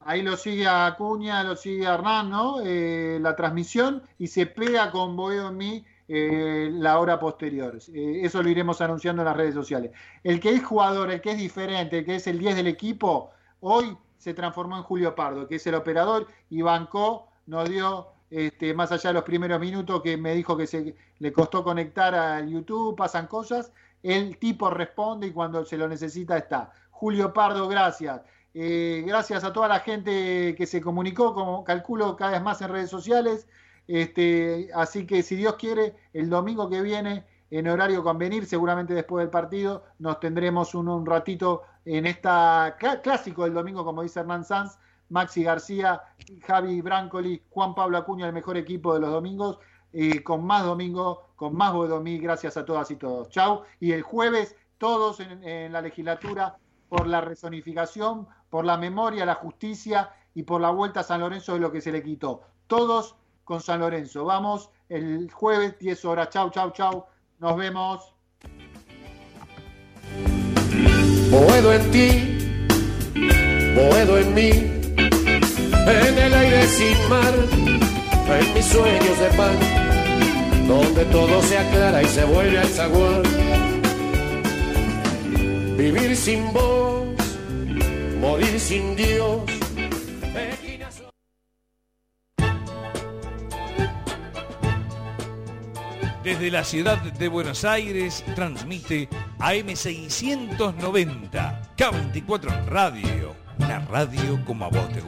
[SPEAKER 4] Ahí lo sigue Acuña, lo sigue Hernán, ¿no? Eh, la transmisión y se pega con Boedo en mí eh, la hora posterior. Eh, eso lo iremos anunciando en las redes sociales. El que es jugador, el que es diferente, el que es el 10 del equipo, hoy se transformó en Julio Pardo, que es el operador y bancó, nos dio este, más allá de los primeros minutos que me dijo que se le costó conectar al YouTube, pasan cosas, el tipo responde y cuando se lo necesita está. Julio Pardo, gracias. Eh, gracias a toda la gente que se comunicó, como calculo cada vez más en redes sociales. Este, así que si Dios quiere, el domingo que viene, en horario convenir, seguramente después del partido, nos tendremos un, ratito en esta clásico del domingo, como dice Hernán Sanz, Maxi García, Javi Brancoli, Juan Pablo Acuña, el mejor equipo de los domingos, eh, con más domingo, con más Bodomí, gracias a todas y todos. Chau. Y el jueves, todos en, la legislatura, por la resonificación, por la memoria, la justicia y por la vuelta a San Lorenzo de lo que se le quitó. Todos con San Lorenzo. Vamos el jueves, 10 horas. Chau, chau, chau. Nos vemos.
[SPEAKER 3] Boedo en ti, Boedo en mí en el aire sin mar, en mis sueños de pan, donde todo se aclara y se vuelve al zaguán. Vivir sin vos, morir sin Dios.
[SPEAKER 23] Desde la ciudad de Buenos Aires transmite AM690, K24 Radio, una radio como a vos te gusta.